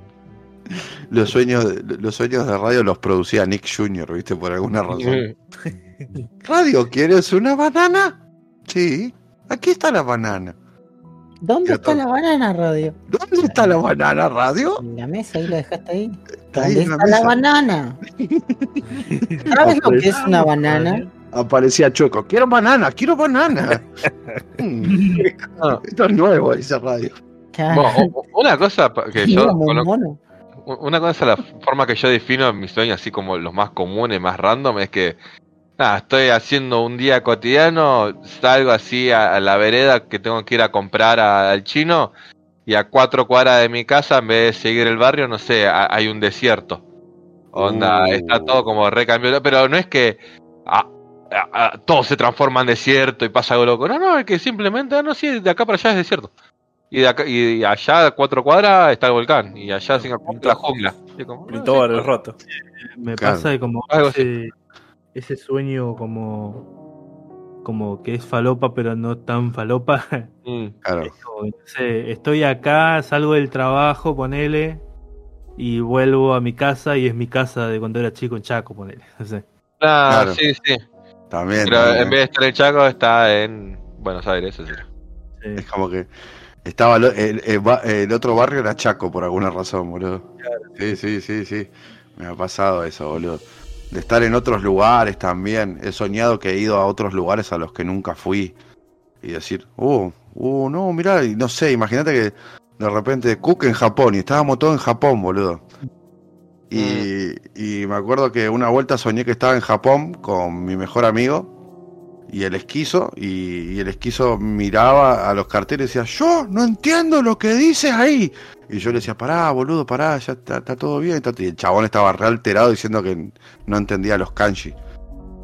[laughs] Los sueños, de- los sueños de radio los producía Nick Jr., ¿viste? Por alguna razón. Radio, ¿quieres una banana? Sí. Aquí está la banana. ¿Dónde está todo. la banana, radio? ¿Dónde está la banana, radio? En la mesa, ahí la dejaste ahí. Está ahí ¿Dónde en la está la banana? ¿Sabes lo que es una banana? Aparecía Choco. Quiero banana, quiero banana. [laughs] Mm. Esto es nuevo, esa radio. Bueno, una cosa que yo mono. Una cosa, la forma que yo defino mis sueños, así como los más comunes, más random, es que nada, estoy haciendo un día cotidiano, salgo así a, a la vereda que tengo que ir a comprar a- al chino y a cuatro cuadras de mi casa, en vez de seguir el barrio, no sé, ha- hay un desierto. Onda, Uh. está todo como recambiado, pero no es que todo se transforma en desierto y pasa algo loco. No, no, es que simplemente, ah, no, sí, de acá para allá es desierto. Y de acá, y allá a cuatro cuadras está el volcán. Y allá sin la jungla. Y como, ah, el roto. Me Claro. pasa de como Algo ese, ese sueño como como que es falopa pero no tan falopa. [laughs] mm, Claro. Como, no sé, estoy acá, salgo del trabajo, ponele, y vuelvo a mi casa y es mi casa de cuando era chico en Chaco, ponele. [laughs] No sé. ah, Claro. sí, sí. También. Pero también. en vez de estar en Chaco, está en Buenos Aires. Sí. Es como que estaba el, el ba- el otro barrio era Chaco por alguna razón, boludo. Sí, sí, sí, sí. Me ha pasado eso, boludo. De estar en otros lugares también. He soñado que he ido a otros lugares a los que nunca fui. Y decir, uh, uh, no, mirá, y no sé, imagínate que de repente Cook en Japón y estábamos todos en Japón, boludo. Y, y me acuerdo que una vuelta soñé que estaba en Japón con mi mejor amigo y el esquizo, y, y el esquizo miraba a los carteles y decía, yo no entiendo lo que dices ahí. Y yo le decía, pará, boludo, pará, ya está, está todo bien. Y el chabón estaba re alterado diciendo que no entendía los kanji.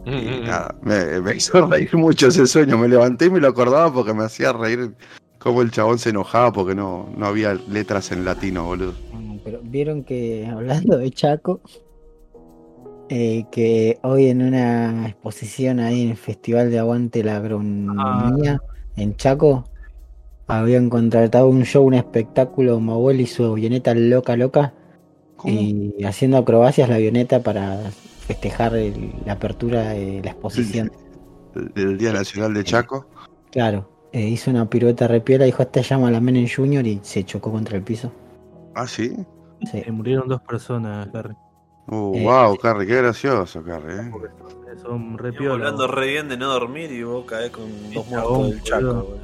Mm, Y nada, me, me hizo [laughs] reír mucho ese sueño. Me levanté y me lo acordaba porque me hacía reír cómo el chabón se enojaba porque no, no había letras en latino, boludo. Mm, Pero vieron que hablando de Chaco, eh, que hoy en una exposición ahí en el Festival de Aguante la Agronomía en Chaco, habían contratado un show, un espectáculo, Mahuel y su avioneta loca loca, ¿Cómo? y haciendo acrobacias la avioneta para festejar el- la apertura de la exposición. El, el Día Nacional de Chaco. Claro, eh, hizo una pirueta repiela, dijo, esta llama la Menem Junior y se chocó contra el piso. Ah, sí. Sí. Eh, murieron dos personas, Harry. Uh, Eh, wow, Carrie, qué gracioso, Carrie. ¿eh? Son re piola, hablando re bien de no dormir y vos caes con dos muertos del Chaco, boludo.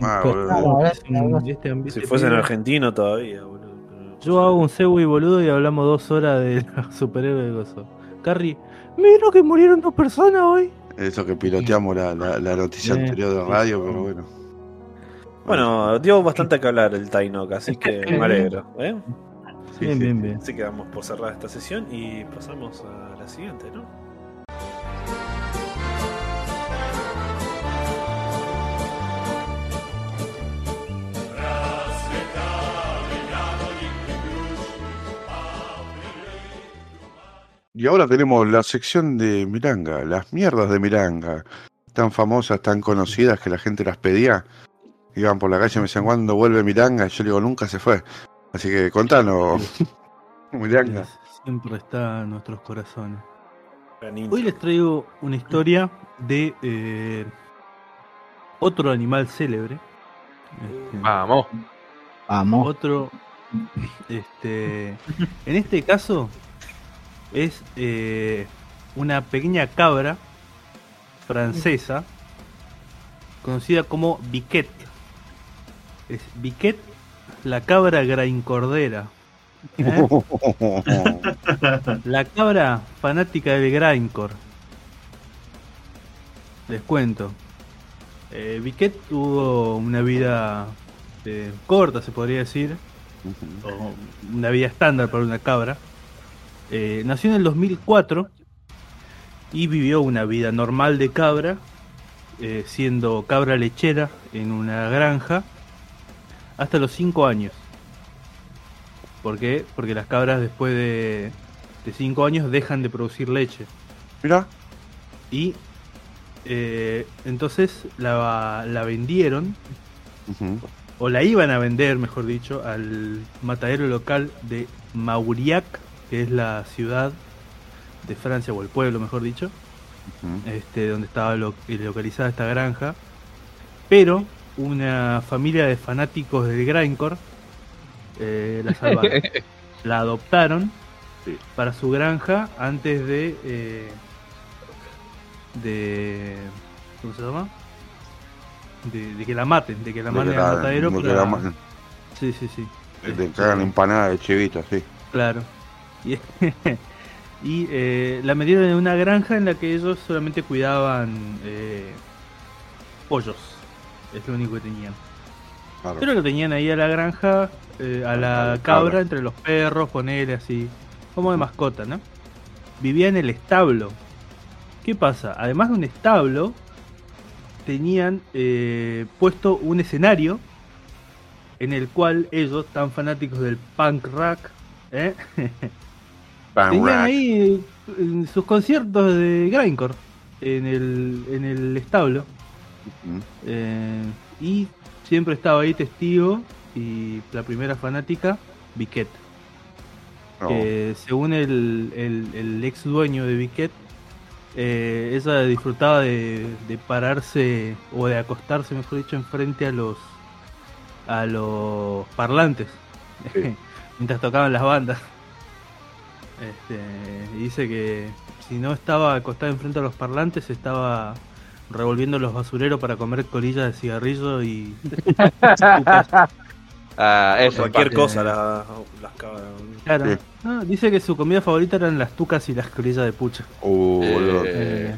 Ah, boludo. Es un- este ambi- Si fuese en argentino todavía, boludo. pero- Yo hago un Segui boludo y hablamos dos horas de [laughs] los superhéroes de Gozo. Carrie, mira que murieron dos personas hoy. Eso que piloteamos la, la, la noticia anterior de radio, pero bueno. Bueno, dio bastante que hablar el Tainok, así que me alegro. ¿eh? Sí, bien, sí. bien, bien. Así que damos por cerrada esta sesión y pasamos a la siguiente, ¿no? Y ahora tenemos la sección de Miranga, las mierdas de Miranga, tan famosas, tan conocidas que la gente las pedía. Iban por la calle y me decían, ¿cuándo vuelve Miranga? Y yo le digo, nunca se fue. Así que contanos, [laughs] Miranga. Siempre está en nuestros corazones. Hoy les traigo una historia de eh, otro animal célebre. Este, Vamos. Vamos. otro. Este, en este caso es eh, una pequeña cabra francesa conocida como Biquet. Es Biquet, la cabra graincordera. ¿eh? [laughs] La cabra fanática del grindcore. Les cuento. Eh, Biquet tuvo una vida eh, corta, se podría decir. o una vida estándar para una cabra. Eh, nació en el 2004 y vivió una vida normal de cabra, eh, siendo cabra lechera en una granja hasta los 5 años. ¿Por qué? Porque las cabras después de 5 años dejan de producir leche. Mira, Y eh, entonces la, la vendieron o la iban a vender, mejor dicho, al matadero local de Mauriac, que es la ciudad de Francia, o el pueblo, mejor dicho, este, donde estaba lo- localizada esta granja. Pero una familia de fanáticos del grindcore eh, la salvaron. [laughs] la adoptaron Sí. para su granja antes de... eh, de ¿Cómo se llama? De, de que la maten, de que la la- al matadero. de que la Sí, sí, sí. de que hagan empanada de chivito, sí. Claro. Y, [laughs] y, eh, la metieron en una granja en la que ellos solamente cuidaban eh, pollos. Es lo único que tenían. Claro. Pero lo tenían ahí a la granja, eh, a la la cabra, cabra. entre los perros, ponele así. Como de mascota, ¿no? Vivía en el establo. ¿Qué pasa? Además de un establo, tenían eh, puesto un escenario en el cual ellos, tan fanáticos del punk rock, ¿eh? [laughs] Tenían ahí sus conciertos de grindcore en el, en el establo. Eh, y siempre estaba ahí testigo y la primera fanática, Biquet. No. que según el, el- el ex dueño de Biquet, eh, ella disfrutaba de, de pararse o de acostarse, mejor dicho, enfrente a los a los parlantes Sí. [laughs] mientras tocaban las bandas. Este, dice que si no estaba acostada enfrente a los parlantes, estaba revolviendo los basureros para comer colillas de cigarrillo y [laughs] Ah, eso. Cualquier parte- cosa la- las cabras. Claro. Sí. No, dice que su comida favorita eran las tucas y las colillas de pucha. Uh, boludo. Eh,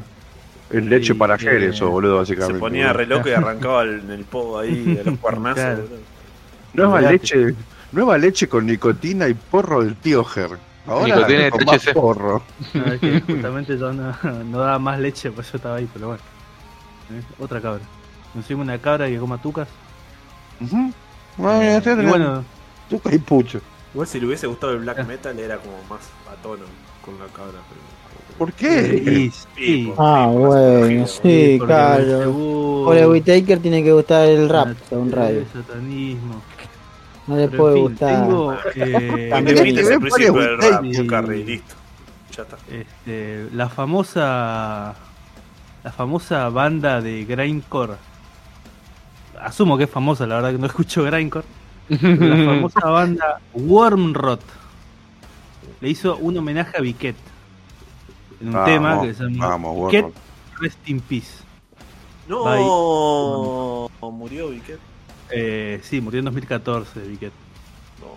Es leche sí, para eh, ayer eso, boludo, básicamente. Se ponía re loco y arrancaba el- el pogo ahí a los cuernazos. Claro. Nueva Olvidate. leche, nueva leche con nicotina y porro del tío Ger. Ahora Nicotina con más porro. No, es que [laughs] justamente yo no, no daba más leche, pues yo estaba ahí, pero bueno. Eh, Otra cabra. Encima una cabra que coma tucas. Ujú. Bueno, Eh, este y bueno, tuca y pucho. Igual si le hubiese gustado el Ah. black metal era como más a tono con la cabra. Pero... ¿Por eh, qué? y- Sí, Ah, bueno, sí, claro. Por el Whitaker tiene que gustar el rap, el según radio. satanismo. No le puede en fin, gustar. tengo, eh, [laughs] También ese ver principio del rap, y listo. Ya está. este, la famosa la famosa banda de grindcore asumo que es famosa la verdad que no [laughs] escucho grindcore pero la famosa [laughs] banda Wormrot le hizo un homenaje a Biquet en un Vamos, tema que se llama Vamos, Biquet. Rest in Peace No, murió Viquet. Eh, sí murió en 2014 Biquet No.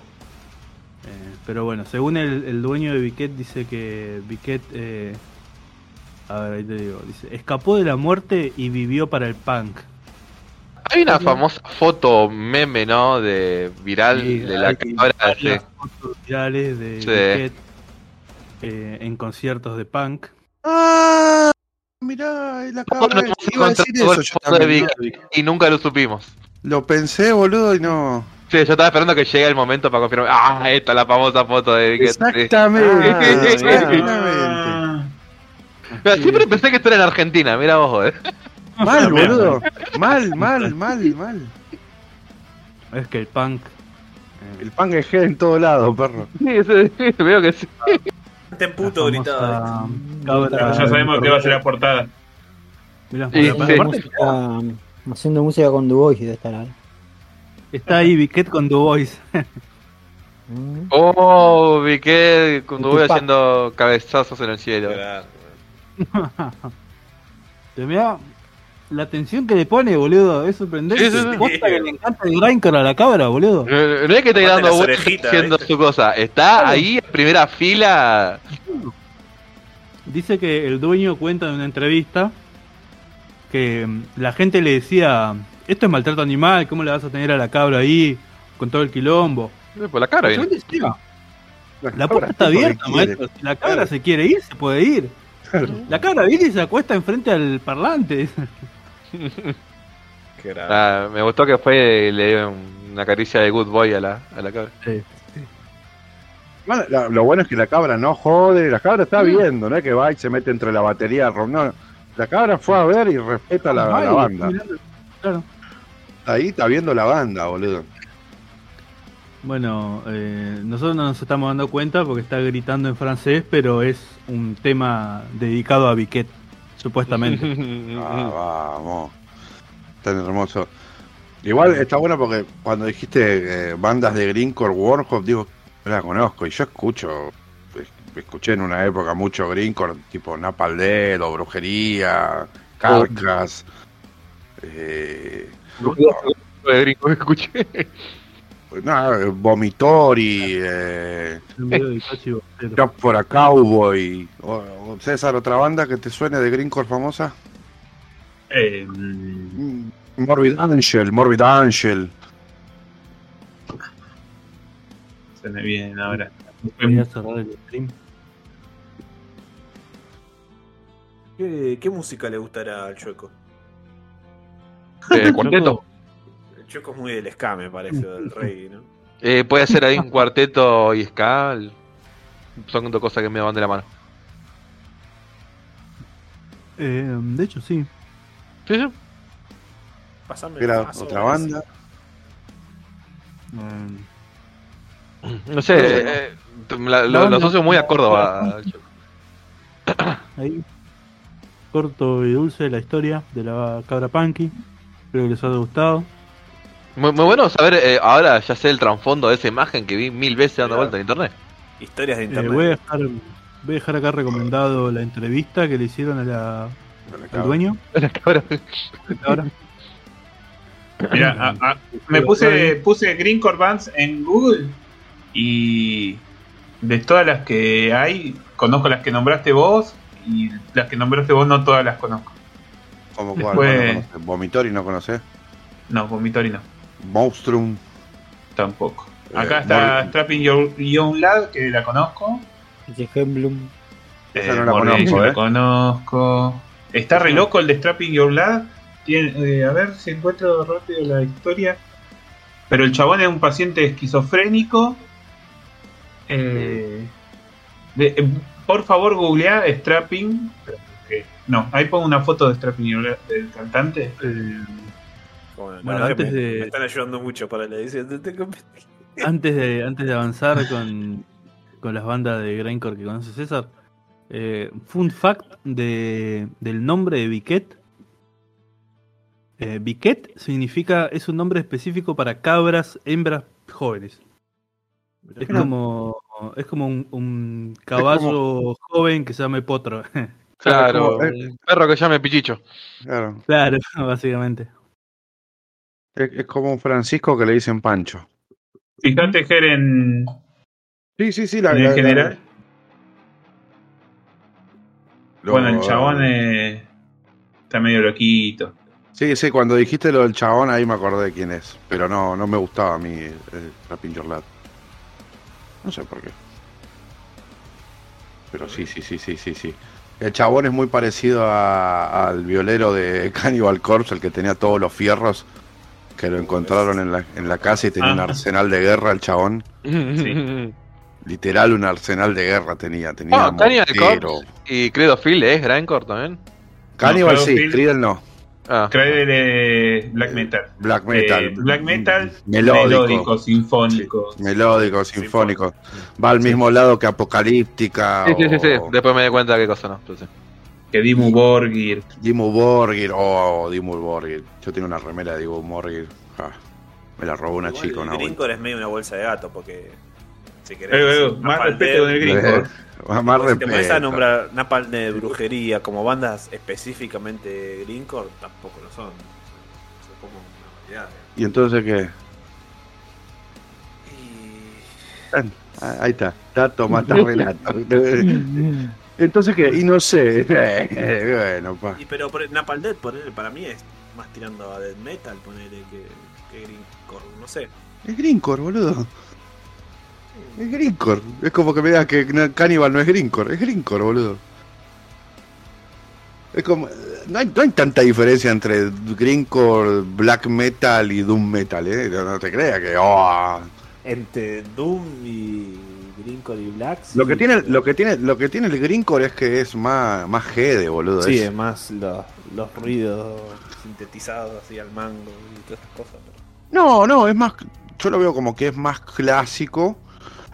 Eh, Pero bueno, según el, el dueño de Biquet, dice que Biquet. eh, a ver, ahí te digo. Dice: escapó de la muerte y vivió para el punk. Hay una famosa foto meme, ¿no? De viral Sí, de la cabra. sí. varias fotos virales de Sí. Biquet eh, en conciertos de punk. ¡Ah! Mirá, y la ¿Cómo cabra. no Iba a decir eso yo de? Y nunca lo supimos. Lo pensé, boludo, y no. Sí, yo estaba esperando que llegue el momento para confirmar. Ah, esta es la famosa foto de Vic. Exactamente. Ah, exactamente. Mira, Siempre pensé que esto era en Argentina, mira vos, eh. Mal, boludo. Mal, mal, mal, mal. Es que el punk. El pan es G en todo lado, perro. Sí, sí, veo que sí. Ten puto la gritado. ya sabemos que va a ser la portada. Mirá, Sí, aparte- sí. Música- haciendo música con Du Bois de estar ahí. Está ahí Biquet con Du Bois. Oh, cuando voy Tupac. haciendo cabezazos en el cielo. Claro. [laughs] Te mirá la atención que le pone, boludo. Es sorprendente. Sí, sí, sí. Posta que le encanta el grindcore a la cabra, boludo. No, es que esté dando vueltas orejitas, haciendo su cosa. Está ahí en primera fila. Dice que el dueño cuenta en una entrevista que mm, la gente le decía, esto es maltrato animal, ¿cómo le vas a tener a la cabra ahí con todo el quilombo? Por la cara, La gente decía, La puerta está abierta, maestro. Si la cabra se quiere ir, se puede ir. La cabra viene y se acuesta enfrente al parlante. Qué grave. Ah, me gustó que fue le dio una caricia de good boy a la, a la cabra. Bueno, la- lo bueno es que la cabra no jode, la cabra está viendo, no es que va y se mete entre la batería. No, la cabra fue a ver y respeta la, la banda. Claro. Ahí está viendo la banda, boludo. Bueno, eh, nosotros no nos estamos dando cuenta porque está gritando en francés, pero es un tema dedicado a Biquet, supuestamente. Ah, vamos. Tan hermoso. Igual está bueno porque cuando dijiste eh, bandas de Greencore Warhol, digo, no la conozco. Y yo escucho, es- escuché en una época mucho Greencore, tipo Death o Brujería, Carcas. Eh, De gringo que escuché. No, Vomitori, eh, Un video de Itachi Botero. Job for a Cowboy. O- o César, otra banda que te suene de Greencore famosa? Eh, mm, Morbid Angel, Morbid Angel. se me viene ahora. El stream. ¿Qué, qué música le gustará al chueco? Eh, cuarteto. El chueco es muy del ska, me parece, del [laughs] rey, ¿no? Eh, puede ser ahí un cuarteto y ska. Son dos cosas que me van de la mano. Eh, de hecho, sí. Sí, sí. Pasame Era otra banda. Eh, No sé, eh, eh, la- lo, lo asocio muy a Córdoba. [coughs] ahí. Corto y dulce la historia de la cabra Punky. Espero que les haya gustado. Muy, muy bueno saber, eh, ahora ya sé el trasfondo de esa imagen que vi mil veces dando Claro. vuelta en internet. Historias de Eh, internet. voy, a dejar, voy a dejar acá recomendado la entrevista que le hicieron a la, al dueño. La cabra. Ahora. Mira, a- a- me puse, puse Greencore Bands en Google y de todas las que hay, conozco las que nombraste vos y las que nombraste vos no todas las conozco. ¿Cómo cuál? Después- No conoces. Vomitori no conoces. No, Vomitori no, Monstrum. tampoco. Eh, Acá está Strapping Your Young Lad, que la conozco. Hemblum. Esa no la Morbid conozco, la eh. conozco. Está re loco el de Strapping Your Lad. Tiene, eh, a ver si encuentro rápido la historia. Pero el chabón es un paciente esquizofrénico. Eh, de- eh, por favor, googlea Strapping. eh, No, ahí pongo una foto de Strapping Your Lad del cantante. Eh, Bueno, antes me, de- me están ayudando mucho para la edición antes, de, antes de avanzar con, con las bandas de Grindcore que conoce César, eh, fun fact de, del nombre de Biquet. Eh, Biquet significa, es un nombre específico para cabras, hembras jóvenes. Es como, es como un, un caballo joven que se llama Potro. [laughs] Claro, como- un perro que llame Pichicho. Claro. claro, [laughs] básicamente. Es, es como un Francisco que le dicen Pancho. Fíjate, Ger, en, Sí, sí, sí. La, en la- general. Bueno, el chabón eh, está medio loquito. Sí, sí, cuando dijiste lo del chabón ahí me acordé de quién es. Pero no, no me gustaba a mí el Your Lad. No sé por qué. Pero sí, sí, sí, sí, sí, sí. El chabón es muy parecido a- al violero de Cannibal Corpse, el que tenía todos los fierros, que lo encontraron en la, en la casa y tenía un Ah. arsenal de guerra el chabón. Literal un arsenal de guerra tenía. Tenía Ah, Cannibal mortero. Corpse y Credo Phil es Grindcore también. Cannibal No, sí, Creedle no. Ah, de Black Metal. Black Metal. Eh, black Metal Melódico. melódico, sinfónico. Melódico, sinfónico. Va al mismo lado que Apocalíptica. sí, sí, sí, sí. Después me di cuenta qué cosa no. pero sí. Que Dimmu Borgir. Dimmu Borgir. Oh, Dimmu Borgir. Yo tengo una remera de Dimmu Borgir. Me la robó una Igual chica el una es medio una bolsa de gato porque. Si querés. Eh, eh, más respeto Death, con el Grinkor. [laughs] Más si te pones a respeto. nombrar Napalm de brujería como bandas específicamente Greencore, tampoco lo son. Son como una variedad. ¿Y entonces qué? Y- Ah, ahí está. Dato, mata [laughs] relato. [laughs] Entonces qué? Y no sé. [laughs] bueno, pa. Y pero por, Napalm Death ponele, para mí es más tirando a death metal, ponele que, que Greencore, no sé. Es Greencore, boludo. Es Greencore. Es como que me digas que Cannibal no es Greencore. Es Greencore, boludo. Es como. No hay, no hay tanta diferencia entre Greencore, Black Metal y Doom Metal, ¿eh? No, no te creas que. oh. Entre Doom y Greencore y Black. Lo que tiene, pero- lo que tiene, lo que tiene el Greencore es que es más, más GD, boludo. Sí, es- es más los, los ruidos sintetizados así al mango y todas esas cosas. pero- No, no, es más. Yo lo veo como que es más clásico.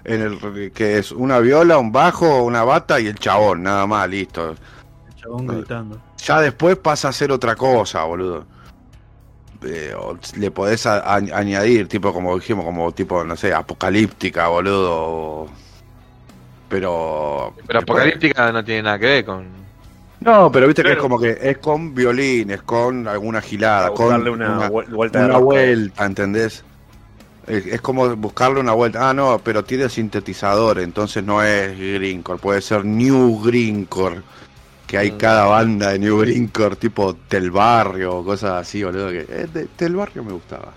En el que es una viola, un bajo, una bata y el chabón, nada más, listo. El chabón gritando. Ya después pasa a ser otra cosa, boludo. Eh, o le podés a- a- añadir, tipo como dijimos, como tipo, no sé, apocalíptica, boludo. Pero. Pero Apocalíptica no tiene nada que ver con. No, pero viste que es como que es con violines, con alguna gilada, con buscarle una, vuel- vuelta de una vuelta, ¿entendés? Es, es como buscarle una vuelta. Ah, no, pero tiene sintetizador, entonces no es Greencore, puede ser New Greencore. Que hay cada banda de New Greencore, tipo Tel Barrio, cosas así, boludo. Que, eh, de- Tel Barrio me gustaba.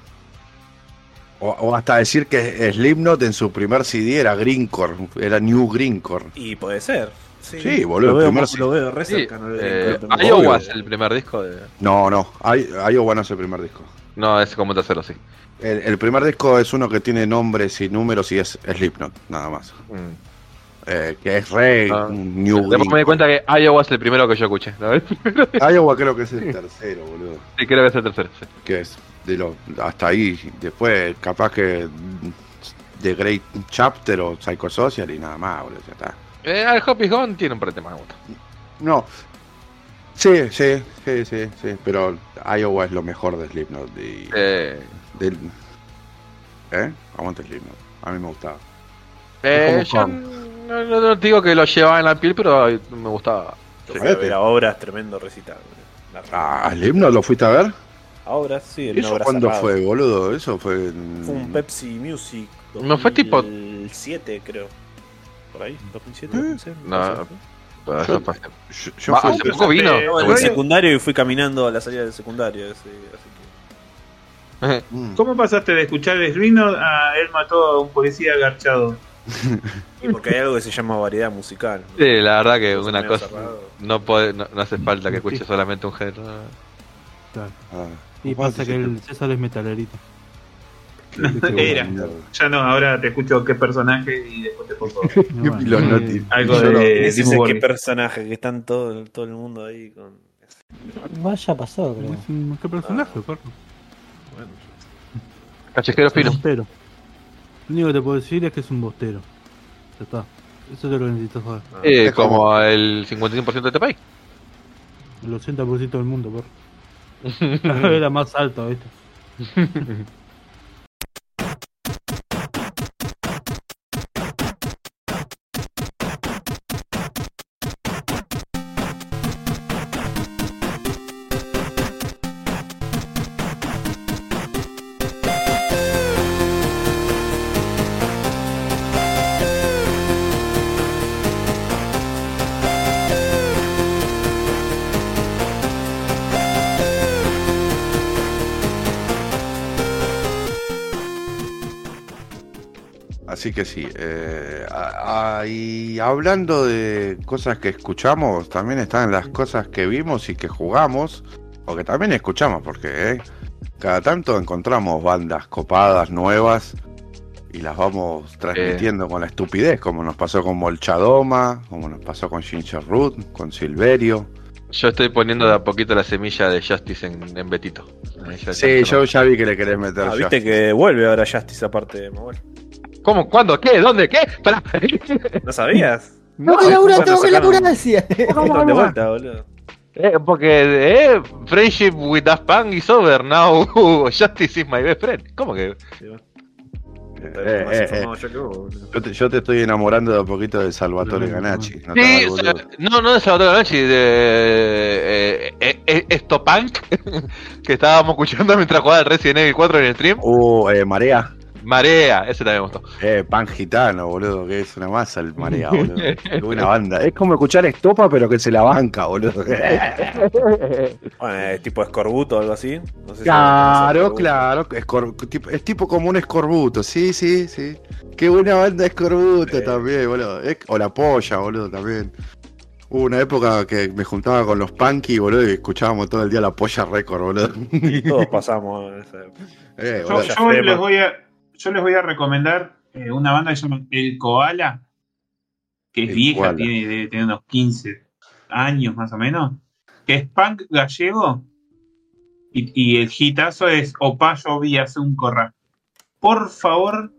O, o hasta decir que Slipknot en su primer CD era Greencore, era New Greencore. Y puede ser. Sí, Sí, boludo, Lo el veo, primer lo veo re Sí, al eh. Iowa Obvio. es el primer disco de. No, no, I- Iowa no es el primer disco. No, es como tercero, sí. El, el primer disco es uno que tiene nombres y números y es Slipknot, nada más. Mm. Eh, que es re Ah. New Después me di cuenta que Iowa es el primero que yo escuché. ¿no? sí, [laughs] Iowa creo que es el tercero, boludo. creo que es el tercero. sí. Que es de lo hasta ahí. Después, capaz que The Great Chapter o Psychosocial y nada más, boludo. Ya está. Eh, el Hop is Gone tiene un par de temas. No. Sí, sí, sí, sí, sí. Pero Iowa es lo mejor de Slipknot. Y, Eh, del, ¿Eh? Aguante Slipknot. A mí me gustaba. eh, yo no, no- no te digo que lo llevaba en la piel, pero me gustaba. Yo fui a ver a obras tremendo recital. La- Ah, ¿Slipknot lo fuiste a ver? A obras, sí, en ¿Eso cuándo fue, boludo? Eso fue. en- Fue un Pepsi Music. No fue tipo- 2007, creo. Por ahí, 2007, ¿Eh? 2006. No, hace- Yo, yo Va, fui- hace poco vino. Estaba en el secundario y fui caminando a la salida del secundario. así que... [laughs] Mm. ¿Cómo pasaste de escuchar el Slipknot a él mató a un policía agarchado? Y porque hay algo que se llama variedad musical. ¿no? Sí, la verdad que Entonces, una cosa. No, puede, no, no hace falta que escuche solamente un género. Claro. Ah, Y ¿cómo pasa que el César es metalerito. Era. Ya no, ahora te escucho qué personaje y después te pongo [laughs] Bueno, Los eh, algo de Ese Dimmu es qué personaje que están todo, todo el mundo ahí con. Vaya pasó, creo. ¿Qué personaje, perro? Bueno, Callejero fino. Lo único que te puedo decir es que es un bostero. Ya está. Eso es lo que necesitas saber. ah, Eh, Es como- como el 55% de este país. El 80% del mundo, perro. [laughs] Era más alto, ¿viste? [laughs] así que sí. eh, a- a- y hablando de cosas que escuchamos, también están las cosas que vimos y que jugamos, o que también escuchamos, porque eh, cada tanto encontramos bandas copadas, nuevas, y las vamos transmitiendo con la estupidez, como nos pasó con Molchadoma, como nos pasó con Ginger Root, con Silverio. Yo estoy poniendo de a poquito la semilla de Justice en, en Betito. Sí, yo ya vi que le querés meter Ah, viste que vuelve ahora Justice aparte de Mogol. ¿Cómo? ¿Cuándo? ¿Qué? ¿Dónde? ¿Qué? ¿No sabías? [laughs] Tengo que no, laburar, tengo que laburar, decía. De vuelta, boludo. Eh, porque eh, Friendship with Daft Punk is over now. [laughs] Justice is my best friend. ¿Cómo que? Sí, bueno. Eh, eh, eh, yo te, yo te estoy enamorando de a poquito de Salvatore Ganacci. No, Sí, o sea, no, no de Salvatore Ganacci, de eh, eh, eh, esto punk [laughs] que estábamos escuchando mientras jugaba el Resident Evil 4 en el stream. Uh, eh, Marea. Marea, ese también me gustó. Eh, pan gitano, boludo, que es una masa el Marea, boludo. [laughs] Qué buena banda. Es como escuchar estopa, pero que se la banca, boludo. [laughs] Bueno, es tipo escorbuto o algo así. No sé si claro, claro. Es, tipo, es tipo como un escorbuto, sí, sí, sí. Qué buena banda escorbuto Sí. también, boludo. Es- o la polla, boludo, también. Hubo una época que me juntaba con los punky, boludo, y escuchábamos todo el día la polla récord, boludo. Todos [laughs] pasamos en esa época. Eh, Yo, boludo. yo les voy a, yo les voy a recomendar eh, una banda que se llama El Koala, que es El vieja, Koala. tiene, debe tener unos 15 años más o menos, que es punk gallego y, y el hitazo es Opayo Vías un corra. Por favor,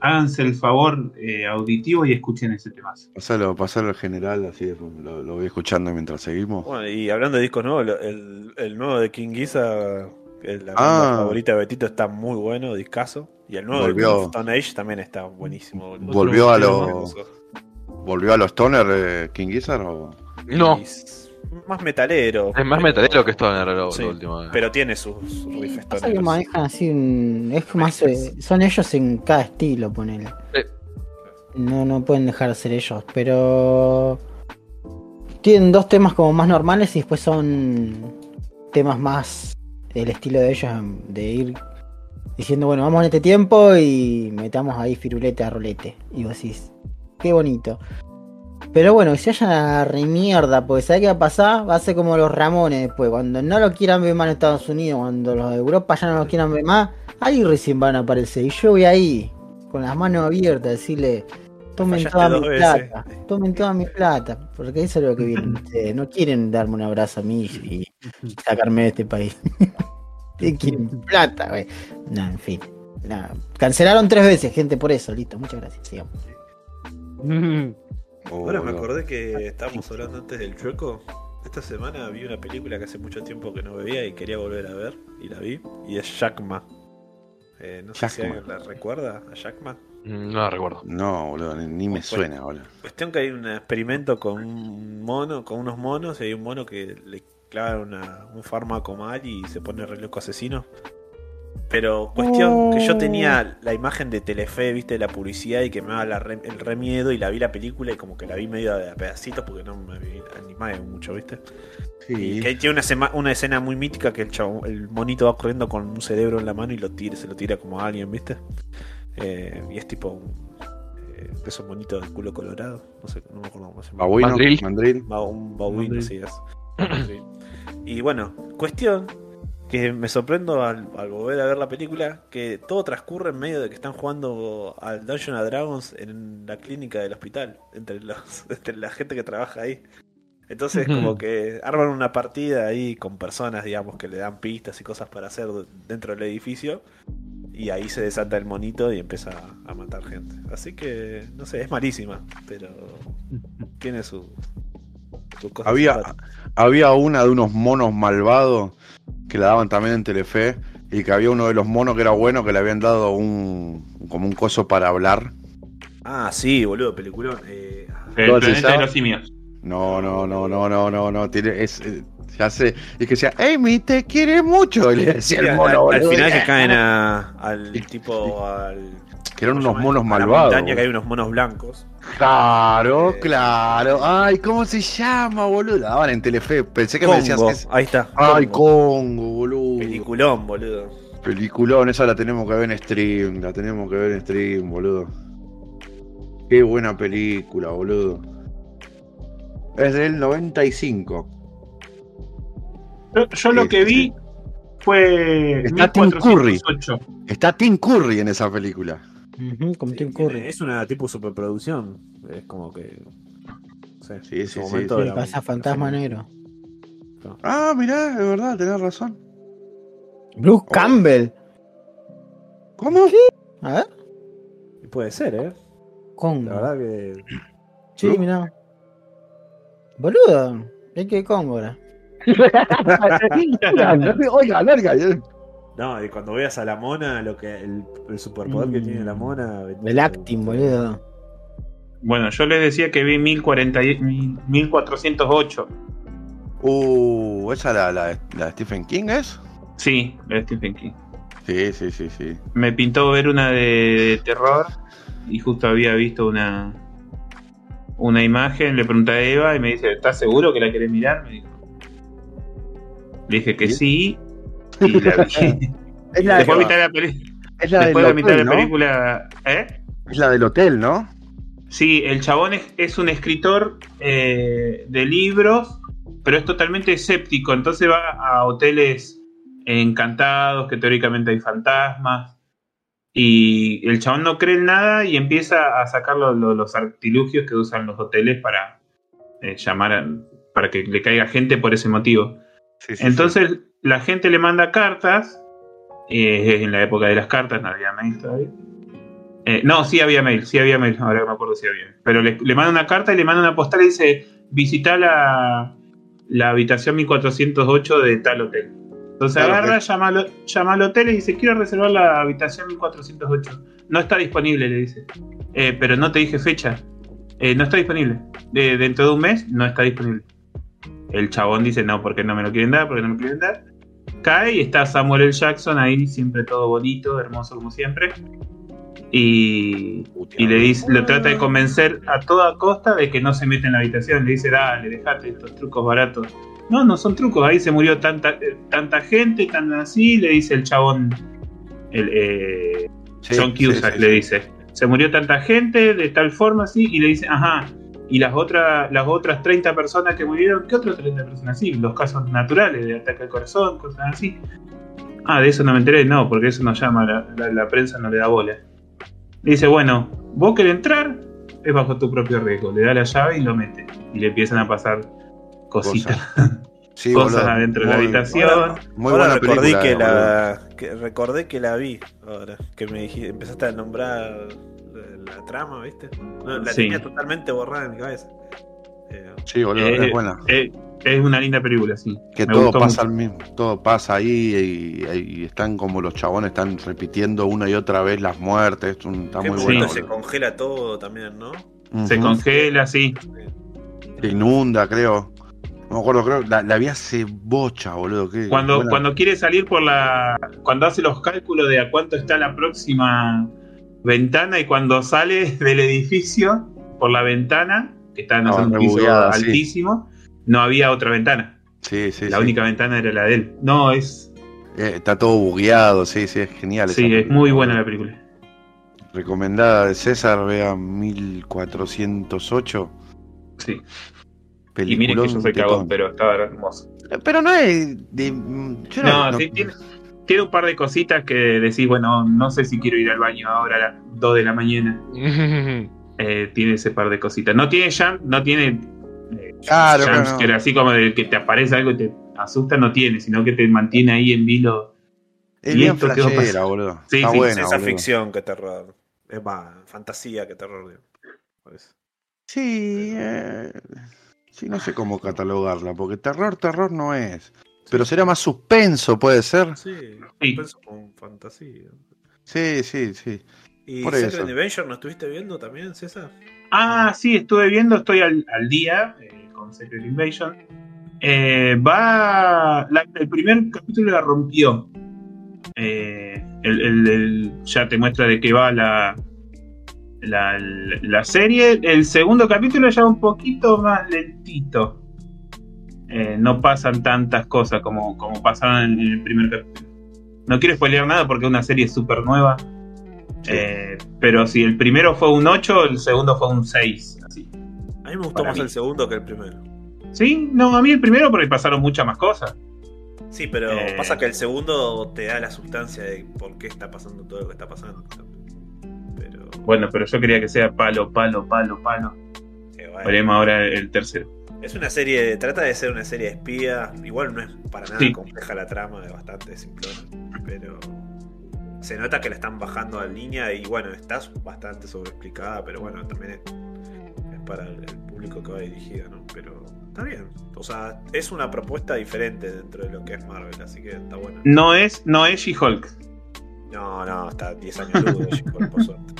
háganse el favor eh, auditivo y escuchen ese tema. Pasalo, pasalo al general, así lo, lo voy escuchando mientras seguimos. Bueno, y hablando de discos nuevos, el, el nuevo de King Giza, es la Ah. favorita de Betito, está muy bueno, discaso. Y el nuevo Volvió. de Stone Age también está buenísimo. Volvió a Me lo. gustó. ¿Volvió a los Stoner eh, King Gizzard o.? No. Y s- más metalero. Es más pero- metalero que esto en lo, Sí, lo último. eh. Pero tiene sus, sus riffs que manejan así. Es más. eh, son ellos en cada estilo, ponele. Sí. No, no pueden dejar de ser ellos, pero. Tienen dos temas como más normales y después son temas más del estilo de ellos, de ir diciendo, bueno, vamos en este tiempo y metamos ahí firulete a rolete. Y vos decís, qué bonito. Pero bueno, que se vayan a la remierda, porque ¿sabes qué va a pasar? Va a ser como los Ramones después. Cuando no lo quieran ver más en Estados Unidos, cuando los de Europa ya no lo quieran ver más, ahí recién van a aparecer. Y yo voy ahí, con las manos abiertas, a decirle, tomen Fallaste toda mi veces. plata, tomen toda mi plata, porque eso es lo que vienen [laughs] ustedes. No quieren darme un abrazo a mí y sacarme de este país. [laughs] Plata, güey. No, en fin. Nada. Cancelaron tres veces, gente, por eso. Listo, muchas gracias. Sigamos. [laughs] Ahora me acordé que estábamos hablando antes del chueco. Esta semana vi una película que hace mucho tiempo que no veía y quería volver a ver, y la vi, y es Jackma. Eh, no sé si alguien la recuerda a Jackma. Mm, No la recuerdo. No, boludo, ni, ni me Fue- suena, boludo. Cuestión que hay un experimento con un mono, con unos monos, y hay un mono que le clava una- un fármaco mal y se pone re loco asesino. Pero cuestión que yo tenía la imagen de Telefe, viste, de la publicidad y que me daba la re- el re miedo y la vi la película y como que la vi medio de a pedacitos porque no me animaba mucho, viste. Y Sí. que ahí tiene una, sema- una escena muy mítica que el, chavo- el monito va corriendo con un cerebro en la mano y lo tira, se lo tira como a alguien, ¿viste? Eh, y es tipo un, eh, de esos monitos de culo colorado. No sé, no me acuerdo cómo se llama. Babuino, Mandril. mandril. Ba- un babuino, Mandril. sí es. Sí. Y bueno, cuestión que me sorprendo al, al volver a ver la película que todo transcurre en medio de que están jugando al Dungeons and Dragons en la clínica del hospital, entre, los, [laughs] entre la gente que trabaja ahí. Entonces como que arman una partida ahí con personas, digamos, que le dan pistas y cosas para hacer dentro del edificio. Y ahí se desata el monito y empieza a, matar gente. Así que, no sé, es malísima, pero [laughs] tiene su, Había, había una de unos monos malvados que la daban también en Telefe y que había uno de los monos que era bueno que le habían dado un como un coso para hablar. Ah, sí, boludo, peliculón. Eh, El ¿Cómo se planeta de los simios. No, no, no, no, no, no, no, tiene, es, ya sé, y que decía, Amy, te quiere mucho, y le decía sí, el al, mono, al boludo. final que [laughs] caen a- al tipo, al... que eran ¿cómo unos monos A la malvados. montaña que hay unos monos blancos. Claro, Eh, claro. Ay, ¿cómo se llama, boludo? La daban en Telefe. Pensé que me decías ese. ahí está. Ay, Congo. Congo, boludo. Peliculón, boludo. Peliculón, esa la tenemos que ver en stream, la tenemos que ver en stream, boludo. Qué buena película, boludo. Es del 95. Yo, yo lo que vi fue Está Tim Curry. 1408. Está Tim Curry en esa película. Como Sí, Tim Curry. Es una tipo superproducción. Es como que. no sé, Sí, en sí, su sí, momento sí. era Pasa fantasma negro. Ah, mirá, es verdad, tenés razón. Bruce Campbell. ¿Cómo? A ver. Puede ser, ¿eh? Con. La verdad que. Sí, mirá. Boludo. Es que Cóngora. [laughs] Oiga, larga. eh. No, y cuando veas a la mona, lo que el, el superpoder que Mm. tiene la mona. El acting, boludo. Bueno, yo les decía que vi 1040 y- 1408. Uh, ¿esa la, la, la de Stephen King es? Sí, la de Stephen King. Sí, sí, sí, sí. Me pintó ver una de, de terror y justo había visto una una imagen, le pregunté a Eva y me dice, ¿estás seguro que la querés mirar? Me dijo. Le dije que sí y la vi. [laughs] Es la, Después de mitad la, peli- es la después del de mitad de hotel, la ¿no? película... ¿Eh? Es la del hotel, ¿no? Sí, el chabón es, es un escritor eh, de libros, pero es totalmente escéptico, entonces va a hoteles encantados, que teóricamente hay fantasmas, y el chabón no cree en nada y empieza a sacar lo- lo- los artilugios que usan los hoteles para eh, llamar, a- para que le caiga gente por ese motivo. Sí, sí, Entonces la gente le manda cartas. eh, en la época de las cartas no había mail todavía. Eh, no, sí había mail, sí había mail, ahora me acuerdo si había. Pero le, le manda una carta y le manda una postal y dice: Visita la, la habitación 1408 de tal hotel. Entonces Claro, agarra, llama, al- llama al hotel y dice: Quiero reservar la habitación 1408. No está disponible, le dice. "Eh, pero no te dije fecha. "Eh, no está disponible. De- dentro de un mes no está disponible. El chabón dice, no, porque no me lo quieren dar, porque no me lo quieren dar. Cae y está Samuel L. Jackson ahí, siempre todo bonito, hermoso como siempre. Y, y le dice, lo trata de convencer a toda costa de que no se mete en la habitación. Le dice, dale, dejate estos trucos baratos. No, no son trucos, ahí se murió tanta, eh, tanta gente, tan así, le dice el chabón, el, eh, Sí, John sí, Cusack sí, le sí. dice. Se murió tanta gente de tal forma así y le dice, ajá, y las otras las otras 30 personas que murieron, ¿qué otras 30 personas así? Los casos naturales de ataque al corazón, cosas así. Ah, de eso no me enteré, no, porque eso no llama, la, la- la prensa no le da bola. Le dice, bueno, vos querés entrar, es bajo tu propio riesgo. Le da la llave y lo mete. Y le empiezan a pasar cositas, Sí, cosas boludo. adentro de la habitación. Muy ahora buena recordé película. que eh, la que recordé que la vi ahora que me dijiste, empezaste a nombrar la, la trama viste No, la Sí. tenía totalmente borrada en mi cabeza Eh, Sí, boludo, Eh, es buena. Eh, es una linda película, sí. Que Me todo pasa al mismo, todo pasa ahí y, y están como los chabones están repitiendo una y otra vez las muertes, un- está muy bueno, se congela todo también no Se congela, sí. Se inunda, creo. No me acuerdo, creo, la, la vi hace bocha, boludo. qué Cuando, buena. cuando quiere salir por la. Cuando hace los cálculos de a cuánto está la próxima ventana y cuando sale [laughs] del edificio por la ventana, que está en Ah, un piso sí. altísimo, no había otra ventana. Sí, sí, la sí. única ventana era la de él. No, es. Eh, está todo bugueado, sí, sí, es genial. Sí, es muy buena la película. Recomendada de César, vea 1408. Sí. Y miren que yo soy cagón, pero estaba hermoso. Pero no es. de- yo No, no- sí, tiene, tiene un par de cositas que decís, bueno, no sé si quiero ir al baño ahora a las 2 de la mañana. [laughs] Eh, tiene ese par de cositas. No tiene jump, no tiene eh, Claro, pero jumpscare, no. así como de que te aparece algo y te asusta, no tiene, sino que te mantiene ahí en vilo. Es ¿Y bien flashera, boludo. Sí, está sí, buena, es esa boludo. ficción que terror es más fantasía que terror digo. Por eso. Sí, eh, sí, no sé cómo catalogarla, porque terror, terror no es. Pero será más suspenso, puede ser. sí Sí. pienso con fantasía Sí, sí, sí. y Por Secret eso. Invasion no estuviste viendo también César Ah, sí, estuve viendo, estoy al, al día eh, con Secret Invasion. Eh, va. la- el primer capítulo la rompió. Eh, el, el- el- ya te muestra de qué va la, la, la serie. El segundo capítulo ya un poquito más lentito. Eh, no pasan tantas cosas como, como pasaban en el primer capítulo. No quiero spoilear nada porque es una serie súper nueva. Eh, pero si el primero fue un 8, el segundo fue un 6. Así. A mí me gustó Para más mí. el segundo que el primero. Sí, no, a mí el primero porque pasaron muchas más cosas. Sí, pero Eh. pasa que el segundo te da la sustancia de por qué está pasando todo lo que está pasando. Bueno, pero yo quería que sea palo, palo, palo, palo. bueno. Veremos ahora el tercero. Es una serie, trata de ser una serie de espía. Igual no es para nada Sí. compleja la trama, es bastante simplona. Pero se nota que la están bajando a línea y bueno, está bastante sobreexplicada, pero bueno, también es, es para el, el público que va dirigida, ¿no? Pero está bien. O sea, es una propuesta diferente dentro de lo que es Marvel, así que está bueno. No es, no es She-Hulk. No, no, está 10 años luz de She-Hulk, por suerte.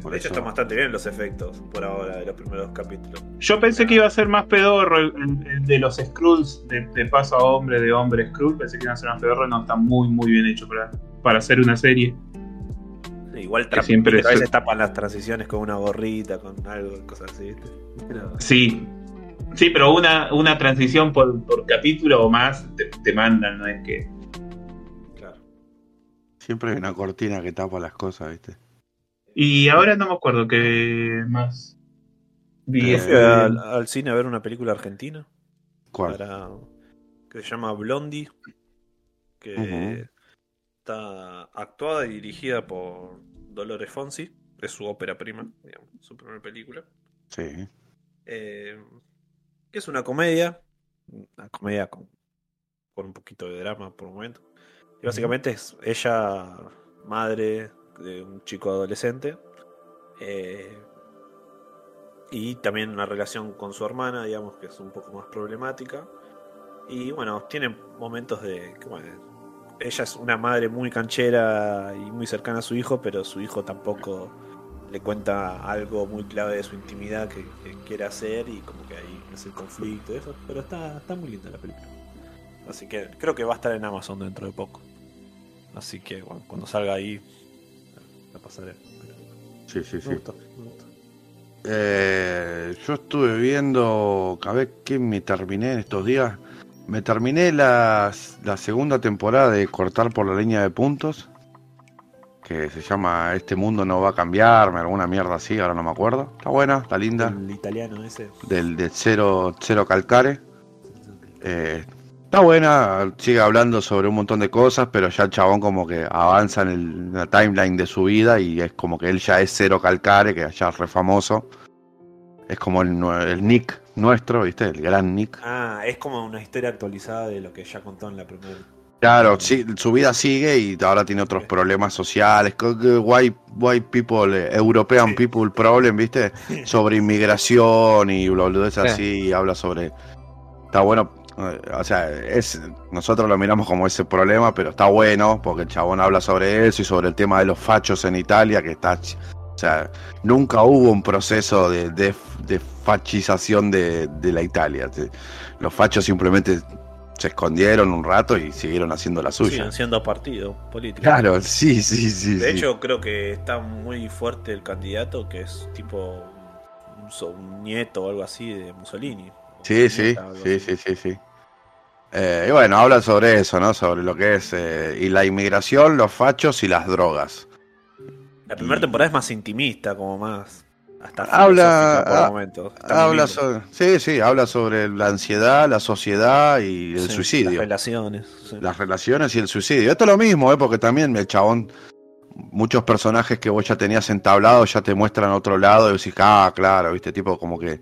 Por de hecho, eso- están bastante bien los efectos por ahora de los primeros capítulos. Yo pensé que iba a ser más pedorro el, el- el de los Skrulls, de, de paso a hombre, de hombre Skrull. Pensé que iba a ser más pedorro. No, está muy, muy bien hecho para, para hacer una serie. Igual Que siempre a veces tapan las transiciones con una gorrita, con algo, cosas así, ¿viste? Pero- Sí. Sí, pero una, una transición por, por capítulo o más te, te mandan, no es que. claro. Siempre hay una cortina que tapa las cosas, ¿viste? Y ahora no me acuerdo qué más. Vi Eh, fui al, al cine a ver una película argentina ¿Cuál? para, que se llama Blondie, que está actuada y dirigida por Dolores Fonsi, es su ópera prima, digamos, su primera película. Sí. Eh, es una comedia, una comedia con, con un poquito de drama por un momento. Y básicamente es ella, madre de un chico adolescente, eh, y también una relación con su hermana, digamos que es un poco más problemática. Y bueno, tiene momentos de ella es una madre muy canchera y muy cercana a su hijo, pero su hijo tampoco le cuenta algo muy clave de su intimidad que, que quiere hacer y como que ahí es el conflicto y eso, pero está, está muy linda la película. Así que creo que va a estar en Amazon dentro de poco. Así que bueno, cuando salga ahí la pasaré. Pero Sí, sí, me sí. gustó, me gustó. Eh, yo estuve viendo, a ver qué me terminé en estos días. Me terminé la, la segunda temporada de Cortar por la línea de puntos, que se llama Este mundo no va a cambiarme, alguna mierda así, ahora no me acuerdo. Está buena, está linda. El italiano ese. Del de cero, cero calcare. Eh, está buena, sigue hablando sobre un montón de cosas, pero ya el chabón como que avanza en, el- en la timeline de su vida y es como que él ya es cero calcare, que ya es re famoso. Es como el, Nick nuestro, ¿viste? El gran Nick. Ah, es como una historia actualizada de lo que ya contó en la primera. Claro, sí, su vida sigue y ahora tiene otros problemas sociales. White, white people, eh, European Sí. people problem, ¿viste? [laughs] Sobre inmigración y boludeces Sí. así, y habla sobre. Está bueno, o sea, es nosotros lo miramos como ese problema, pero está bueno porque el chabón habla sobre eso y sobre el tema de los fachos en Italia, que está. O sea, nunca hubo un proceso de, de, de fachización de, de la Italia. Los fachos simplemente se escondieron un rato y siguieron haciendo la suya. Siguen siendo partido político. Claro, sí, sí, sí. De sí. hecho, creo que está muy fuerte el candidato, que es tipo un, nieto o algo así de Mussolini. Sí, sí, sí, sí, sí. Eh, y bueno, habla sobre eso, ¿no? Sobre lo que es eh, y la inmigración, los fachos y las drogas. La primera Y- temporada es más intimista, como más. Hasta Habla- por momentos. Habla sobre, sí, sí, habla sobre la ansiedad, la sociedad y el Sí, suicidio. Las relaciones. sí. las relaciones y el suicidio. Esto es lo mismo, ¿eh? porque también el chabón, muchos personajes que vos ya tenías entablados ya te muestran otro lado y decís, ah, claro, viste, tipo como que,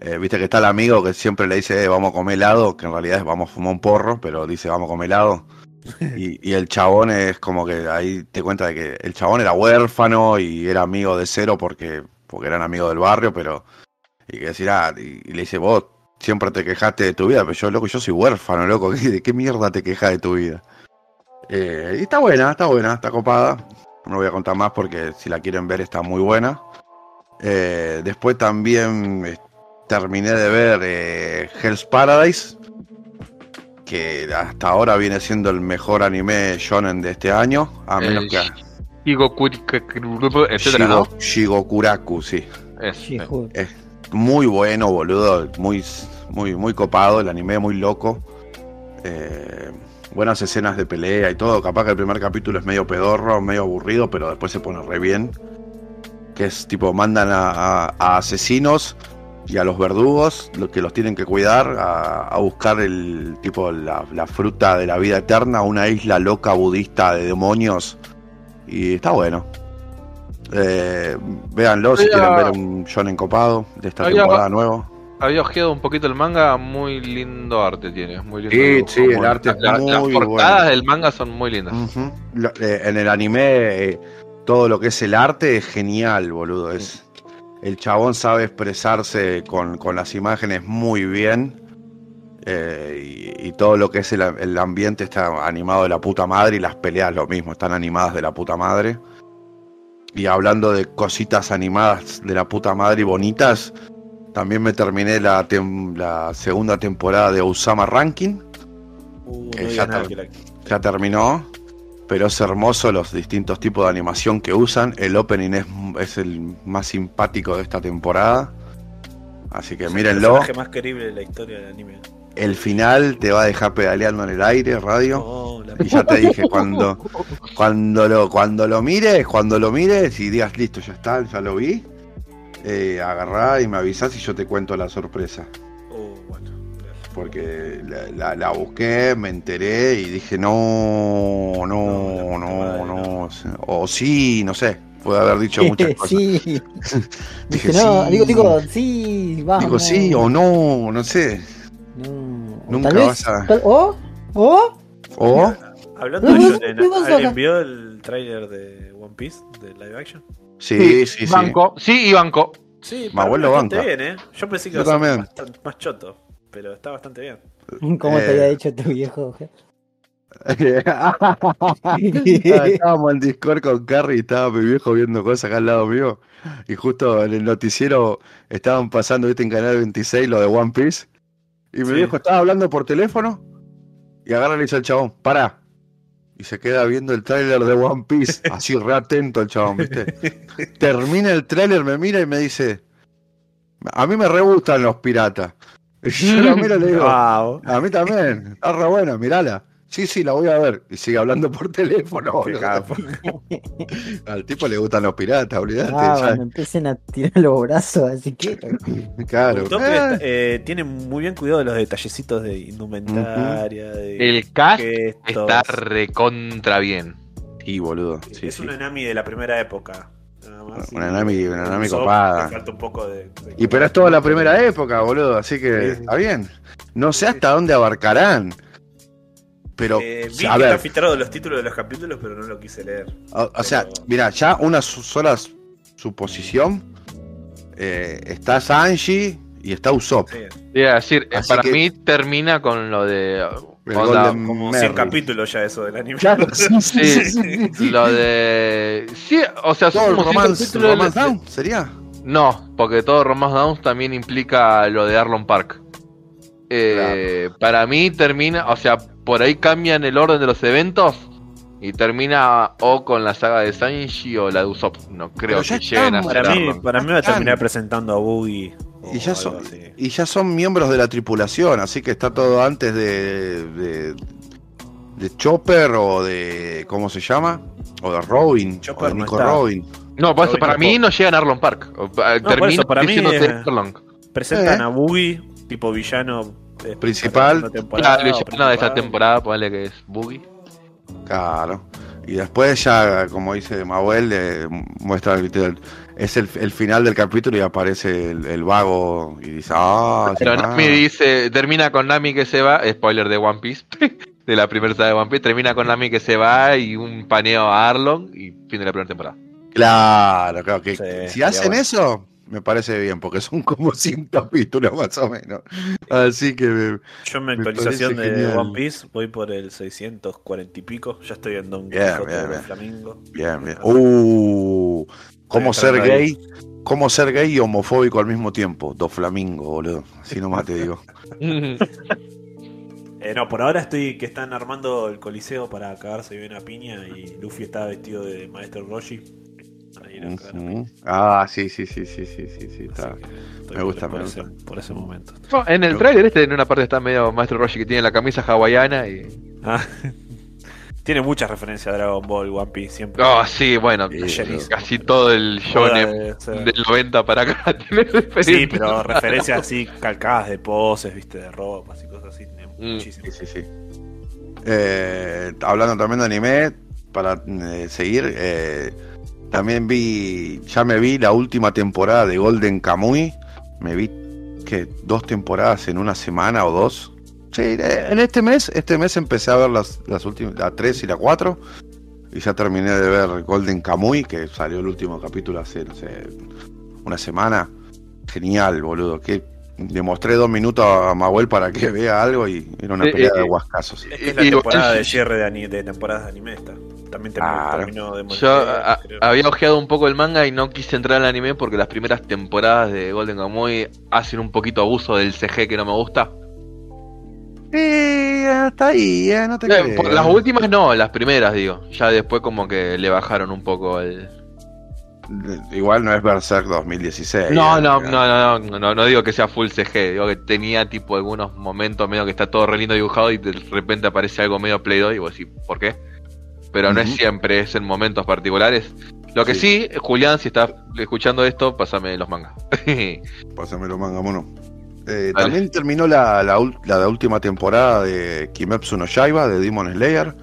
eh, viste que está el amigo que siempre le dice, eh, vamos a comer helado, que en realidad es vamos a fumar un porro, pero dice, vamos a comer helado. [laughs] Y, y el chabón es como que ahí te cuenta de que el chabón era huérfano y era amigo de cero porque, porque eran amigos del barrio, pero, y que decir, ah, y, y le dice, vos siempre te quejaste de tu vida, pero yo, loco, yo soy huérfano, loco, [laughs] ¿qué- ¿de qué mierda te quejas de tu vida? Eh, y está buena, está buena, está copada. No voy a contar más porque si la quieren ver está muy buena. Eh, después también terminé de ver eh, Hell's Paradise, que hasta ahora viene siendo el mejor anime shonen de este año, a menos que Higo etcétera, ¿no? Shigo- Shigokuraku, sí. Es. Muy bueno, boludo, muy, muy, muy copado, el anime muy loco. Eh, buenas escenas de pelea y todo. Capaz que el primer capítulo es medio pedorro, medio aburrido, pero después se pone re bien. Que es tipo, mandan a, a- a asesinos y a los verdugos, lo que los tienen que cuidar, a, a buscar el tipo la, la fruta de la vida eterna, a una isla loca budista de demonios. Y está bueno. Eh, véanlo si quieren ver un shonen copado de esta Había- temporada nueva. Había ojeado un poquito el manga, muy lindo arte tiene. Muy lindo Sí, dibujo, sí, el arte es la- Las portadas bueno. del manga son muy lindas. Eh, en el anime, eh, todo lo que es el arte es genial, boludo. Es, el chabón sabe expresarse con, con las imágenes muy bien. eh, y, y todo lo que es el, el ambiente está animado de la puta madre. Y las peleas lo mismo, están animadas de la puta madre. Y hablando de cositas animadas de la puta madre y bonitas, también me terminé la, tem- la segunda temporada de Osama Ranking. Uh, Que no ya diga nada ter- que la- ya terminó, pero es hermoso los distintos tipos de animación que usan. El opening es, es el más simpático de esta temporada. Así que es el mírenlo. personaje más querible de la historia del anime. El final te va a dejar pedaleando en el aire, radio. La Y ya te dije, cuando, [laughs] cuando, lo, cuando lo mires, cuando lo mires y digas, listo, ya está, ya lo vi, eh, agarrá y me avisás y yo te cuento la sorpresa. Porque la, la- la busqué, me enteré y dije, no, no, No, no, no, no. O sí, no sé. Puede haber dicho [laughs] muchas cosas. sí. [laughs] Dije, Dije, no, sí. digo, digo, sí, vamos. Digo sí o no, no sé. No. Nunca tal vez- vas a- tal- ¿O? ¿O? O, Hablando de no, ¿alguien vio el tráiler de One Piece, de live action? sí, sí, sí. Banco. Sí, y banco. Sí, Mi abuelo bastante banca. bien, ¿eh? Yo pensé que iba a ser más choto, pero está bastante bien. ¿Cómo Eh. te había dicho tu viejo? [laughs] Ah, Estábamos en Discord con Carrie y estaba mi viejo viendo cosas acá al lado mío. Y justo en el noticiero estaban pasando, viste, en Canal 26 lo de One Piece. Y mi Sí. viejo estaba hablando por teléfono y agarra y le dice al chabón, para. Y se queda viendo el tráiler de One Piece, así re atento el chabón, viste. [laughs] Termina el tráiler, me mira y me dice, a mí me re gustan los piratas. Y [laughs] yo la miro y le digo, Wow. a mí también, está re buena, mirala. Sí, sí, la voy a ver. Y sigue hablando por teléfono. [laughs] Al tipo le gustan los piratas, olvidate. Ah, empiecen a tirar los brazos, así que. [laughs] Claro. Ah, eh, tiene muy bien cuidado de los detallecitos de indumentaria, de El cast gestos. está recontra bien. Sí, boludo. Sí, es sí. una Nami de la primera época. Nada más. Una Nami- una Nami copada. le falta un poco de, de- Y pero es toda la primera época, boludo. Así que Sí. está bien. No sé hasta dónde abarcarán. Pero, Eh, vi a que ver, están filtrados los títulos de los capítulos, pero no lo quise leer. o, o sea, mira, ya una su- sola su- suposición. eh, está Sanji y está Usopp. Sí, decir, eh, Así para que- mí termina con lo de. El onda, Golden como Merry. 100 capítulos ya eso del anime. Claro, sí, [laughs] sí, Sí, sí, sí, sí. Lo de. Sí, o sea, son Todo cinco romance, romance down, ¿sería? No, porque todo Romance Downs también implica lo de Arlon Park. Eh, Para mí termina, o sea, por ahí cambian el orden de los eventos y termina o con la saga de Sanji o la de Usopp. No creo que lleguen a Para mí, para mí va a terminar presentando a Boogie. Y ya, son, así. y ya son miembros de la tripulación, así que está todo antes de, de, de Chopper o de. ¿Cómo se llama? O de Robin. Chopper o de no Nico. Robin. No, por eso Robin para mí no llegan a Arlon Park. O, eh, por termina eso, para mí es- Arlong. Presentan Eh. a Boogie, tipo villano. eh, Principal. la ya de esta temporada, ponele que es Boogie. Claro. Y después ya, como dice Mahuel, eh, muestra ¿viste? Es el, el final del capítulo y aparece el, el vago y dice, ah, Pero ah". Nami dice, termina con Nami que se va, spoiler de One Piece, [laughs] de la primera saga de One Piece, termina con Nami que se va y un paneo a Arlong y fin de la primera temporada. Claro, claro que Sí, si hacen bueno. eso, me parece bien, porque son como [laughs] 100 capítulos más o menos. Así que me- Yo en mi Me actualización de genial. One Piece voy por el 640 y pico. Ya estoy en Don bien, de bien. Flamingo. bien, bien. Uh, cómo ser gay, cómo ser gay y homofóbico al mismo tiempo. Dos flamingos, boludo. Así nomás te digo. [laughs] Eh, no, por ahora estoy que están armando el coliseo para cagarse bien a piña y Luffy está vestido de maestro Roshi. Ah, sí, sí, sí, sí, sí, sí, está. Me gusta, por, me ese, por ese momento. No, en el tráiler este, en una parte está medio Maestro Roshi que tiene la camisa hawaiana y Ah. Tiene muchas referencias a Dragon Ball, One Piece, siempre. Oh, sí, bueno, Sí, casi todo el shonen o sea. del 90 para acá [laughs] tiene Sí, referencias. pero referencias así calcadas de poses, viste, de ropas y cosas así. tiene Mm. Muchísimas. Sí, sí, sí. Eh, hablando también de anime, para eh, seguir, eh, también vi, ya me vi la última temporada de Golden Kamuy. Me vi que dos temporadas en una semana o dos. Sí, eh, en este mes, este mes empecé a ver las, las últimas, la 3 y la 4. Y ya terminé de ver Golden Kamuy, que salió el último capítulo hace, no sé, una semana. Genial, boludo. Que le mostré dos minutos a Mahuel para que vea algo y era una Eh, pelea eh, de eh, huascazos. Es que es la Y- temporada y- de cierre de, ani- de temporadas de anime esta. También terminó, Claro. terminó de Yo a- creo. había ojeado un poco el manga y no quise entrar al anime porque las primeras temporadas de Golden Kamuy hacen un poquito abuso del CG que no me gusta. Sí, hasta ahí, eh, no te Eh, por las últimas no, las primeras digo. Ya después como que le bajaron un poco el... Igual no es Berserk 2016. No, eh, no, no, no, no, no, no digo que sea full CG, digo que tenía tipo algunos momentos medio que está todo re lindo dibujado y de repente aparece algo medio Play Doh y vos decís, ¿por qué? Pero no es siempre, es en momentos particulares. Lo que sí, Julián, si estás escuchando esto, pásame los mangas. [laughs] Pásamelo, manga mono. Eh, también terminó la, la, última temporada de Kimetsu no Yaiba de Demon Slayer.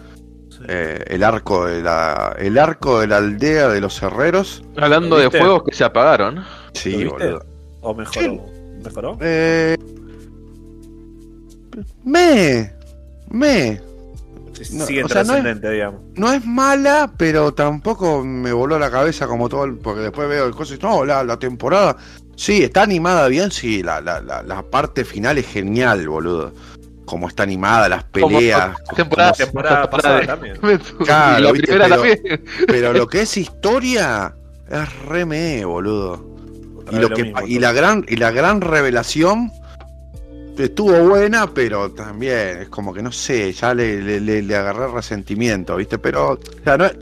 Sí. Eh, el arco de la el arco de la aldea de los herreros. Hablando ¿Lo de fuegos que se apagaron. Sí, ¿Lo viste? boludo. ¿O mejoró? ¿Mejoró? Eh, me me no, Sigue o sea, no es- trascendente, digamos. no es mala, pero tampoco me voló la cabeza como todo, el- porque después veo el coso y no, la, la temporada, sí, está animada bien, sí, la, la, la, la parte final es genial, boludo. Como está animada, las peleas, temporada, como- temporada pasada también. [laughs] Claro, viste, pero- también. pero lo que es historia es re me, boludo. Y, lo lo que, mismo, y la gran y la gran revelación estuvo buena, pero también es como que no sé, ya le, le, le- agarré resentimiento, ¿viste? Pero, o sea, no es-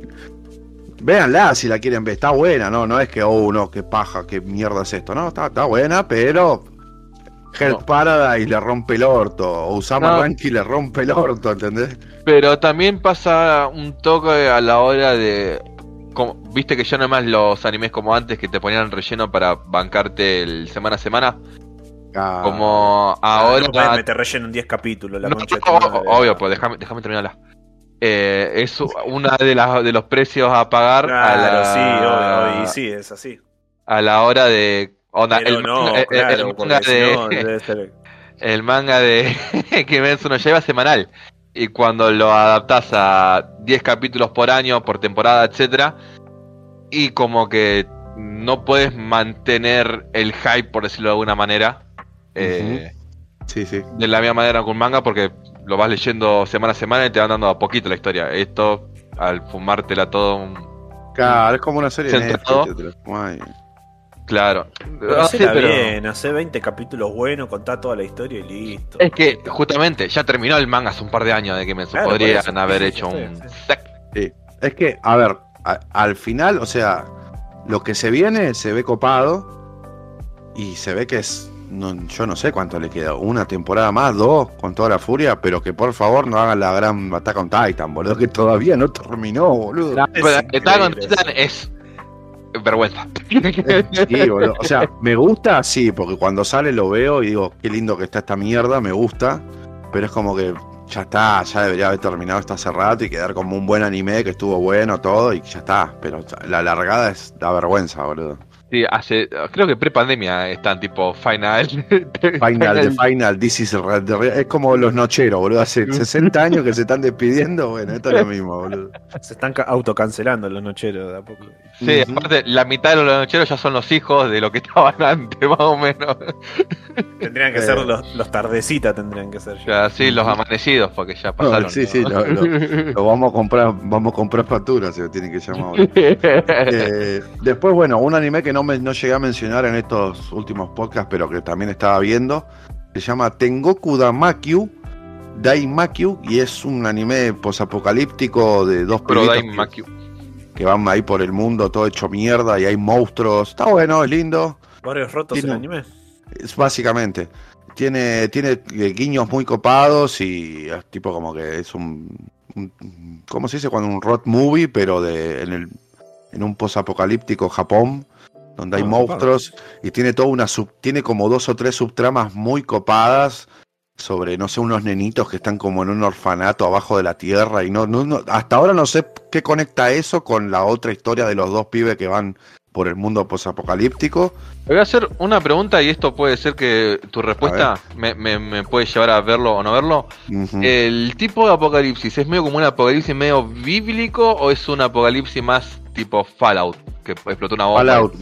véanla si la quieren ver, está buena, ¿no? No es que, oh, no, qué paja, qué mierda es esto, no, está, está buena, pero Hell No. Paradise le rompe el orto, o Usama No. Ranky le rompe el orto, ¿entendés? Pero también pasa un toque a la hora de. como- Viste que ya no más los animes como antes que te ponían relleno para bancarte el semana a semana. Ah, Como Ah, ahora. no podés meter relleno en 10 capítulos, la No, concha de tu o- madre. obvio, pues déjame, déjame terminarla. Eh, es una de las de los precios a pagar a, la, sí, obvio, obvio, y sí, es así. a la hora de. onda, Pero el, no, manga- el- claro, el manga de, no, [laughs] debe ser- el manga de [laughs] Kimetsu no lleva semanal. Y cuando lo adaptás a 10 capítulos por año, por temporada, etcétera, y como que no puedes mantener el hype, por decirlo de alguna manera, eh, Sí, sí. de la misma manera con manga, porque lo vas leyendo semana a semana y te van dando a poquito la historia. Esto, al fumártela todo, un- Claro, es como una serie de claro. Pero pero- bien, hace 20 capítulos buenos, contá toda la historia y listo. Es que justamente ya terminó el manga hace un par de años de. Claro, por Podrían eso, haber sí, hecho sí, un sí. sec Sí. Es que, a ver, a- al final, o sea, lo que se viene se ve copado y se ve que es, no, yo no sé cuánto le queda, una temporada más, dos, con toda la furia, pero que por favor no hagan la gran Attack on Titan, boludo, que todavía no terminó, boludo. Attack on Titan es vergüenza. [laughs] Sí, boludo. O sea, me gusta, sí, porque cuando sale lo veo y digo, qué lindo que está esta mierda, me gusta, pero es como que ya está, ya debería haber terminado esto hace rato y quedar como un buen anime que estuvo bueno todo y ya está, pero la largada es da vergüenza, boludo. Sí, hace, creo que pre-pandemia están tipo final. [laughs] Final, de Final, This is Red Dead. Es como los nocheros, boludo. Hace 60 años que se están despidiendo. Bueno, esto es lo mismo, boludo. Se están ca- autocancelando los nocheros de a poco. Sí, aparte, la mitad de los nocheros ya son los hijos de lo que estaban [laughs] antes, más o menos. Tendrían que Eh. ser los, los tardecitas, tendrían que ser ya. sí, los amanecidos, porque ya pasaron. sí, ¿no? sí, lo, lo- [laughs] lo vamos a comprar, vamos a comprar facturas, se lo tienen que llamar. Eh, después, bueno, un anime que no, me, no llegué a mencionar en estos últimos podcasts, pero que también estaba viendo, se llama Tengoku Damakyu, Daimakyu, y es un anime posapocalíptico de dos Dai que- van ahí por el mundo todo hecho mierda y hay monstruos. Está bueno, es lindo. Barrios rotos Tiene- en anime. Es básicamente. tiene, tiene eh, guiños muy copados y es tipo como que es un, un- ¿cómo se dice? Cuando un road movie, pero de en, el, en un posapocalíptico Japón, donde hay Ah, monstruos y tiene toda una sub, tiene como dos o tres subtramas muy copadas sobre, no sé, unos nenitos que están como en un orfanato abajo de la tierra y no, no, no- hasta ahora no sé qué conecta eso con la otra historia de los dos pibes que van por el mundo posapocalíptico. Voy a hacer una pregunta y esto puede ser que tu respuesta me, me- me puede llevar a verlo o no verlo. ¿El tipo de apocalipsis es medio como un apocalipsis medio bíblico o es un apocalipsis más tipo Fallout? Que explotó una bomba. Fallout.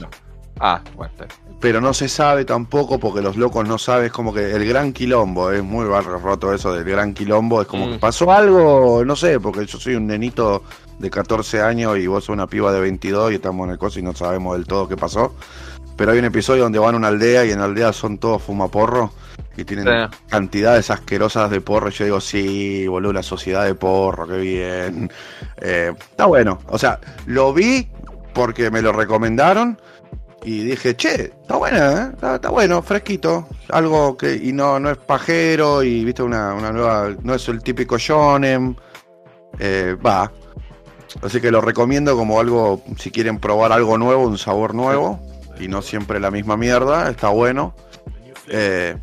Ah, bueno, pero no se sabe tampoco porque los locos no saben, es como que el gran quilombo, es muy barro roto eso del gran quilombo, es como Mm. que pasó algo, no sé, porque yo soy un nenito de 14 años y vos sos una piba de 22 y estamos en el coso y no sabemos del todo qué pasó. Pero hay un episodio donde van a una aldea y en la aldea son todos fumaporro y tienen Sí. cantidades asquerosas de porro. Y yo digo, sí, boludo, la sociedad de porro, qué bien. Eh, está bueno. O sea, lo vi porque me lo recomendaron y dije, che, está buena, ¿eh? está, bueno, fresquito. Algo que, y no, no es pajero y viste una, una nueva, no es el típico shonen. Eh, va. Así que lo recomiendo como algo, si quieren probar algo nuevo, un sabor nuevo y no siempre la misma mierda, está bueno. Eh,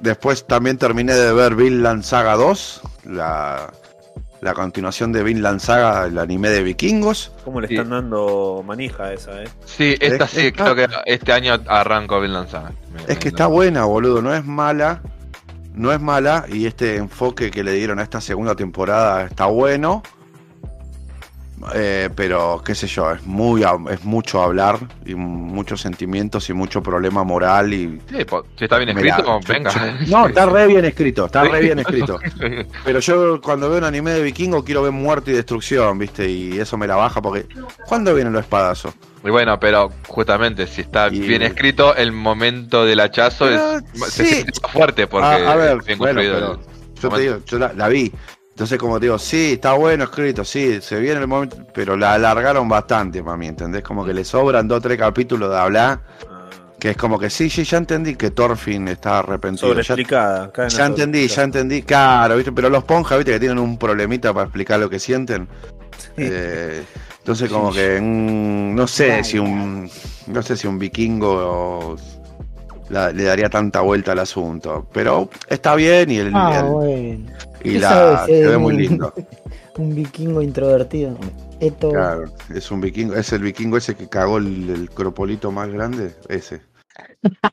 después también terminé de ver Vinland Saga 2, la, la continuación de Vinland Saga, el anime de vikingos. ¿Cómo le Sí. están dando manija a esa, eh? Sí, esta Es- sí, está- creo que este año arranco bien lanzada. Es que está buena, boludo, no es mala. No es mala y este enfoque que le dieron a esta segunda temporada está bueno. Eh, pero qué sé yo, es muy es mucho hablar y muchos sentimientos y mucho problema moral y Sí, si está bien escrito, venga. yo- [laughs] [laughs] no, está re bien escrito, está re bien escrito. [laughs] Pero yo cuando veo un anime de vikingo quiero ver muerte y destrucción, ¿viste? Y eso me la baja porque ¿cuándo vienen los espadazos? Y bueno, pero justamente si está Y- bien escrito, el momento del hachazo Pero, es, se sí. siente más fuerte porque a, a ver, es bien bueno, construido pero el- yo te digo, yo la, la vi. Entonces, como te digo, sí, está bueno escrito, sí, se viene el momento, pero la alargaron bastante para mí, ¿entendés? Como que le sobran dos o tres capítulos de hablar, que es como que sí, sí, ya entendí que Thorfinn está arrepentido. Ya, Sobreexplicada. cadena ya entendí, ya entendí, claro, ¿viste? Pero los ponjas, ¿viste? Que tienen un problemita para explicar lo que sienten. Eh, entonces, como que mm, no sé si un no sé si un vikingo la- le daría tanta vuelta al asunto, pero está bien y el, Ah, el- bueno. y ¿Qué la se ve muy lindo. [laughs] Un vikingo introvertido. Esto. Claro, es un vikingo, es el vikingo ese que cagó el, el cropolito más grande, ese. [laughs]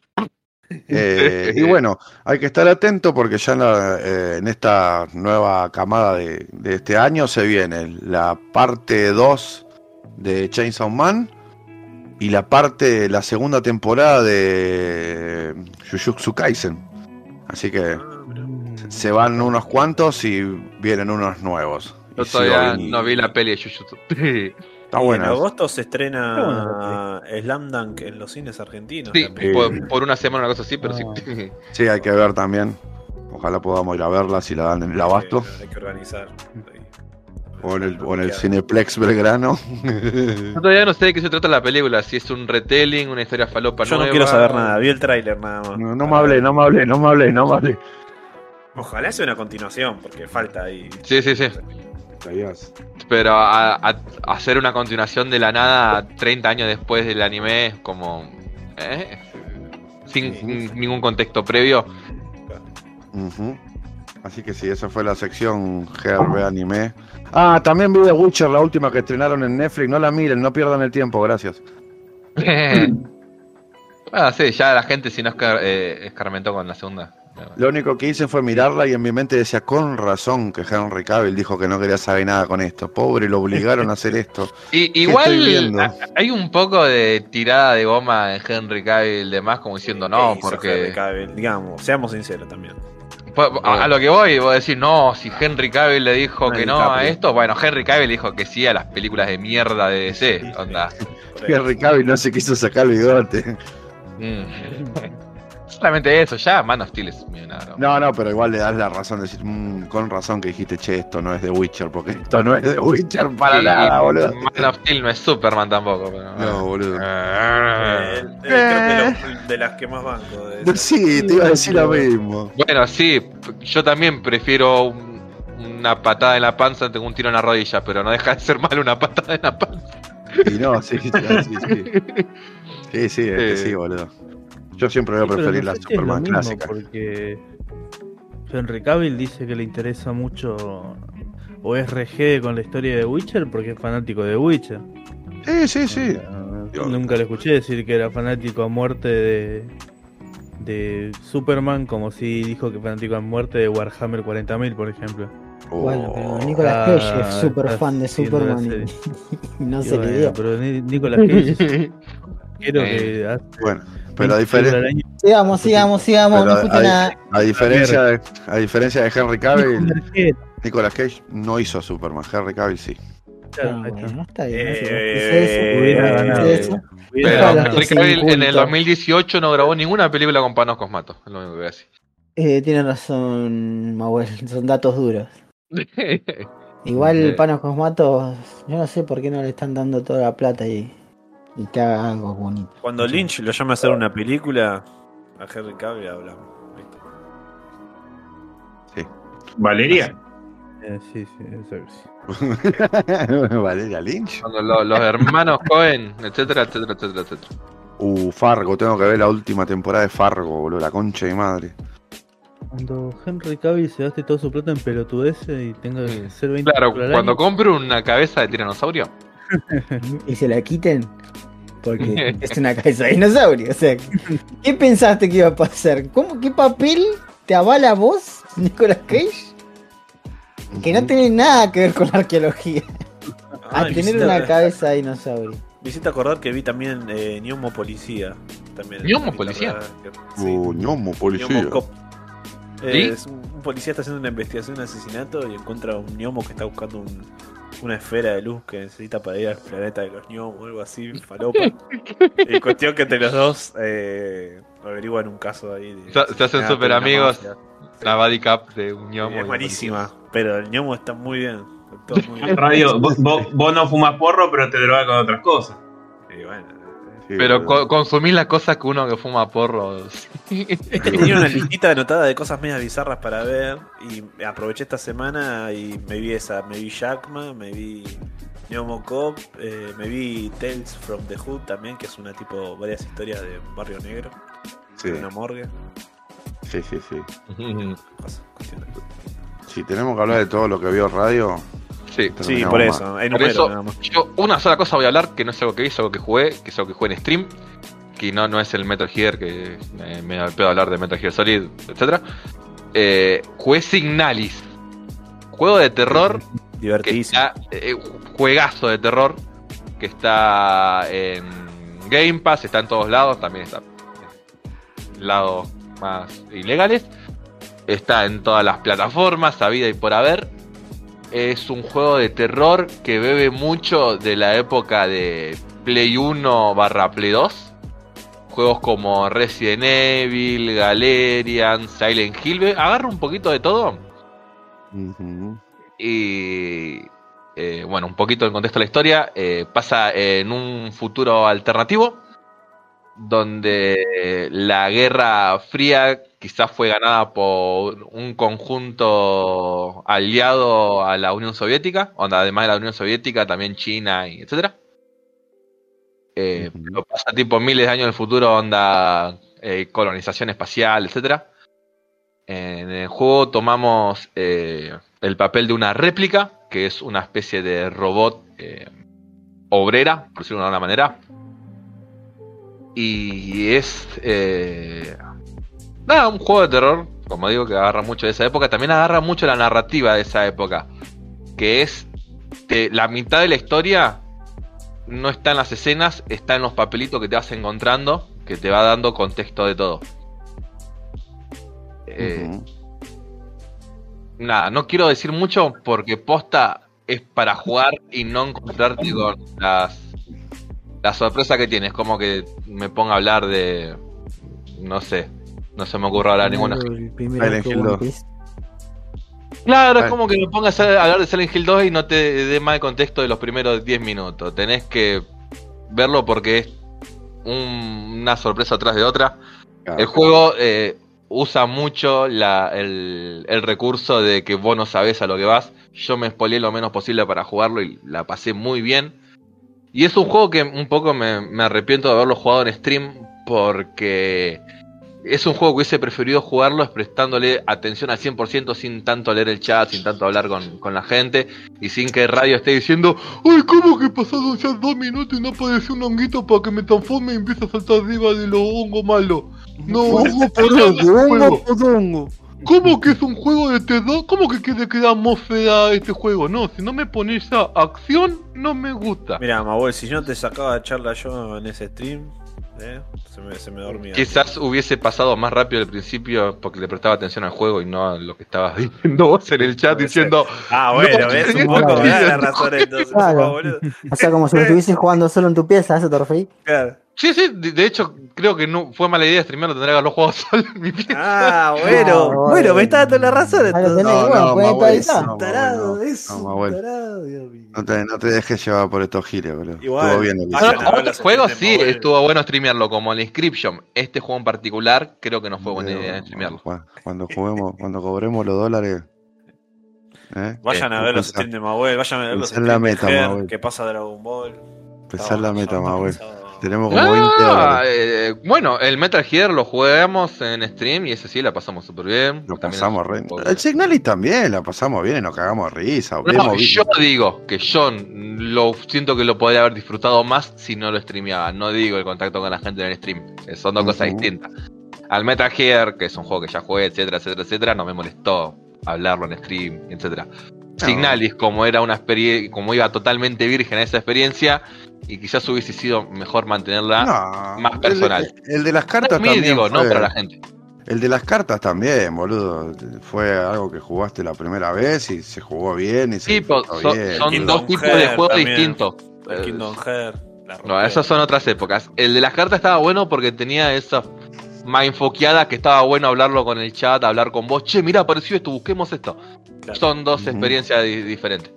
Eh, y bueno, hay que estar atento porque ya en, la- eh, en esta nueva camada de, de este año se viene la parte 2 de Chainsaw Man y la parte, la segunda temporada de Jujutsu Kaisen. Así que Ah, se van unos cuantos y vienen unos nuevos. Yo Y todavía y- no vi la peli de Jujutsu. [laughs] Está buena. En agosto se estrena Slam Dunk en los cines argentinos. Sí, por, por una semana una cosa así, pero sí. Sí, hay que ver también. Ojalá podamos ir a verla si la dan en el abasto. Sí, hay que organizar. O en el, o en el Cineplex Belgrano. [laughs] Yo todavía no sé de qué se trata la película, si es un retelling, una historia falopa Yo no nueva. quiero saber nada, vi el tráiler nada más. No, no me hablé, no me hablé, no me hablé, no me hablé. Ojalá sea una continuación, porque falta ahí. Sí, sí, sí. Pero a, a- hacer una continuación de la nada 30 años después del anime es como... ¿eh? Sin Sí. ningún contexto previo. Ujú. Así que sí, esa fue la sección GRB Anime. Ah, también vi The Witcher, la última que estrenaron en Netflix. No la miren, no pierdan el tiempo, gracias. ah, sí, ya la gente si no escar- eh, escarmentó con la segunda. Lo único que hice fue mirarla y en mi mente decía, con razón que Henry Cavill dijo que no quería saber nada con esto. Pobre, lo obligaron a hacer esto. [laughs] Y, igual hay un poco de tirada de goma en Henry Cavill de más como diciendo no, ¿Qué hizo porque... Henry Cavill? Digamos, seamos sinceros también. Po- A, a lo que voy, voy a decir, no, si Henry Cavill le dijo que no a esto, bueno, Henry Cavill dijo que sí a las películas de mierda de DC, onda. Henry Cavill no se quiso sacar el bigote. Mm. [laughs] Solamente eso, ya Man of Steel es nada. No, no, pero igual le das la razón de decir, "Mm, con razón que dijiste, che, esto no es de Witcher, porque esto no es de Witcher para Sí, nada, boludo. Man of Steel no es Superman tampoco. Pero, No, boludo. Eh, eh, creo que lo- de las que más banco. de. Sí, te iba a decir lo mismo. Bueno, sí, yo también prefiero un- una patada en la panza ante un tiro en la rodilla, pero no deja de ser mal una patada en la panza. Y no, sí, sí, sí. Sí, sí, [laughs] sí, es que sí, boludo. Yo siempre voy a Sí, preferir no la sé lo Superman clásica. Porque Henry Cavill dice que le interesa mucho o es RG con la historia de Witcher porque es fanático de Witcher. Sí, sí, sí. Ah, Nunca le escuché decir que era fanático a muerte de, de Superman, como si dijo que fanático a muerte de Warhammer 40.000, por ejemplo. Bueno, pero Oh. Nicolas Ah, Cage es súper fan de la Superman y, [laughs] no se le dio. Pero Ni- Nicolas Cage, [laughs] quiero Eh, que hace Bueno, pero a 20 diferencia. Sigamos, sigamos, sigamos, Pero no hay- nada. A diferencia, de, a diferencia de Henry Cavill, Nicolas Cage no hizo Superman. Henry Cavill sí. claro, está. bien. Pero Henry Cavill en el inculto. 2018 no grabó ninguna película con Panos Cosmato, es lo único que voy a decir. Eh, tiene razón, Mahuel, son datos duros. [laughs] Igual Eh. Panos Cosmatos, yo no sé por qué no le están dando toda la plata y, y que haga algo bonito. Cuando Lynch lo llama a hacer una película, a Henry Cavill hablamos. ¿viste? Valeria. Eh, sí, sí, eso sí. [laughs] Valeria Lynch. Cuando lo- los hermanos Cohen, etcétera, etcétera, etcétera, etcétera. Uh, Fargo, tengo que ver la última temporada de Fargo, boludo, la concha de madre. Cuando Henry Cavill se gaste todo su plata en pelotudeces y tenga que ser 20 Claro, al cuando año, compro una cabeza de tiranosaurio, Y se la quiten porque [laughs] es una cabeza de dinosaurio. O sea, ¿qué pensaste que iba a pasar? ¿Cómo, ¿Qué papel te avala vos, Nicolas Cage? Que no tiene nada que ver con la arqueología. A Ah, tener visita- una cabeza de dinosaurio. Me hiciste acordar que vi también eh, Gnomo Policía. También en ¿Gnomo la Policía? que- sí. Uh, ñomo, policía. Gnomo Cop. Eh, ¿Sí? es un, un policía está haciendo una investigación de un asesinato y encuentra un gnomo que está buscando un- una esfera de luz que necesita para ir al planeta de los gnomos o algo así, [laughs] falopa. y cuestión que entre los dos eh, averiguan un caso ahí. de Se- se hacen una amigos. mafia. la body cap de un ñomo. es buenísima, pero el gnomo está muy bien. actuó muy [laughs] bien. Radio, vos, vos- vos no fumas porro, pero te drogas con otras cosas. Y bueno, Sí, Pero co- consumís las cosas que uno que fuma porros. [laughs] Es que tenía una listita anotada de cosas medias bizarras para ver y aproveché esta semana y me vi esa, me vi Jackma, me vi Neomo Cop, eh, me vi Tales from the Hood también, que es una tipo varias historias de un barrio negro, Sí, de una morgue, sí, sí, sí. [laughs] cuestiones. Si tenemos que hablar de todo lo que vio Radio, Sí. Por eso, Por eso, yo una sola cosa voy a hablar, que no es algo que vi, es algo que jugué, que es algo que jugué en stream, que no, no es el Metal Gear, que me, me da el pedo hablar de Metal Gear Solid, etc. Eh, jugué Signalis, juego de terror que Divertidísimo. está, eh, juegazo de terror, que está en Game Pass, está en todos lados, también está en lados más ilegales, está en todas las plataformas, sabida y por haber. Es un juego de terror que bebe mucho de la época de Play 1 barra Play 2. Juegos como Resident Evil, Galerian, Silent Hill. Agarra un poquito de todo. Y eh, bueno, un poquito en contexto de la historia. eh, pasa en un futuro alternativo. Donde la Guerra Fría quizás fue ganada por un conjunto aliado a la Unión Soviética. Onda, además de la Unión Soviética, también China y etcétera. Eh, Ujú. pero pasa tipo miles de años en el futuro, onda eh, colonización espacial, etcétera. En el juego tomamos eh, el papel de una réplica, que es una especie de robot eh, obrera, por decirlo de alguna manera. Y es eh, nada, un juego de terror, como digo, que agarra mucho de esa época. También agarra mucho la narrativa de esa época, que es que la mitad de la historia no está en las escenas, está en los papelitos que te vas encontrando, que te va dando contexto de todo. Eh. Nada, no quiero decir mucho porque posta es para jugar y no encontrarte con las la sorpresa que tienes, como que me ponga a hablar de no sé, No se me ocurre ahora ninguna. Silent Hill One 2. Piece. Claro, es como que me pongas a hablar de Silent Hill 2 y no te dé mal contexto de los primeros 10 minutos. Tenés que verlo porque es un- una sorpresa atrás de otra. Claro. El juego eh, usa mucho la- el, el recurso de que vos no sabés a lo que vas. Yo me spoileé lo menos posible para jugarlo y la pasé muy bien. Y es un juego que un poco me, me arrepiento de haberlo jugado en stream porque es un juego que hubiese preferido jugarlo es prestándole atención al 100% sin tanto leer el chat, sin tanto hablar con, con la gente y sin que Radio esté diciendo ¡Ay, cómo que pasaron ya dos minutos y no apareció un honguito para que me transforme y empiece a saltar arriba de los hongos malos! No, [laughs] Hongo por Hongo porongo. ¿Cómo que es un juego de terror? ¿Cómo que quiere que da atmósfera este juego? No, si no me pones esa acción, no me gusta. Mira, Mabuel, si yo no te sacaba charla yo en ese stream, eh, se, me, se me dormía. Quizás hubiese pasado más rápido al principio porque le prestaba atención al juego y no a lo que estabas [laughs] diciendo vos en el chat diciendo Ah, bueno, No, ves, un poco no, me da la razón entonces, Claro. [laughs] O sea, como si lo estuvieses jugando solo en tu pieza, ¿a eso te referís? Claro. Sí, sí, de, de hecho creo que no fue mala idea streamearlo, tendría que haberlo jugado [laughs] solo en mi pieza. Ah, bueno, bueno, me está dando la razón lo entonces. tenés, No, bueno, no, no. tarado, Mahuel, es no, un Mahuel. tarado, Dios mío. No te, no te dejes llevar por estos giles, boludo. Igual. Estuvo bien No, no, no, los juegos streams sí estuvo bueno streamearlo, como el Inscription. Este juego en particular creo que no fue buena idea streamearlo. Cu- Cuando juguemos, cuando cobremos los dólares. ¿eh? Vayan a ver los streams de Mahuel, vayan a ver los streams de Mahuel. que pasa Dragon Ball. Pensar la meta, estaba- Tenemos como 20 Ah, dólares. eh, bueno, el Metal Gear lo jugamos en stream y ese sí la pasamos súper bien. Lo También pasamos re. El Signalis también, la pasamos bien y nos cagamos risa. No, yo digo que yo lo siento que lo podría haber disfrutado más si no lo streameaba. No digo el contacto con la gente en el stream. eh, Son dos cosas distintas. Al Metal Gear, que es un juego que ya jugué, etcétera, etcétera, etcétera, no me molestó hablarlo en stream, etcétera. Signalis, como era una experiencia, como iba totalmente virgen a esa experiencia, y quizás hubiese sido mejor mantenerla. No, más el de- personal. El, de las Para cartas mí, también. digo, no para la gente. El de las cartas también, boludo. Fue algo que jugaste la primera vez y se jugó bien y se Sí, po- disfrutó son, bien. son dos tipos de Hearts juegos también. distintos. El Eh, Kingdom Hearts. la No, esas son otras épocas. El de las cartas estaba bueno porque tenía esa mindfoqueada que estaba bueno hablarlo con el chat, hablar con vos. Che, mira, apareció esto, busquemos esto. Claro. Son dos experiencias di- diferentes.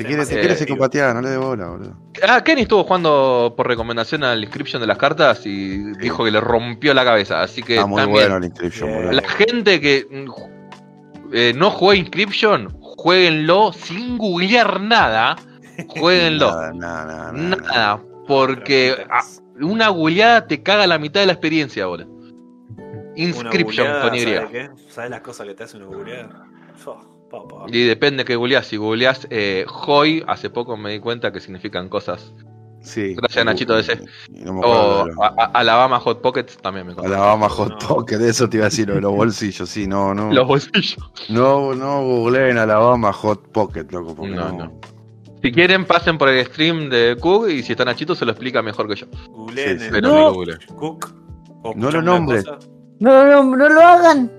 Te quiere, te Eh, quiere psicopatear, no le dé bola, boludo. Ah, Kenny estuvo jugando por recomendación al inscription de las cartas y dijo que le rompió la cabeza. Así que Está muy también, bueno el Inscription, boludo. la gente que mm, eh, no juega inscription, jueguenlo sin googlear nada. [laughs] Jueguenlo. Nada, nada, nada, nada. Nada, porque una googleada te caga la mitad de la experiencia ahora. Inscription Una con Y. googleada, ¿sabes las cosas que te hace una googleada? Fua, Y depende que googleás. Si googleás eh, Hoy, hace poco me di cuenta que significan cosas. Sí. Gracias, Nachito DC. Y No me acuerdo O de lo- a- a- Alabama Hot Pockets también me consta. Alabama Hot No. Pocket, de eso te iba a decir, lo de los bolsillos, sí, no, no. Los bolsillos. No, no googleen Alabama Hot Pocket, loco, porque No, no. no. Si quieren, pasen por el stream de Cook y si está Nachito se lo explica mejor que yo. Googleen Sí, sí. Pero No. googleen. Cook. No lo nombres. No, no, [laughs] no lo hagan.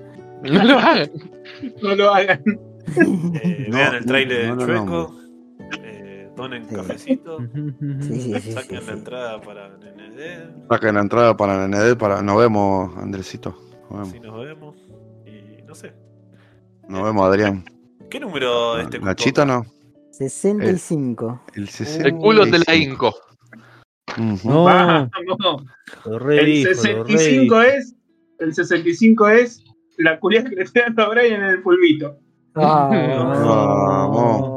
No lo hagan. No lo hagan. Eh, [laughs] No, vean el trailer no de Chueco. Eh, donen Sí. cafecito. [laughs] Sí, sí, sí. Saquen sí, la sí. entrada para NND. Saquen la entrada para la ND, para... nos vemos, Andresito. Nos vemos, nos vemos. Y no sé. nos vemos Adrián. ¿Qué número de este cupo? Nachito no. 65. El, El 65. culo te la inco. Ujú. No, Vamos. lo El redijo, lo 65 redijo. es. El 65 es la curia que le está dando a Brian en el pulvito. Vamos.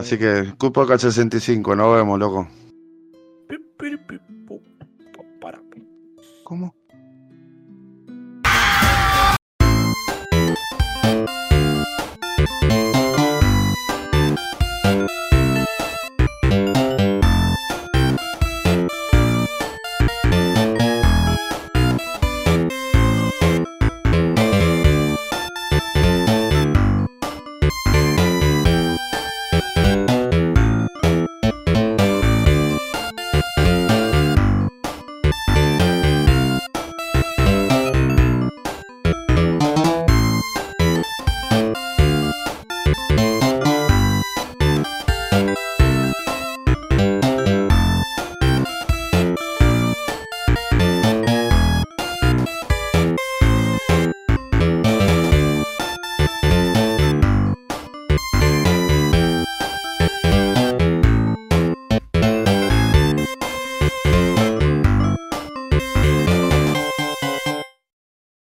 Así que, culpa acá el 65, nos vemos, loco. ¿Cómo?